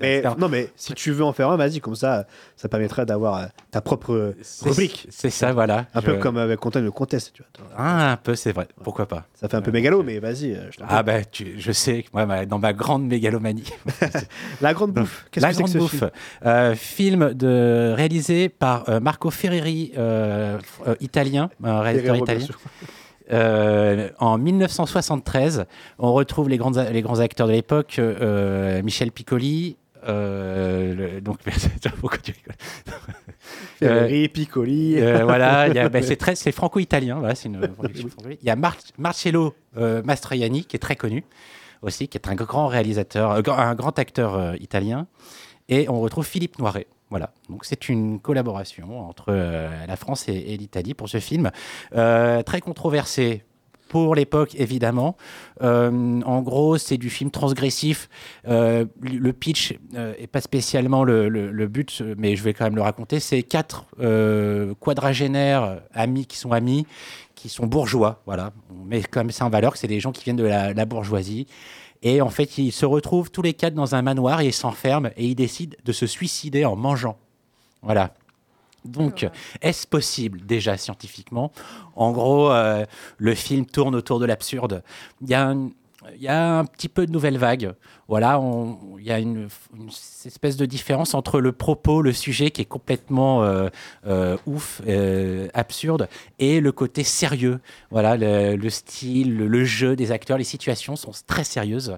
Mais, Non, mais si tu veux en faire un, vas-y, comme ça, ça permettra d'avoir euh, ta propre euh, rubrique. C'est ça, voilà. Un peu comme avec Quentin le contest, tu vois. Ah, un peu, c'est vrai. Pourquoi pas Ça fait un peu mégalo, mais vas-y. euh. Ah bah, tu, je sais, que moi, dans ma grande mégalomanie. <laughs> La grande bouffe. Qu'est-ce La que c'est que grande ce bouffe. film? Film de, réalisé par Marco Ferreri, euh, euh, italien, un réalisateur Ferrero, italien. Euh, en 1973, on retrouve les grands, a- les grands acteurs de l'époque, euh, Michel Piccoli. euh, le- donc, <laughs> pourquoi tu rigoles? Ferreri, Piccoli. voilà, <laughs> ben, c'est franco-italien. Voilà, c'est une <laughs> Il y a Mar- Marcello Mastroianni qui est très connu aussi, qui est un grand réalisateur, un grand acteur italien. Et on retrouve Philippe Noiret. Voilà, donc c'est une collaboration entre euh, la France et, l'Italie pour ce film. Euh, très controversé, pour l'époque, évidemment. Euh, en gros, c'est du film transgressif. Le pitch euh, est pas spécialement le, but, mais je vais quand même le raconter. C'est quatre quadragénaires amis qui sont amis, qui sont bourgeois. Voilà, on met quand même ça en valeur que c'est des gens qui viennent de la bourgeoisie. Et en fait, ils se retrouvent tous les quatre dans un manoir et ils s'enferment et ils décident de se suicider en mangeant. Voilà. Donc, est-ce possible déjà scientifiquement? En gros, euh, le film tourne autour de l'absurde. Il y a un, il y a un petit peu de nouvelle vague. Voilà, il y a une, espèce de différence entre le propos, le sujet qui est complètement euh, euh, ouf, euh, absurde, et le côté sérieux. Voilà, le, le style, le, jeu des acteurs, les situations sont très sérieuses.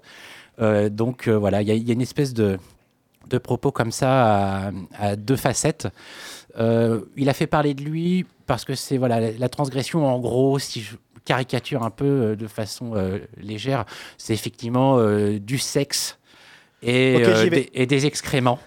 Donc voilà, il y, a- une espèce de, propos comme ça à, deux facettes. Il a fait parler de lui parce que c'est voilà la, la transgression en gros si je caricature un peu euh, de façon euh, légère c'est effectivement euh, du sexe et, euh, des, et des excréments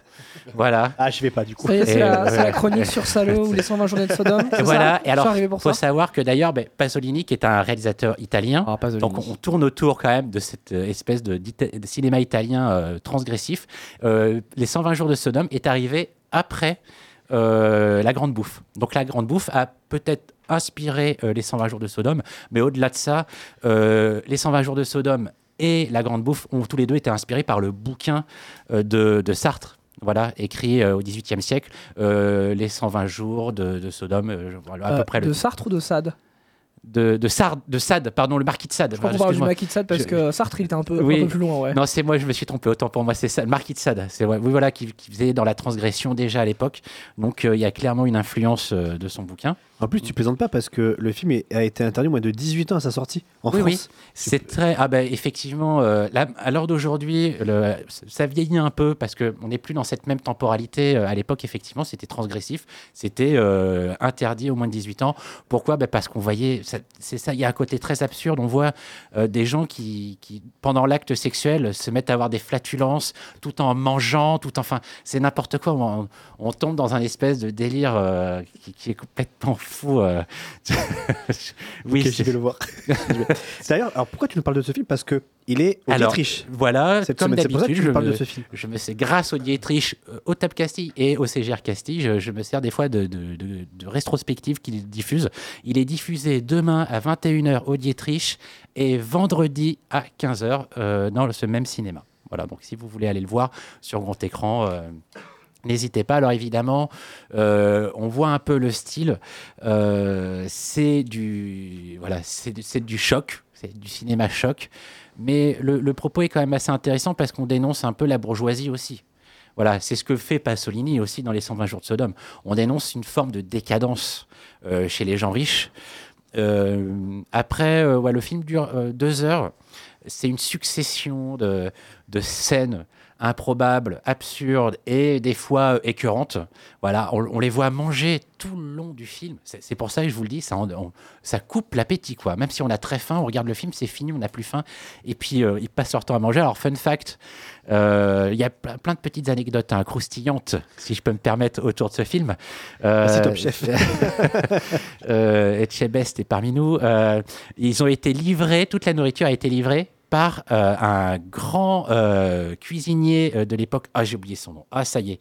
voilà ah je vais pas du coup c'est Et, la, euh, chronique sur Salo ou les 120 journées de Sodome. et voilà, ça et alors, il pour faut ça. savoir que d'ailleurs, ben, Pasolini, qui est un réalisateur italien, donc on, on tourne autour quand même de cette espèce de, cinéma italien euh, transgressif. Euh, les 120 jours de Sodome est arrivé après euh, La Grande Bouffe. Donc La Grande Bouffe a peut-être inspiré euh, les 120 jours de Sodome, mais au-delà de ça, euh, les 120 jours de Sodome et La Grande Bouffe ont tous les deux été inspirés par le bouquin euh, de, de Sartre. Voilà, écrit euh, au XVIIIe siècle, euh, les 120 jours de, de Sodome, euh, voilà, à peu près de le Sartre ou de Sade? De, de, Sard, de Sade, pardon, le marquis de Sade. Je crois qu'on parle du maquis de Sade parce Je- que Sartre il était un peu, oui. un peu plus loin. Ouais. Non, c'est moi, je me suis trompé. Autant pour moi, c'est ça, le marquis de Sade. C'est ouais, oui, voilà, qui, qui faisait dans la transgression déjà à l'époque. Donc, il y a clairement une influence de son bouquin. En plus, tu plaisantes pas parce que le film est- a été interdit au moins de 18 ans à sa sortie en oui, France. oui. C'est très. Ah ben effectivement, euh, là, à l'heure d'aujourd'hui, ça vieillit un peu parce que on n'est plus dans cette même temporalité. Euh, À l'époque, effectivement, c'était transgressif, c'était euh, interdit au moins de 18 ans. Pourquoi? Ben Parce qu'on voyait, c'est ça, il y a un côté très absurde. On voit euh, des gens qui, qui, pendant l'acte sexuel, se mettent à avoir des flatulences tout en mangeant, tout enfin, c'est n'importe quoi. On, on tombe dans un espèce de délire qui, qui est complètement fou. euh. <laughs> oui, j'y vais le voir. <laughs> Je D'ailleurs, alors pourquoi tu nous parles de ce film? Parce que il est au Alors, Dietrich. Voilà, Cette comme semaine. C'est pour ça que d'habitude, tu je me, de ce film. je me c'est grâce au Dietrich, euh, au TAP Castille et au CGR Castille, je, je me sers des fois de, de, de, de rétrospectives qu'il diffuse. Il est diffusé demain à 21h au Dietrich et vendredi à 15h euh, dans ce même cinéma. Voilà, donc si vous voulez aller le voir sur grand écran, N'hésitez pas. Alors évidemment, euh, on voit un peu le style. Euh, c'est du choc, c'est du cinéma choc. Mais le, propos est quand même assez intéressant parce qu'on dénonce un peu la bourgeoisie aussi. Voilà, c'est ce que fait Pasolini aussi dans les 120 jours de Sodome. On dénonce une forme de décadence euh, chez les gens riches. Après, le film dure deux heures. C'est une succession de, de scènes improbables, absurdes et des fois euh, écœurantes. Voilà, on, on les voit manger tout le long du film. C'est pour ça que je vous le dis, ça, en- on- ça coupe l'appétit. quoi. Même si on a très faim, on regarde le film, c'est fini, on n'a plus faim. Et puis, euh, ils passent leur temps à manger. Alors, fun fact, euh, il y a plein, plein de petites anecdotes hein, croustillantes, si je peux me permettre, autour de ce film. Euh, Merci, Top Chef. <laughs> euh, Etchebest est parmi nous. Ils ont été livrés, toute la nourriture a été livrée par euh, un grand euh, cuisinier euh, de l'époque. Ah, j'ai oublié son nom. Ah, ça y est.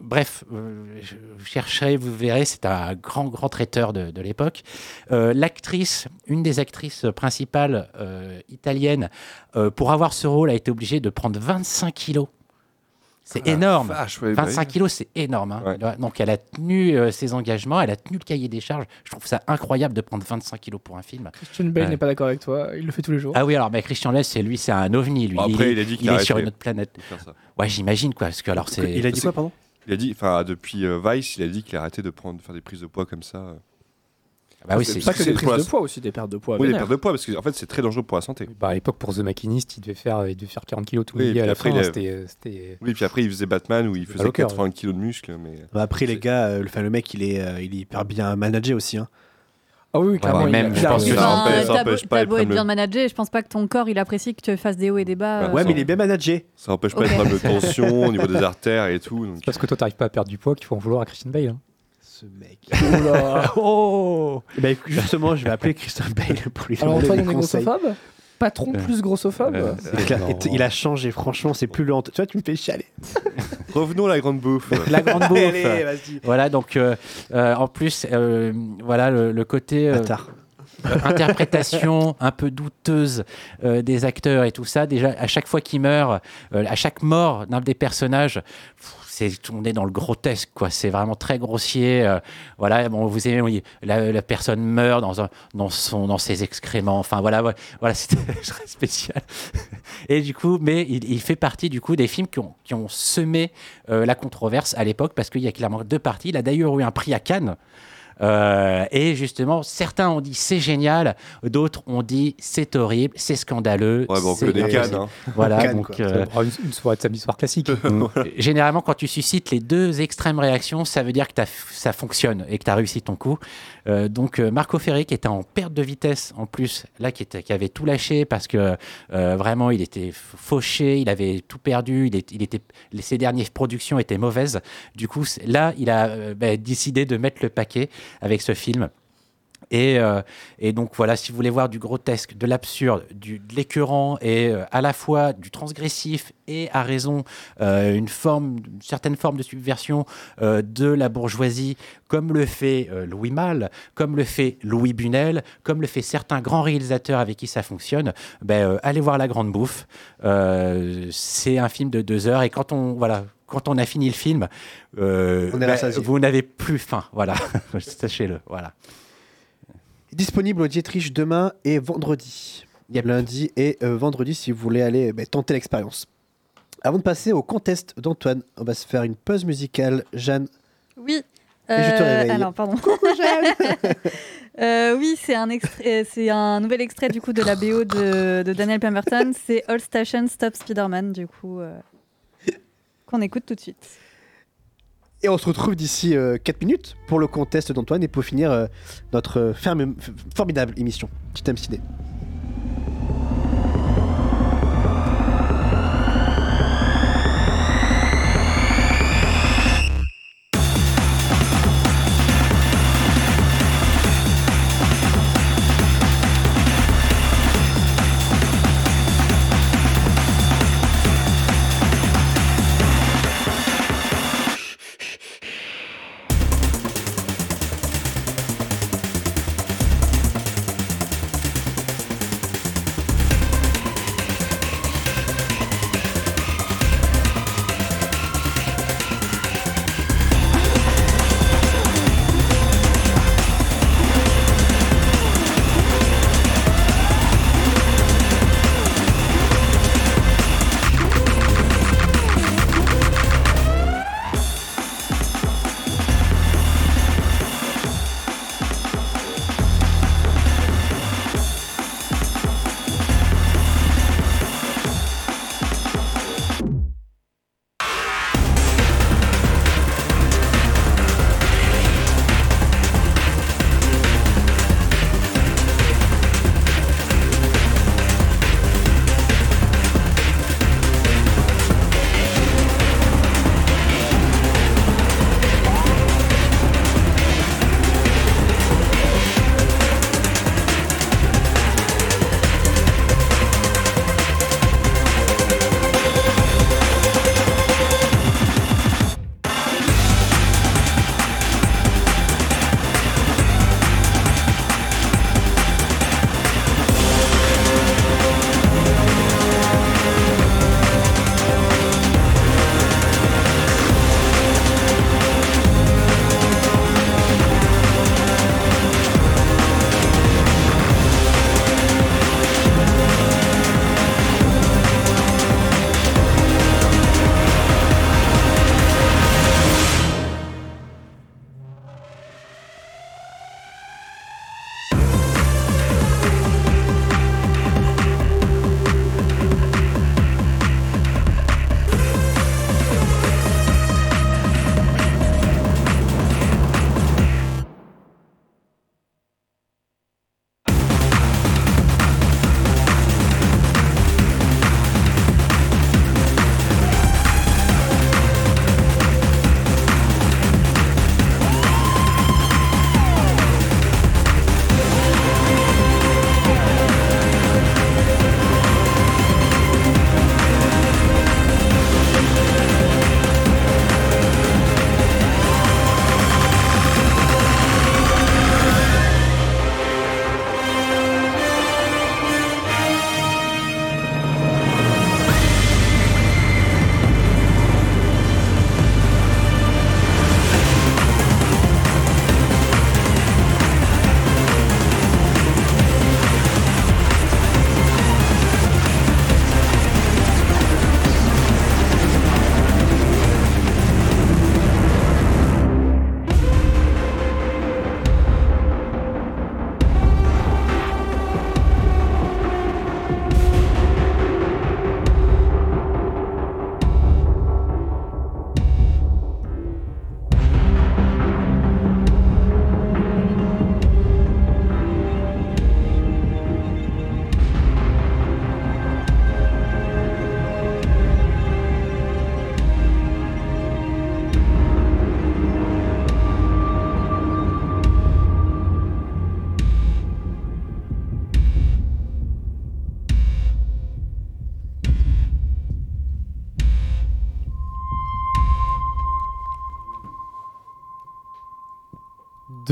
Bref, je chercherai, vous verrez, c'est un grand, grand traiteur de, de l'époque. L'actrice, une des actrices principales italiennes, pour avoir ce rôle, a été obligée de prendre 25 kilos. C'est Ah, énorme. vache, ouais, bah 25 oui. kilos, c'est énorme. hein. Donc, elle a tenu euh, ses engagements, elle a tenu le cahier des charges. Je trouve ça incroyable de prendre 25 kilos pour un film. Christian Bale n'est pas d'accord avec toi, il le fait tous les jours. Ah oui, alors mais Christian Bale, c'est lui, c'est un ovni, lui. Bon, après, il a dit qu'il est sur une autre planète. Ouais, j'imagine quoi, parce que alors c'est. Il a dit quoi, pardon? Il a dit, enfin, depuis euh, Vice, il a dit qu'il a arrêté de prendre, de faire des prises de poids comme ça. Euh. bah oui, c'est- Pas que des prises de poids aussi, des pertes de poids. Oui, des pertes de poids, parce que en fait, c'est très dangereux pour la santé. Bah, à l'époque, pour The Machinist, il devait faire, il devait faire 40 kilos tout Oui, le et midi à puis la après, fin. C'était, euh, c'était- Oui, puis après, il faisait Batman où il faisait mal au cœur, 80 kilos de muscles. Mais... Bah, après, les gars, euh, le mec, il est, euh, il est hyper bien managé aussi. Hein. Ah oui, clairement, a- il a- que ça empêche- ça empêche pas t'as les beau être problèmes. bien managé, je pense pas que ton corps il apprécie que tu fasses des hauts et des bas. Euh, Ouais, mais il est bien managé. Ça empêche pas les problèmes de tension au niveau des artères et tout. donc- parce que toi, t'arrives pas à perdre du poids qu'il faut en vouloir à Christian Bale. hein. Ce mec. <laughs> Oh Bah écoute, justement, je vais appeler Christophe Bale pour lui Alors demander Antoine, des on est conseils. grossophobe Patron Euh, plus grossophobe euh, C'est clair, et t- il a changé, franchement, c'est plus lent. Tu vois, tu me fais chialer. <laughs> Revenons à la grande bouffe. La grande bouffe. Allez, vas-y. Voilà, donc euh, euh, en plus, euh, voilà le, le côté euh, Bâtard. euh, interprétation un peu douteuse euh, des acteurs et tout ça. Déjà, à chaque fois qu'ils meurent, euh, à chaque mort d'un des personnages, pff, c'est on est dans le grotesque, quoi. C'est vraiment très grossier. euh, voilà, bon, vous aimez, la, personne meurt dans un, dans son, dans ses excréments. Enfin, voilà, voilà, <laughs> c'était très spécial. Et du coup, mais il, fait partie du coup des films qui ont, qui ont semé euh, la controverse à l'époque parce qu'il y a clairement deux parties. Il a d'ailleurs eu un prix à Cannes. Euh, et justement, certains ont dit c'est génial, d'autres ont dit c'est horrible, c'est scandaleux. Ouais, bon, on c'est impossible. Cannes, hein. Voilà, Cannes, donc euh, Oh, une, une soirée de samedi soir classique. <laughs> généralement, quand tu suscites les deux extrêmes réactions, ça veut dire que t'as- ça fonctionne et que tu as réussi ton coup. Euh, donc, euh, Marco Ferri, qui était en perte de vitesse en plus, là, qui, était, qui avait tout lâché parce que euh, vraiment, il était fauché, il avait tout perdu, il, est- il était, ses dernières productions étaient mauvaises. Du coup, là, il a bah, décidé de mettre le paquet avec ce film. Et, euh, et donc voilà, si vous voulez voir du grotesque, de l'absurde, de l'écœurant et euh, à la fois du transgressif et à raison euh, une forme, une certaine forme de subversion de la bourgeoisie, comme le fait Louis Malle, comme le fait Louis Bunel, comme le fait certains grands réalisateurs avec qui ça fonctionne, ben, allez voir La Grande Bouffe. C'est un film de deux heures et quand on voilà. Quand on a fini le film, euh, ben, vous n'avez plus faim. Voilà, <laughs> sachez-le. Voilà. Disponible au Dietrich demain et vendredi. Lundi et euh, vendredi si vous voulez aller bah, tenter l'expérience. Avant de passer au contest d'Antoine, on va se faire une pause musicale. Jeanne, Oui. Et je te Euh, réveille. Alors, pardon. <laughs> Euh, oui, c'est un, extrait- c'est un nouvel extrait du coup de la BO de, de Daniel Pemberton. C'est All Station Stop Spider-Man, du coup, euh, qu'on écoute tout de suite. Et on se retrouve d'ici 4 minutes pour le contest d'Antoine et pour finir euh, notre euh, formidable émission. Petit thème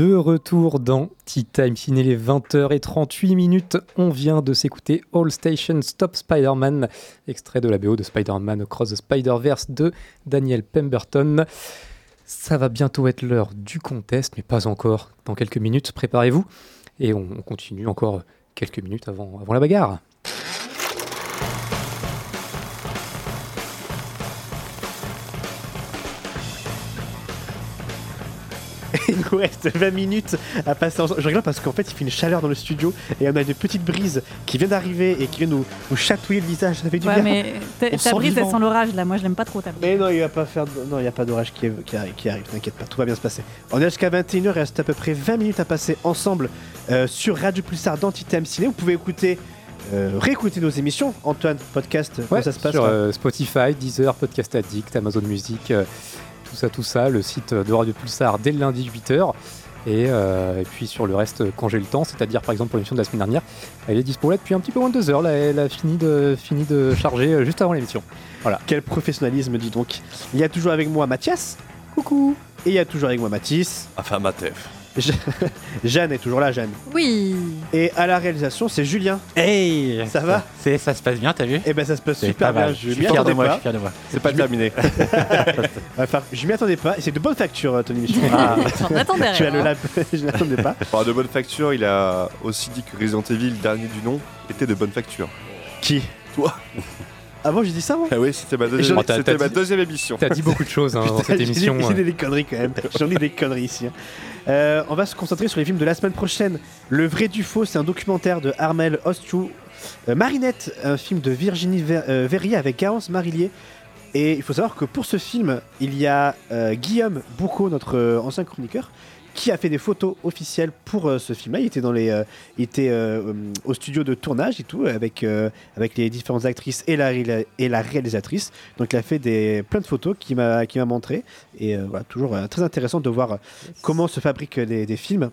De retour dans Tea Time Ciné, les 20h38 minutes. On vient de s'écouter All Station Stop Spider-Man, extrait de la BO de Spider-Man Across the Spider-Verse de Daniel Pemberton. Ça va bientôt être l'heure du contest, mais pas encore. Dans quelques minutes, préparez-vous. Et on, on continue encore quelques minutes avant, avant la bagarre. Il nous reste 20 minutes à passer ensemble. Je rigole parce qu'en fait, il fait une chaleur dans le studio et on a une petite brise qui vient d'arriver et qui vient nous, nous chatouiller le visage. Ça fait du Ouais, bien. mais ta- brise, elle sent l'orage là. Moi, je l'aime pas trop ta brise. Mais non, il va pas faire. de- Non, il n'y a pas d'orage qui, arrive, qui arrive, t'inquiète pas, tout va bien se passer. On est jusqu'à 21h, il reste à peu près 20 minutes à passer ensemble euh, sur Radio Pulsar d'Antithème Ciné. Vous pouvez écouter, euh, réécouter nos émissions. Antoine, podcast, comment Ouais, ça se passe sur euh, Spotify, Deezer, Podcast Addict, Amazon Music, euh, tout ça, tout ça, le site de Radio Pulsar dès le lundi 8h. Et, euh, et puis sur le reste, quand j'ai le temps, c'est-à-dire par exemple pour l'émission de la semaine dernière, elle est dispo là depuis un petit peu moins de 2 heures. Là, elle a fini de, fini de charger euh, juste avant l'émission. Voilà. Quel professionnalisme, dis donc. Il y a toujours avec moi Mathias. Coucou. Et il y a toujours avec moi Mathis. Enfin, Matef. Je- <laughs> Jeanne est toujours là, Jeanne. Oui. Et à la réalisation, c'est Julien. Hey Ça va c'est, Ça se passe bien, t'as vu Eh ben ça se passe C'est super bien. Je suis m'y fier de moi, je suis fier de moi. C'est pas terminé. <laughs> Enfin, je m'y attendais pas. Et c'est de bonne facture, euh, ton émission. <laughs> Ah. J'en attendais tu as le lab. je m'attendais pas. Par de bonne facture, il a aussi dit que Resident Evil, dernier du nom, était de bonne facture. Qui? Toi Ah bon, j'ai dit ça, moi Ah oui, c'était ma, deuxième, t'as- c'était t'as ma dit- deuxième émission. T'as dit beaucoup de choses hein, dans Putain, cette j'ai émission. dit- J'ai dit des conneries quand même. J'en ai des conneries ici. hein. Euh, on va se concentrer sur les films de la semaine prochaine. Le vrai du faux, c'est un documentaire de Armel Ostrou. Euh, Marinette, un film de Virginie Ver- euh, Verrier avec Garance Marillier. Et il faut savoir que pour ce film, il y a euh, Guillaume Boucaud, notre euh, ancien chroniqueur, qui a fait des photos officielles pour euh, ce film-là. Il était, dans les, euh, il était euh, au studio de tournage et tout, avec, euh, avec les différentes actrices et la, et la réalisatrice. Donc il a fait des, plein de photos qu'il m'a qu'il m'a montré. Et euh, voilà, toujours euh, très intéressant de voir comment se fabriquent des, des films.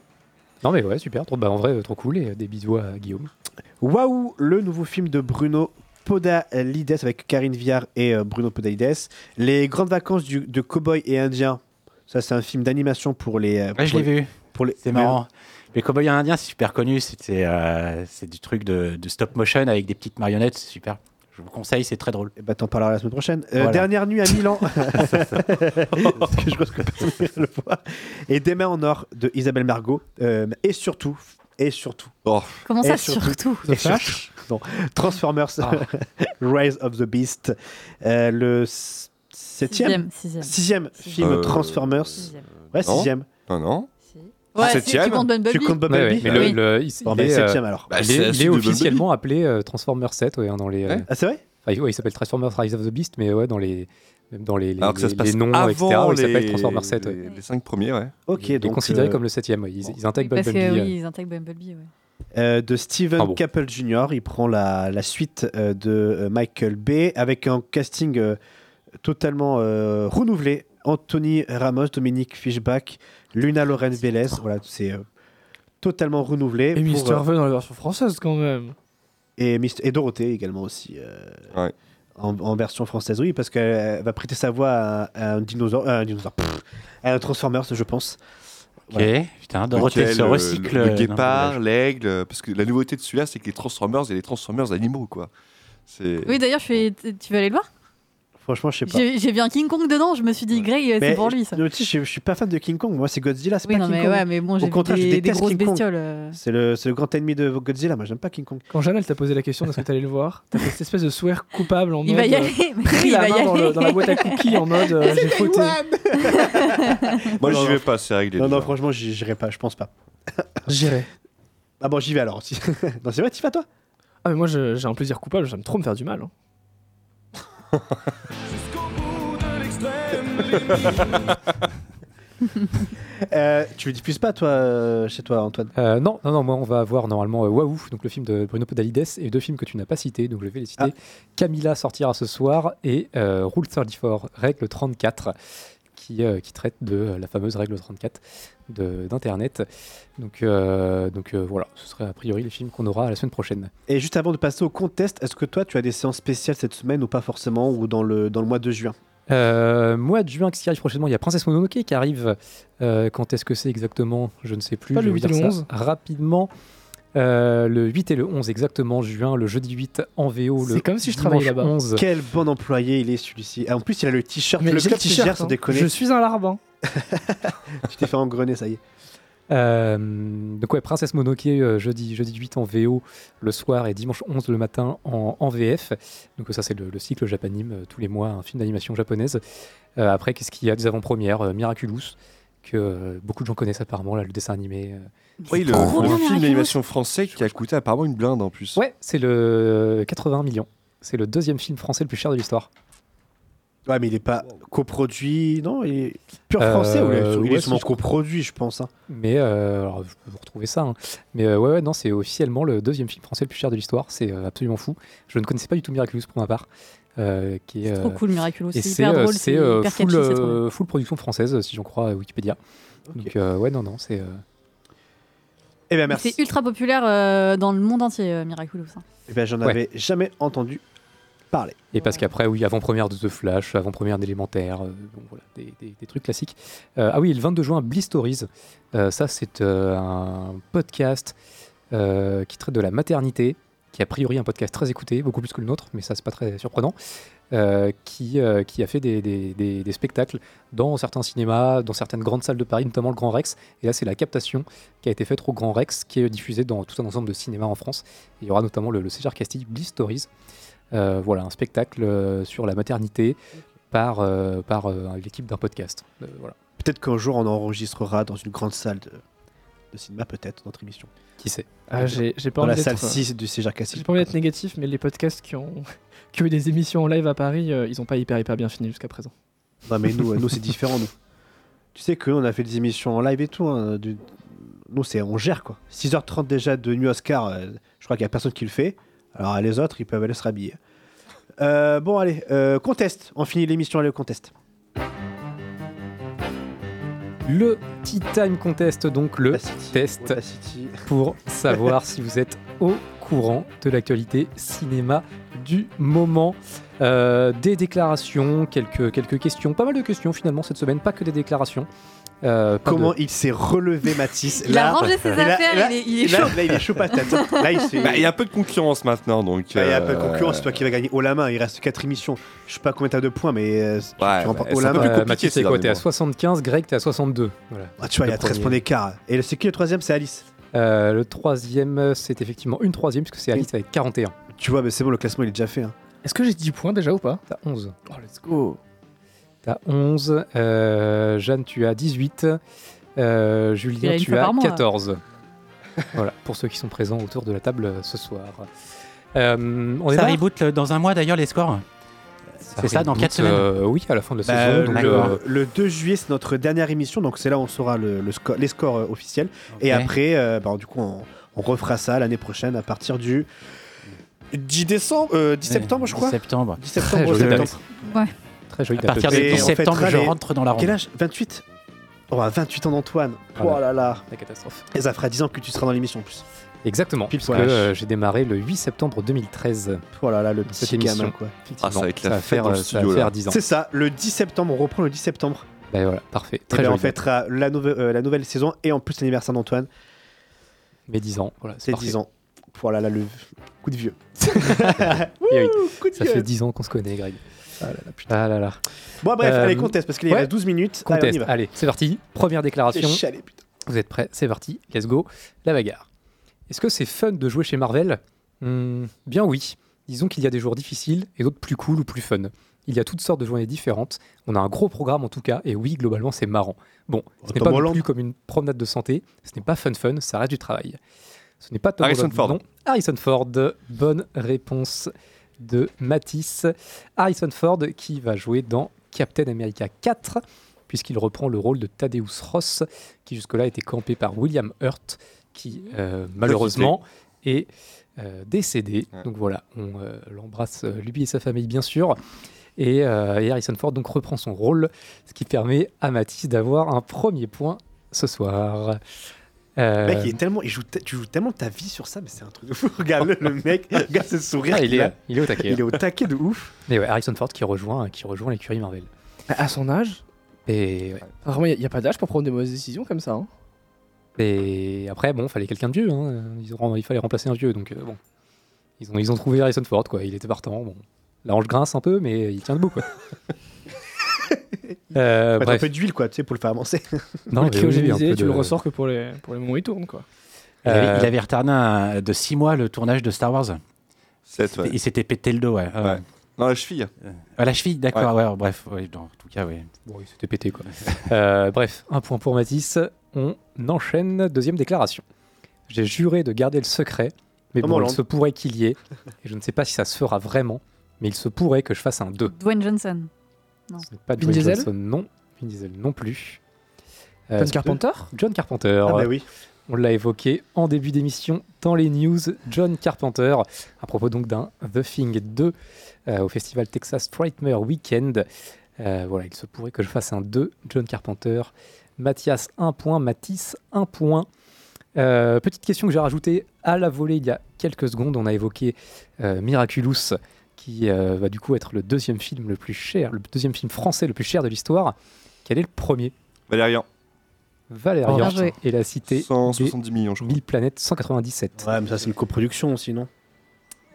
Non mais ouais, super. Trop, bah, en vrai, trop cool. Et des bisous à Guillaume. Waouh, le nouveau film de Bruno Podalides avec Karine Viard et euh, Bruno Podalides. Les grandes vacances du, de cowboy et indien. Ça, c'est un film d'animation pour les. euh, Ouais, je pour l'ai vu. Pour les... C'est marrant. Les Cowboys Indiens, c'est super connu. C'était, euh, c'est du truc de, de stop motion avec des petites marionnettes. C'est super. Je vous conseille, c'est très drôle. Et bah, t'en parleras la semaine prochaine. Euh, Voilà. Dernière nuit à Milan. <laughs> <laughs> Que je pense que le. Et Des mains en or de Isabelle Margot. Euh, et surtout, et surtout. Oh. Comment ça, et surtout et surtout- non, Transformers <laughs> Rise of the Beast. Euh, le septième Sixième, sixième. Sixième film Euh, Transformers. Ouais, non. sixième. Non, non. Ouais, si, septième tu comptes Bumblebee. Tu comptes Ouais, Bumblebee ouais, mais Ah le- oui. le- il, Bon, il bah, est, septième, euh, alors. Bah, il c'est est, la il est suite de Bumblebee. officiellement appelé euh, Transformers 7 ouais, hein, dans les. euh, Ouais. Ah, c'est vrai enfin, ouais, il s'appelle Transformers Rise of the Beast, mais ouais, dans les, même dans les, les, Alors que ça les- se passe les noms, avant etc. ouais, il s'appelle les- Transformers 7. ouais. les, les cinq premiers, ouais. Ok, il est donc. considéré euh, comme le septième. ouais. Ils, ils intègrent Parce Bumblebee. que euh. oui, ils intègrent Bumblebee, ouais. euh, de Steven Ah bon. Caple Jr. Il prend la, la suite euh, de euh, Michael Bay avec un casting euh, totalement euh, renouvelé. Anthony Ramos, Dominique Fishback, Luna Loren Vélez. Voilà, c'est euh, totalement renouvelé. Et pour, Mister euh, V dans la version française quand même. et, Mist- et Dorothée également aussi. euh, Ouais. en, en version française, oui, parce qu'elle va prêter sa voix à, à un dinosaure, à un dinosaure, pff, à un Transformers, je pense. Ok, Voilà. putain, Dorothée se le- recycle. Le, le guépard, l'aigle. Parce que la nouveauté de celui-là, c'est que les Transformers et les Transformers animaux, quoi. Oui, d'ailleurs, tu veux aller le voir? Franchement, je sais pas. J'ai vu un King Kong dedans, je me suis dit, Grey, euh, c'est pour lui ça. Je, je, je suis pas fan de King Kong. Moi, c'est Godzilla, c'est Oui, pas non, King mais Kong. ouais, mais bon, j'ai Au contraire, je des, des déteste grosses King bestioles. euh. C'est le, c'est le grand ennemi de Godzilla. Moi, j'aime pas King Kong. Quand Jeanne, elle t'a posé la question est-ce que t'allais le voir, t'as fait cette espèce de sourire coupable en Il mode. va y euh, aller, pris il la va y main dans, le- aller. dans la boîte à cookies en mode euh, j'ai fauté. <laughs> Moi, j'y vais pas, c'est réglé. Non, non, franchement, j'y- j'irai pas. Je pense pas. <laughs> J'irai. Ah bon, j'y vais alors aussi. <laughs> non, c'est vrai, t'y vas toi? Ah, mais moi je- j'ai un plaisir coupable, j'aime trop me faire du mal. <laughs> Euh, Tu le diffuses pas, toi, euh, chez toi, Antoine? Euh, non, non, non, moi on va voir normalement euh, Waouh, donc le film de Bruno Podalides et deux films que tu n'as pas cités, donc je vais les citer. Camilla sortira ce soir et euh, Rule 34, règle 34, qui, euh, qui traite de euh, la fameuse règle 34 de- d'Internet. Donc, euh, donc euh, voilà, ce serait a priori les films qu'on aura la semaine prochaine. Et juste avant de passer au contest, est-ce que toi, tu as des séances spéciales cette semaine ou pas forcément, ou dans le, dans le mois de juin? Euh, mois de juin, qu'est-ce qui arrive prochainement? Il y a Princesse Mononoke qui arrive. Euh, quand est-ce que c'est exactement? Je ne sais plus. Pas Je le vais 8 et vous le dire ça 11? Rapidement. Euh, le 8 et le 11 exactement juin, le jeudi 8 en VO. le C'est comme si je travaillais dimanche là-bas. 11. Quel bon employé il est celui-ci. Ah, En plus, il a le t-shirt. Mais le club t-shirt, sans hein. déconner. Je suis un larbin. <laughs> Tu t'es fait engrener, ça y est. Euh, donc ouais, Princesse Mononoke euh, jeudi, jeudi 8 en VO le soir et dimanche 11 le matin en, en VF. Donc ça c'est le, le cycle Japanime, euh, tous les mois un film d'animation japonaise. Euh, après qu'est-ce qu'il y a Des avant-premières, euh, Miraculous, que euh, beaucoup de gens connaissent apparemment, là, le dessin animé. Euh. Oui, le, film d'animation français qui a coûté apparemment une blinde en plus. Ouais, c'est le 80 millions. C'est le deuxième film français le plus cher de l'histoire. Ouais, mais il est pas coproduit. Non, il est pur Euh, français ou il est, il est ouais, sûrement coproduit, je pense. hein. Mais euh, alors, je peux vous retrouver ça. hein. Mais euh, ouais, ouais, non, c'est officiellement le deuxième film français le plus cher de l'histoire. C'est euh, absolument fou. Je ne connaissais pas du tout Miraculous pour ma part. euh, qui est, C'est trop euh, cool, Miraculous. C'est hyper euh, drôle, c'est, euh, full, euh, full production française, si j'en crois à Wikipédia. Donc euh, ouais, non, non, c'est. Eh bien, merci. C'est ultra populaire euh, dans le monde entier, euh, Miraculous. hein. Eh ben, j'en Ouais. avais jamais entendu parler. Et parce qu'après, oui, avant-première de The Flash, avant-première d'Élémentaire, euh, bon, voilà, des, des- des trucs classiques. Euh, ah oui, le 22 juin, Bliss Stories. Euh, ça, c'est euh, un podcast euh, qui traite de la maternité, qui a priori un podcast très écouté, beaucoup plus que le nôtre, mais ça, c'est pas très surprenant. euh, qui, euh, qui a fait des, des- spectacles dans certains cinémas, dans certaines grandes salles de Paris, notamment le Grand Rex. Et là, c'est la captation qui a été faite au Grand Rex, qui est diffusée dans tout un ensemble de cinémas en France. Il y aura notamment le, le César Castille Bliss Stories. Euh, voilà, un spectacle sur la maternité par, par l'équipe d'un podcast. Voilà. Peut-être qu'un jour, on enregistrera dans une grande salle de, de cinéma, peut-être, notre émission. Qui sait Ah, j'ai pas Dans la salle d'être, euh, 6 du Castille. J'ai pas envie d'être négatif, mais les podcasts qui ont, <laughs> qui ont eu des émissions en live à Paris, euh, ils ont pas hyper hyper bien fini jusqu'à présent. Non, mais nous, euh, nous c'est différent, nous. <laughs> Tu sais qu'on a fait des émissions en live et tout. hein, du- Nous, c'est on gère, quoi. 6h30 déjà de nuit Oscar, euh, je crois qu'il y a personne qui le fait. Alors, les autres, ils peuvent aller se rhabiller. Euh, bon, allez, euh, contest. On finit l'émission, allez au contest. Le Tea Time Contest, donc le test pour savoir <laughs> si vous êtes au courant de l'actualité cinéma du moment. Euh, des déclarations, quelques, quelques questions, pas mal de questions finalement cette semaine, pas que des déclarations. Euh, Comment de- il s'est relevé, Mathis Il a rangé ses affaires, et là- il est- il est là- chaud. Là, il est chaud patate. Là, il <laughs> Bah, Il y a un peu de concurrence maintenant, donc. Bah, Il y a un peu de euh, concurrence, c'est toi qui vas gagner haut la main. Il reste 4 émissions. Je sais pas combien t'as de points, mais euh, tu- Ouais, tu remportes haut la main. ces c'est quoi T'es à mois. 75, Greg, t'es à 62. Voilà. Ah, tu vois, il y a Le 13 premier. points d'écart. Et c'est qui le troisième? C'est Alice. Euh, le troisième, c'est effectivement une troisième, puisque c'est Alice avec 41. Tu vois, mais c'est bon, le classement il est déjà fait. hein. Est-ce que j'ai 10 points déjà ou pas? T'as 11. Oh, let's go T'as 11. euh, Jeanne, tu as 18. euh, Julien, tu as par mois. 14. voilà, pour ceux qui sont présents autour de la table euh, ce soir. Euh, on Ça reboot le- dans un mois d'ailleurs les scores C'est ça, dans reboot, 4 semaines euh, Oui, à la fin de la Bah, saison. donc, le, euh, le 2 juillet, c'est notre dernière émission, donc c'est là où on saura le, le sco- les scores euh, officiels. Et après, euh, bah, du coup, on, on refera ça l'année prochaine à partir du 10 décembre, euh, 10 septembre, je crois. 10 septembre. 10 Très septembre, jolie septembre. date. Ouais. Très joli À partir Et 10 on septembre, je rentre dans la ronde. Quel âge? 28 Oh, 28 ans d'Antoine. Oh Voilà. là là. La catastrophe. Et ça fera 10 ans que tu seras dans l'émission en plus. Exactement, puisque euh, j'ai démarré le 8 septembre 2013. Oh là là, le petit gamin quoi. Ah, ça va être la va fête faire, dans le euh, ça studio, va faire 10 ans. C'est ça, le 10 septembre, on reprend le 10 septembre. Ben voilà, parfait. Et Très ben, on fêtera la, nouve- euh, la nouvelle saison et en plus l'anniversaire d'Antoine. Mes 10 ans. Voilà, C'est parfait. 10 ans. Voilà, là, le coup de vieux. <laughs> Et oui, <laughs> coup de ça vieux. fait 10 ans qu'on se connaît, Greg. Ah là là, putain. Ah là là. Bon, bref, Euh, allez, contest, parce qu'il ouais. reste 12 minutes. Allez, on y Contest. va. Allez, c'est parti. Première déclaration. Putain. Vous êtes prêts? C'est parti. Let's go. La bagarre. Est-ce que c'est fun de jouer chez Marvel? Hmm, Bien oui. Disons qu'il y a des jours difficiles et d'autres plus cool ou plus fun. Il y a toutes sortes de journées différentes. On a un gros programme en tout cas, et oui, globalement, c'est marrant. Bon, ce n'est Tom pas non Holland. plus comme une promenade de santé. Ce n'est pas fun fun, ça reste du travail. Ce n'est pas Tom Harrison Holland, Ford. non. Harrison Ford. Bonne réponse de Matisse. Harrison Ford qui va jouer dans Captain America 4 puisqu'il reprend le rôle de Thaddeus Ross qui jusque-là était campé par William Hurt qui euh, malheureusement est euh, décédé. Donc voilà, on euh, l'embrasse lui et sa famille bien sûr. Et, et Harrison Ford donc reprend son rôle, ce qui permet à Matisse d'avoir un premier point ce soir. Euh, mec, il est tellement, il joue, tu joues tellement ta vie sur ça, mais c'est un truc de fou. <laughs> Regarde le mec, <laughs> regarde ce sourire. ah, il, est, a. il est au taquet. il est au taquet de ouf. Mais ouais, Harrison Ford qui rejoint, qui rejoint l'écurie Marvel. À son âge Et, ouais. Vraiment, il n'y a, pas d'âge pour prendre des mauvaises décisions comme ça. hein. Et après, bon, fallait quelqu'un de vieux. Hein. Ils ont- il fallait remplacer un vieux, donc euh, bon. Ils ont, ils ont trouvé Harrison Ford, quoi. Il était partant. Bon. La hanche grince un peu, mais il tient debout, quoi. <laughs> Euh, un peu d'huile, quoi, tu sais, pour le faire avancer. <laughs> Non, le oui, cryogénisé, tu de- le ressors que pour les, pour les moments où il tourne. Quoi. Il, avait, Euh, il avait retardé un- de 6 mois le tournage de Star Wars. 7, ouais. Il s'était pété le dos, ouais. Euh, Ouais. Non, la cheville. à la cheville, d'accord, ouais. bref, ouais, en tout cas, ouais. Bon, il s'était pété, quoi. <laughs> Euh, bref, un point pour Matisse. On enchaîne. Deuxième déclaration. J'ai juré de garder le secret, mais Tom bon, il se pourrait qu'il y ait. Et je ne sais pas si ça se fera vraiment, mais il se pourrait que je fasse un 2. Dwayne Johnson. Non. Ce n'est pas Vin Dwayne Diesel Johnson, non. Vin Diesel non plus. Euh, John Carpenter John Carpenter. Ah, bah oui. On l'a évoqué en début d'émission dans les news. John Carpenter, à propos donc d'un The Thing 2 euh, au festival Texas Frightmare Weekend. Euh, voilà, il se pourrait que je fasse un 2. John Carpenter. Mathias, 1 point. Matisse, 1 point. Euh, petite question que j'ai rajoutée à la volée il y a quelques secondes. On a évoqué euh, Miraculous, qui euh, va du coup être le deuxième film le plus cher, le deuxième film français le plus cher de l'histoire. Quel est le premier? Valérian. Valérian et la cité 170 millions, je crois. 1000 planètes 197. Ouais, mais ça, c'est une coproduction aussi, non?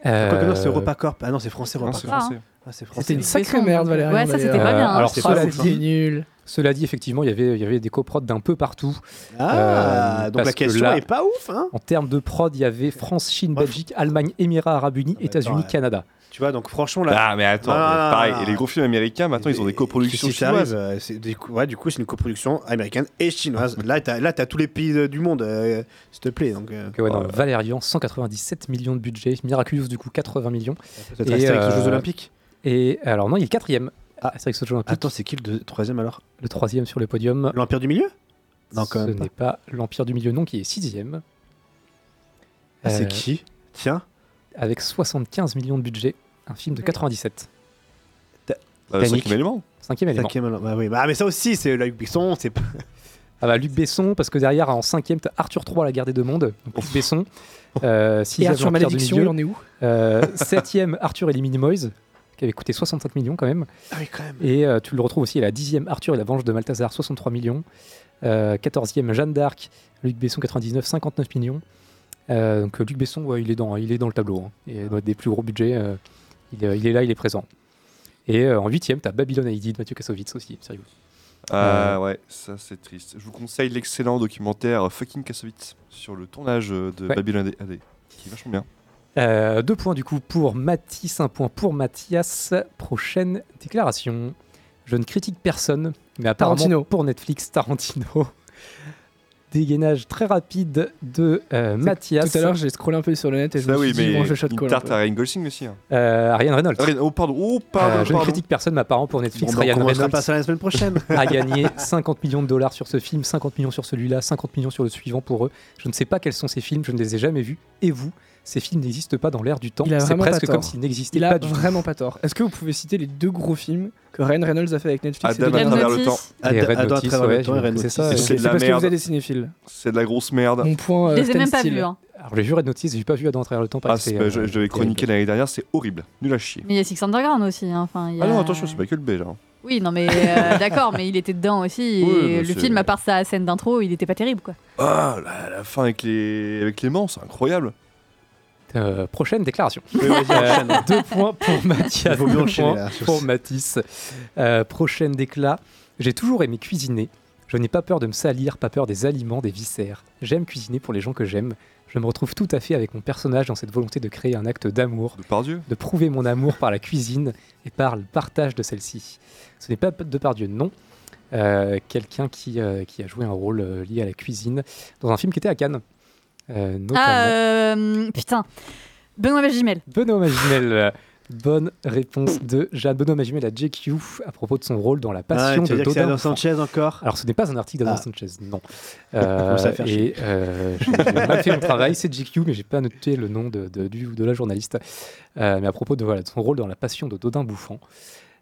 Euh, c'est EuropaCorp. Ah non, c'est français, c'est Ah, français. Ah. C'était une sacrée merde. Valérian. Ouais, ça, c'était pas bien, hein. alors, C'est cela dit, nul. cela dit, effectivement, il y avait, il y avait des coprods d'un peu partout. Ah, Euh, donc la parce que question là- est pas ouf, hein En termes de prod, il y avait France, Chine. Belgique, Allemagne, Émirats Arabes Unis, Ah, États-Unis. Canada. Tu vois, donc franchement, là. Ah, mais attends, Non, non, mais non, pareil. non, Et non. les gros films américains, maintenant, ils ont des coproductions Si ça arrive, chinoises. euh, c'est du coup, ouais, du coup, c'est une coproduction américaine et chinoise. là, t'as, là, t'as tous les pays euh, du monde, euh, s'il te plaît. Donc, euh, ouais, Oh. Valérian, 197 millions de budget. Miraculous, du coup, 80 millions. Astérix aux euh, Jeux Olympiques. Et alors, non, il est quatrième. Ah. Astérix aux Jeux Olympiques. Attends, c'est qui le troisième alors? Le troisième sur le podium. L'Empire du Milieu? Non, quand Ce même. pas. n'est pas l'Empire du Milieu, non, qui est sixième. Ah, c'est qui? Tiens. Avec 75 millions de budget. Un film de 97. Bah, le cinquième élément. Cinquième élément. Cinquième. Bah oui. Bah, mais ça aussi, c'est Luc Besson. C'est pas... <laughs> Ah bah Luc Besson, parce que derrière, en cinquième, t'as Arthur III, la guerre des deux mondes. Donc Luc Besson. Euh, <laughs> Et sixième, Arthur Malédiction, il en est où Euh, septième, Arthur et les Minimoys, qui avait coûté 65 millions quand même. Ah oui, quand même. Et euh, tu le retrouves aussi à la dixième, Arthur et la Venge de Malthazar, 63 millions. Euh, Quatorzième, Jeanne d'Arc, Luc Besson, 99, 59 millions. Euh, donc euh, Luc Besson, ouais, il, est dans, il est dans le tableau. hein. Et dans des plus gros budgets, euh, il, est- il est là, il est présent. Et euh, en huitième, t'as Babylon AID de Mathieu Kassovitz aussi, rigolo. Ah ouais, ça c'est triste. Je vous conseille l'excellent documentaire Fucking Kassovitz sur le tournage euh, de Ouais. Babylon AD, qui est vachement bien. Euh, deux points du coup pour Mathis, un point pour Mathias. Prochaine déclaration. Je ne critique personne, mais apparemment Tarantino. pour Netflix, Tarantino. Dégainage très rapide de euh, Mathias. Tout à l'heure, j'ai scrollé un peu sur le net et je Ça me oui, suis dit, mais bon, je shot une call tarte à Ryan Gosling aussi. Hein. Euh, Ryan Reynolds. Ryan- oh pardon, oh pardon, Euh, je ne critique personne, mais apparemment pour Netflix, Bon, bah, on Ryan Reynolds pas ça la semaine prochaine. <laughs> a gagné <laughs> 50 millions de dollars sur ce film, 50 millions sur celui-là, 50 millions sur le suivant pour eux. Je ne sais pas quels sont ces films, je ne les ai jamais vus. Et vous, ces films n'existent pas dans l'air du temps. Il a C'est presque comme s'ils n'existaient Il pas a du tout. vraiment pas tort. Est-ce que vous pouvez citer les deux gros films que Ryan Reynolds a fait avec Netflix Adam à travers le temps. Et Adam à travers le temps et c'est ça. Et c'est C'est de la parce que vous avez des cinéphiles. C'est de la grosse merde. Mon point. Je euh, les ai même pas vus. Hein. Alors j'ai vu Red Notice, j'ai pas vu Adam à travers le temps. Ah, bah, euh, je, je l'avais chroniqué l'année dernière, c'est horrible. Nul à chier. Mais il y a Six Underground aussi. hein. Enfin, il Ah non, a- attention, c'est pas que le B là. Oui, non, mais euh, <laughs> d'accord, mais il était dedans aussi. Et Oui, bah, le film, à part sa scène d'intro, il était pas terrible, quoi. Ah, la, la fin avec les, avec les mans, c'est incroyable. Euh, prochaine déclaration. Oui, Euh, deux points pour Mathias, deux points là, pour Mathis. Euh, prochaine déclat. J'ai toujours aimé cuisiner. Je n'ai pas peur de me salir, pas peur des aliments, des viscères. J'aime cuisiner pour les gens que j'aime. Je me retrouve tout à fait avec mon personnage dans cette volonté de créer un acte d'amour, De par Dieu. de prouver mon amour par la cuisine et par le partage de celle-ci. Ce n'est pas de par Dieu, non. Euh, Quelqu'un qui, euh, qui a joué un rôle euh, lié à la cuisine dans un film qui était à Cannes. Euh, notamment. Ah, euh, putain. Benoît Magimel. Benoît Magimel. euh, Bonne réponse de Jeanne Benoît Magimel à JQ à propos de son rôle dans La Ah, Passion tu vas de c'est Dodin. Adam Sanchez encore Alors, ce n'est pas un article d'Adam Ah. Sanchez, non. <laughs> Euh, faire et euh, j'ai mal fait mon travail, c'est JQ, mais j'ai pas noté le nom de, de, du- de la journaliste. Euh, mais à propos de, voilà, de son rôle dans La Passion de Dodin Bouffant,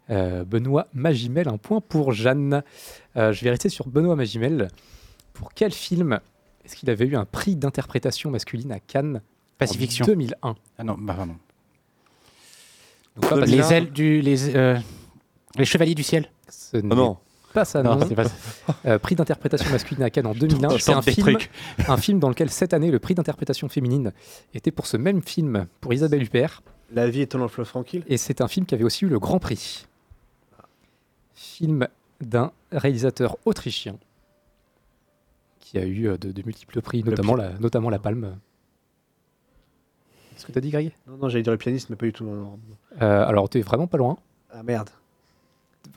euh, Benoît Magimel, un point pour Jeanne. Euh, je vais rester sur Benoît Magimel. Pour quel film est-ce qu'il avait eu un prix d'interprétation masculine à Cannes Pacifiction. en 2001 Ah non, bah pardon. Donc, pas Les ailes du. Les, euh, les chevaliers du ciel. Ce n'est non. pas ça, Non, non. c'est pas ça. <laughs> Euh, prix d'interprétation masculine à Cannes en 2001. Je C'est un film, trucs. un film dans lequel cette année, le prix d'interprétation féminine était pour ce même film pour Isabelle Huppert. La vie est un long fleuve tranquille? Et c'est un film qui avait aussi eu le Grand Prix. Film d'un réalisateur autrichien qui a eu euh, de, de multiples prix, notamment la, notamment la Palme. Qu'est-ce que t'as dit, Greg? Non, non, j'allais dire le pianiste, mais pas du tout. non, non. Euh, Alors, t'es vraiment pas loin. Ah merde.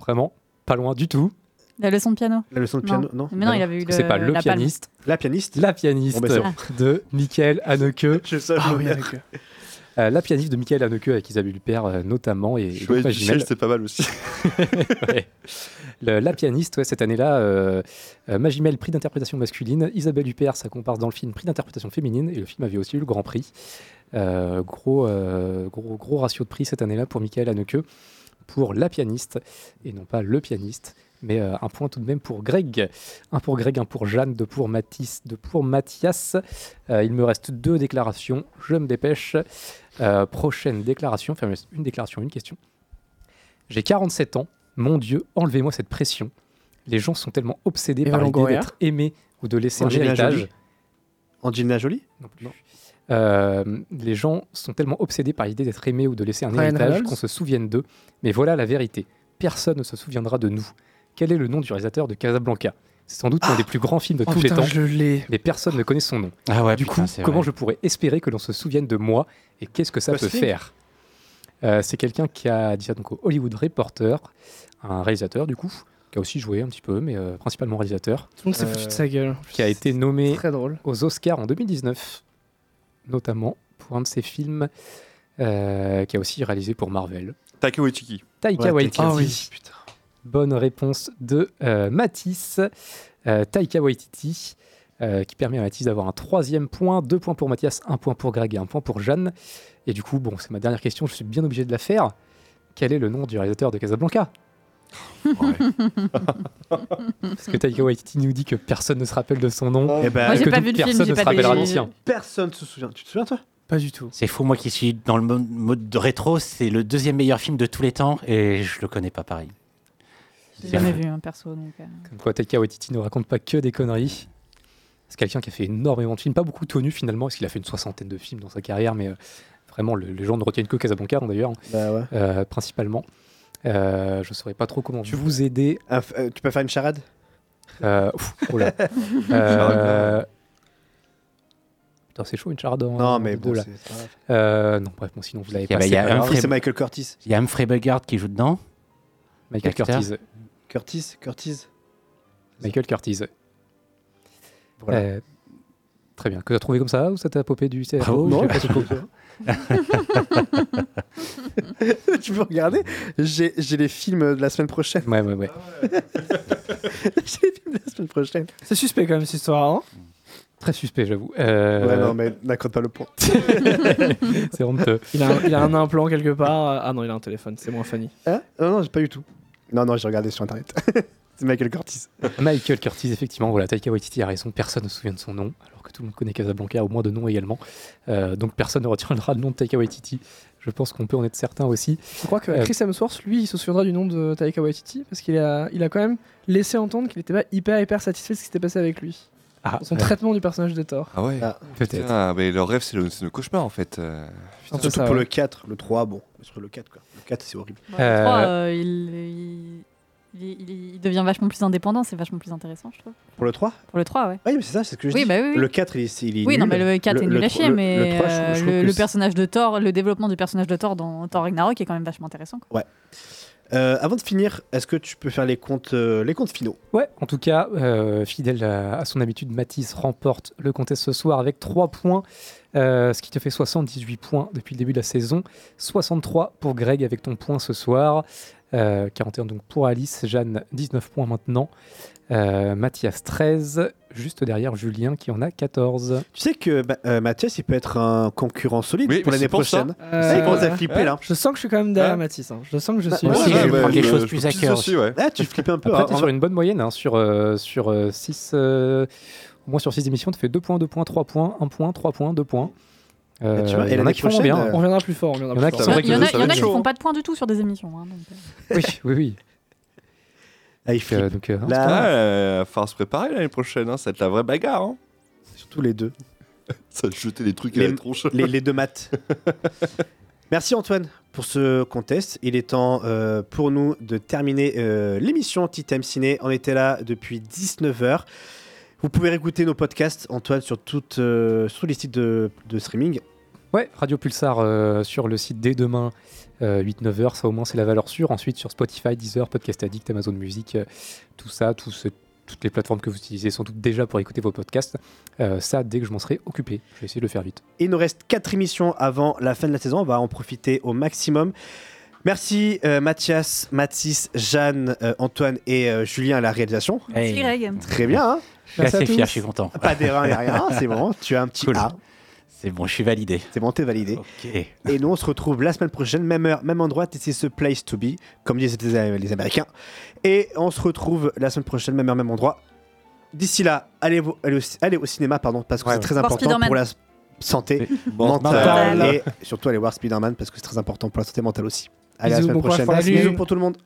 Vraiment pas loin du tout. La leçon de piano? La leçon de piano, non Mais non, il avait eu le. C'est pas le la palme. pianiste. La pianiste? La pianiste Bon, ben, de Michael Haneke. <laughs> Je sais, Ah Euh, la pianiste de Michael Haneke avec Isabelle Huppert euh, notamment. Et, et Michel, Magimel. c'est pas mal aussi. <laughs> Ouais. Le- la pianiste, ouais, cette année-là, euh, Magimel, prix d'interprétation masculine. Isabelle Huppert, sa comparse dans le film, prix d'interprétation féminine. Et le film avait aussi eu le Grand Prix. Gros, gros, gros ratio de prix cette année-là pour Michael Haneke, pour la pianiste, et non pas le pianiste. Mais euh, un point tout de même pour Greg. Un pour Greg, un pour Jeanne, deux pour Mathis, deux pour Mathias. Euh, il me reste deux déclarations. Je me dépêche. Euh, prochaine déclaration. Enfin, une déclaration, une question. J'ai 47 ans. Mon Dieu, enlevez-moi cette pression. Les gens sont tellement obsédés par l'idée d'être aimés ou de laisser un héritage. Jolie? Angelina Jolie? Non plus. Euh, les gens sont tellement obsédés par l'idée d'être aimés ou de laisser un Ryan héritage qu'on se souvienne d'eux. Mais voilà la vérité. Personne ne se souviendra de nous. Quel est le nom du réalisateur de Casablanca? C'est sans doute l'un des plus grands films de Oh tous putain, les temps, je l'ai. mais personne ne connaît son nom. Ah ouais, Du putain, coup, comment vrai. je pourrais espérer que l'on se souvienne de moi et qu'est-ce que ça peut faire? Euh, C'est quelqu'un qui a dit ça donc au Hollywood Reporter, un réalisateur du coup, qui a aussi joué un petit peu, mais euh, principalement réalisateur, Tout le monde s'est Euh, foutu de sa gueule. qui a été nommé Très drôle. aux Oscars en 2019, notamment pour un de ses films, euh, qui a aussi réalisé pour Marvel. Taika Waititi. Taika Ouais, Waititi. Ah oui, putain. Bonne réponse de euh, Mathis. Euh, Taika Waititi, euh, qui permet à Mathis d'avoir un troisième point. Deux points pour Mathias, un point pour Greg et un point pour Jeanne. Et du coup, bon, c'est ma dernière question, je suis bien obligé de la faire. Quel est le nom du réalisateur de Casablanca? <laughs> <laughs> Parce que Taika Waititi nous dit que personne ne se rappelle de son nom. Eh ben, Moi, j'ai que pas vu le personne ne se pas rappellera des- du sien. Personne se souvient. Tu te souviens, toi? Pas du tout. C'est fou, moi qui suis dans le mo- mode de rétro, c'est le deuxième meilleur film de tous les temps et je le connais pas pareil. J'ai jamais vu un perso. Donc, euh. Comme quoi, Taika Waititi ne raconte pas que des conneries. C'est quelqu'un qui a fait énormément de films, pas beaucoup connus finalement, parce qu'il a fait une soixantaine de films dans sa carrière, mais euh, vraiment, le- les gens ne retiennent que Casablanca hein, d'ailleurs, Bah ouais. euh, principalement. Euh, je ne saurais pas trop comment vous aider. Euh, tu peux faire une charade? Euh, ouf, oh là. <laughs> Euh, Putain, c'est chaud une charade en Non, mais bon, là. Euh, non, bref, bon, sinon vous l'avez a- pas. il y a c'est Michael Curtis. Il y a Humphrey Bogart qui joue dedans. Michael. Curtis. Curtis Curtis Michael Curtis. Voilà. Euh, très bien. Que t'as trouvé comme ça ou ça t'a popé du Bravo, Non, je- pas trop. <laughs> tu peux regarder J'ai j'ai les films de la semaine prochaine. Ouais, ouais, ouais. <laughs> J'ai les films de la semaine prochaine. C'est suspect quand même cette histoire. Hein Très suspect, j'avoue. Euh, Ouais, non, mais n'accorde pas le point. <laughs> c'est honteux. il, a un, il a un implant quelque part. Ah non, il a un téléphone, c'est moins funny. Hein? Non, non, j'ai pas du tout. Non, non, j'ai regardé sur internet. <laughs> c'est Michael Curtis. <laughs> Michael Curtis, effectivement, voilà, Taika Waititi a raison, personne ne se souvient de son nom, alors que tout le monde connaît Casablanca, au moins de nom également. Euh, donc personne ne retiendra le nom de Taika Waititi. Je pense qu'on peut en être certain aussi. Je crois que Euh, Chris Hemsworth, lui, il se souviendra du nom de Taika Waititi parce qu'il a, il a quand même laissé entendre qu'il n'était pas hyper hyper satisfait de ce qui s'était passé avec lui. Ah, Son ouais, traitement du personnage de Thor. Ah ouais Ah, peut-être. Mais leur rêve, c'est le, cauchemar en fait. euh. Surtout ça, pour ouais. le 4, le 3, bon. Sur le 4, quoi. Le 4, c'est horrible. Bon, Euh, le 3, euh, il, il, il- il- devient vachement plus indépendant, c'est vachement plus intéressant, je trouve. Pour le 3 Pour le 3, ouais. Oui, mais c'est ça, c'est ce que je Oui, dis. bah oui, oui. Le 4, il est, il est Oui, nul. non, mais le 4 est nul à chier, le- mais le 3, je euh, je le, le personnage de Thor, le développement du personnage de Thor dans Thor Ragnarok est quand même vachement intéressant. quoi. Euh, avant de finir, est-ce que tu peux faire les comptes, euh, les comptes finaux? Ouais, en tout cas, euh, fidèle à, son habitude, Mathis remporte le contest ce soir avec 3 points, ce qui te fait 78 points depuis le début de la saison. 63 pour Greg avec ton point ce soir. Euh, 41 donc pour Alice, Jeanne 19 points maintenant, euh, Mathias 13, juste derrière Julien qui en a 14. Tu sais que bah, euh, Mathias, il peut être un concurrent solide Oui, pour l'année prochaine. Euh, il commence à flipper là. Je sens que je suis quand même derrière Hein Mathis. hein. Je sens que je Bah, suis. moi aussi, Ouais, je bah, prends choses je plus à cœur. aussi, ouais. Ah, tu flippes un peu. Après, hein. tu es sur une bonne moyenne, hein, sur, euh, sur 6, au moins sur 6 émissions, tu fais 2 points, 2 points, 3 points, 1 point, 3 points, 2 points. Euh, Et tu vois, et il y en a qui font bien. euh, On reviendra plus fort. On reviendra Il y en a plus qui en en font hein. pas de points du tout sur des émissions. hein, donc, euh. Oui, oui, oui. <laughs> Ah, il flippe. Euh, donc, euh, Là- Ah, euh, va falloir se préparer l'année prochaine, hein, ça va être la vraie bagarre. Hein. Surtout les deux. <laughs> Ça va jeter des trucs à Les, la tronche. les- les deux maths. <laughs> Merci Antoine pour ce contest. Il est temps euh, pour nous de terminer euh, l'émission Time Ciné. On était là depuis 19h. Vous pouvez réécouter nos podcasts, Antoine, sur, toutes, euh, sur tous les sites de, de streaming. Ouais, Radio Pulsar euh, sur le site dès demain, 8-9h, ça au moins c'est la valeur sûre. Ensuite sur Spotify, Deezer, Podcast Addict, Amazon Music, euh, tout ça, tout ce- toutes les plateformes que vous utilisez sont toutes déjà pour écouter vos podcasts. Euh, ça, dès que je m'en serai occupé, je vais essayer de le faire vite. Il nous reste 4 émissions avant la fin de la saison. On va en profiter au maximum. Merci euh, Mathias, Mathis, Jeanne, euh, Antoine et euh, Julien à la réalisation. Merci, Greg. Très bien. hein Je suis assez fier, je suis content. Pas d'erreur, ni rien. C'est bon. Tu as un petit Cool. A. C'est bon, je suis validé. C'est bon, t'es validé. Et nous, on se retrouve la semaine prochaine, même heure, même endroit. C'est ce place to be, comme disent les, les Américains. Et on se retrouve la semaine prochaine, même heure, même endroit. D'ici là, allez, vous- allez, au, allez au cinéma, pardon, parce que Ouais, c'est très important pour la santé Bon, mentale. mentale. Et surtout, allez voir Spider-Man parce que c'est très important pour la santé mentale aussi. Allez, à Bisous, la semaine bon prochaine. bisous pour tout le monde.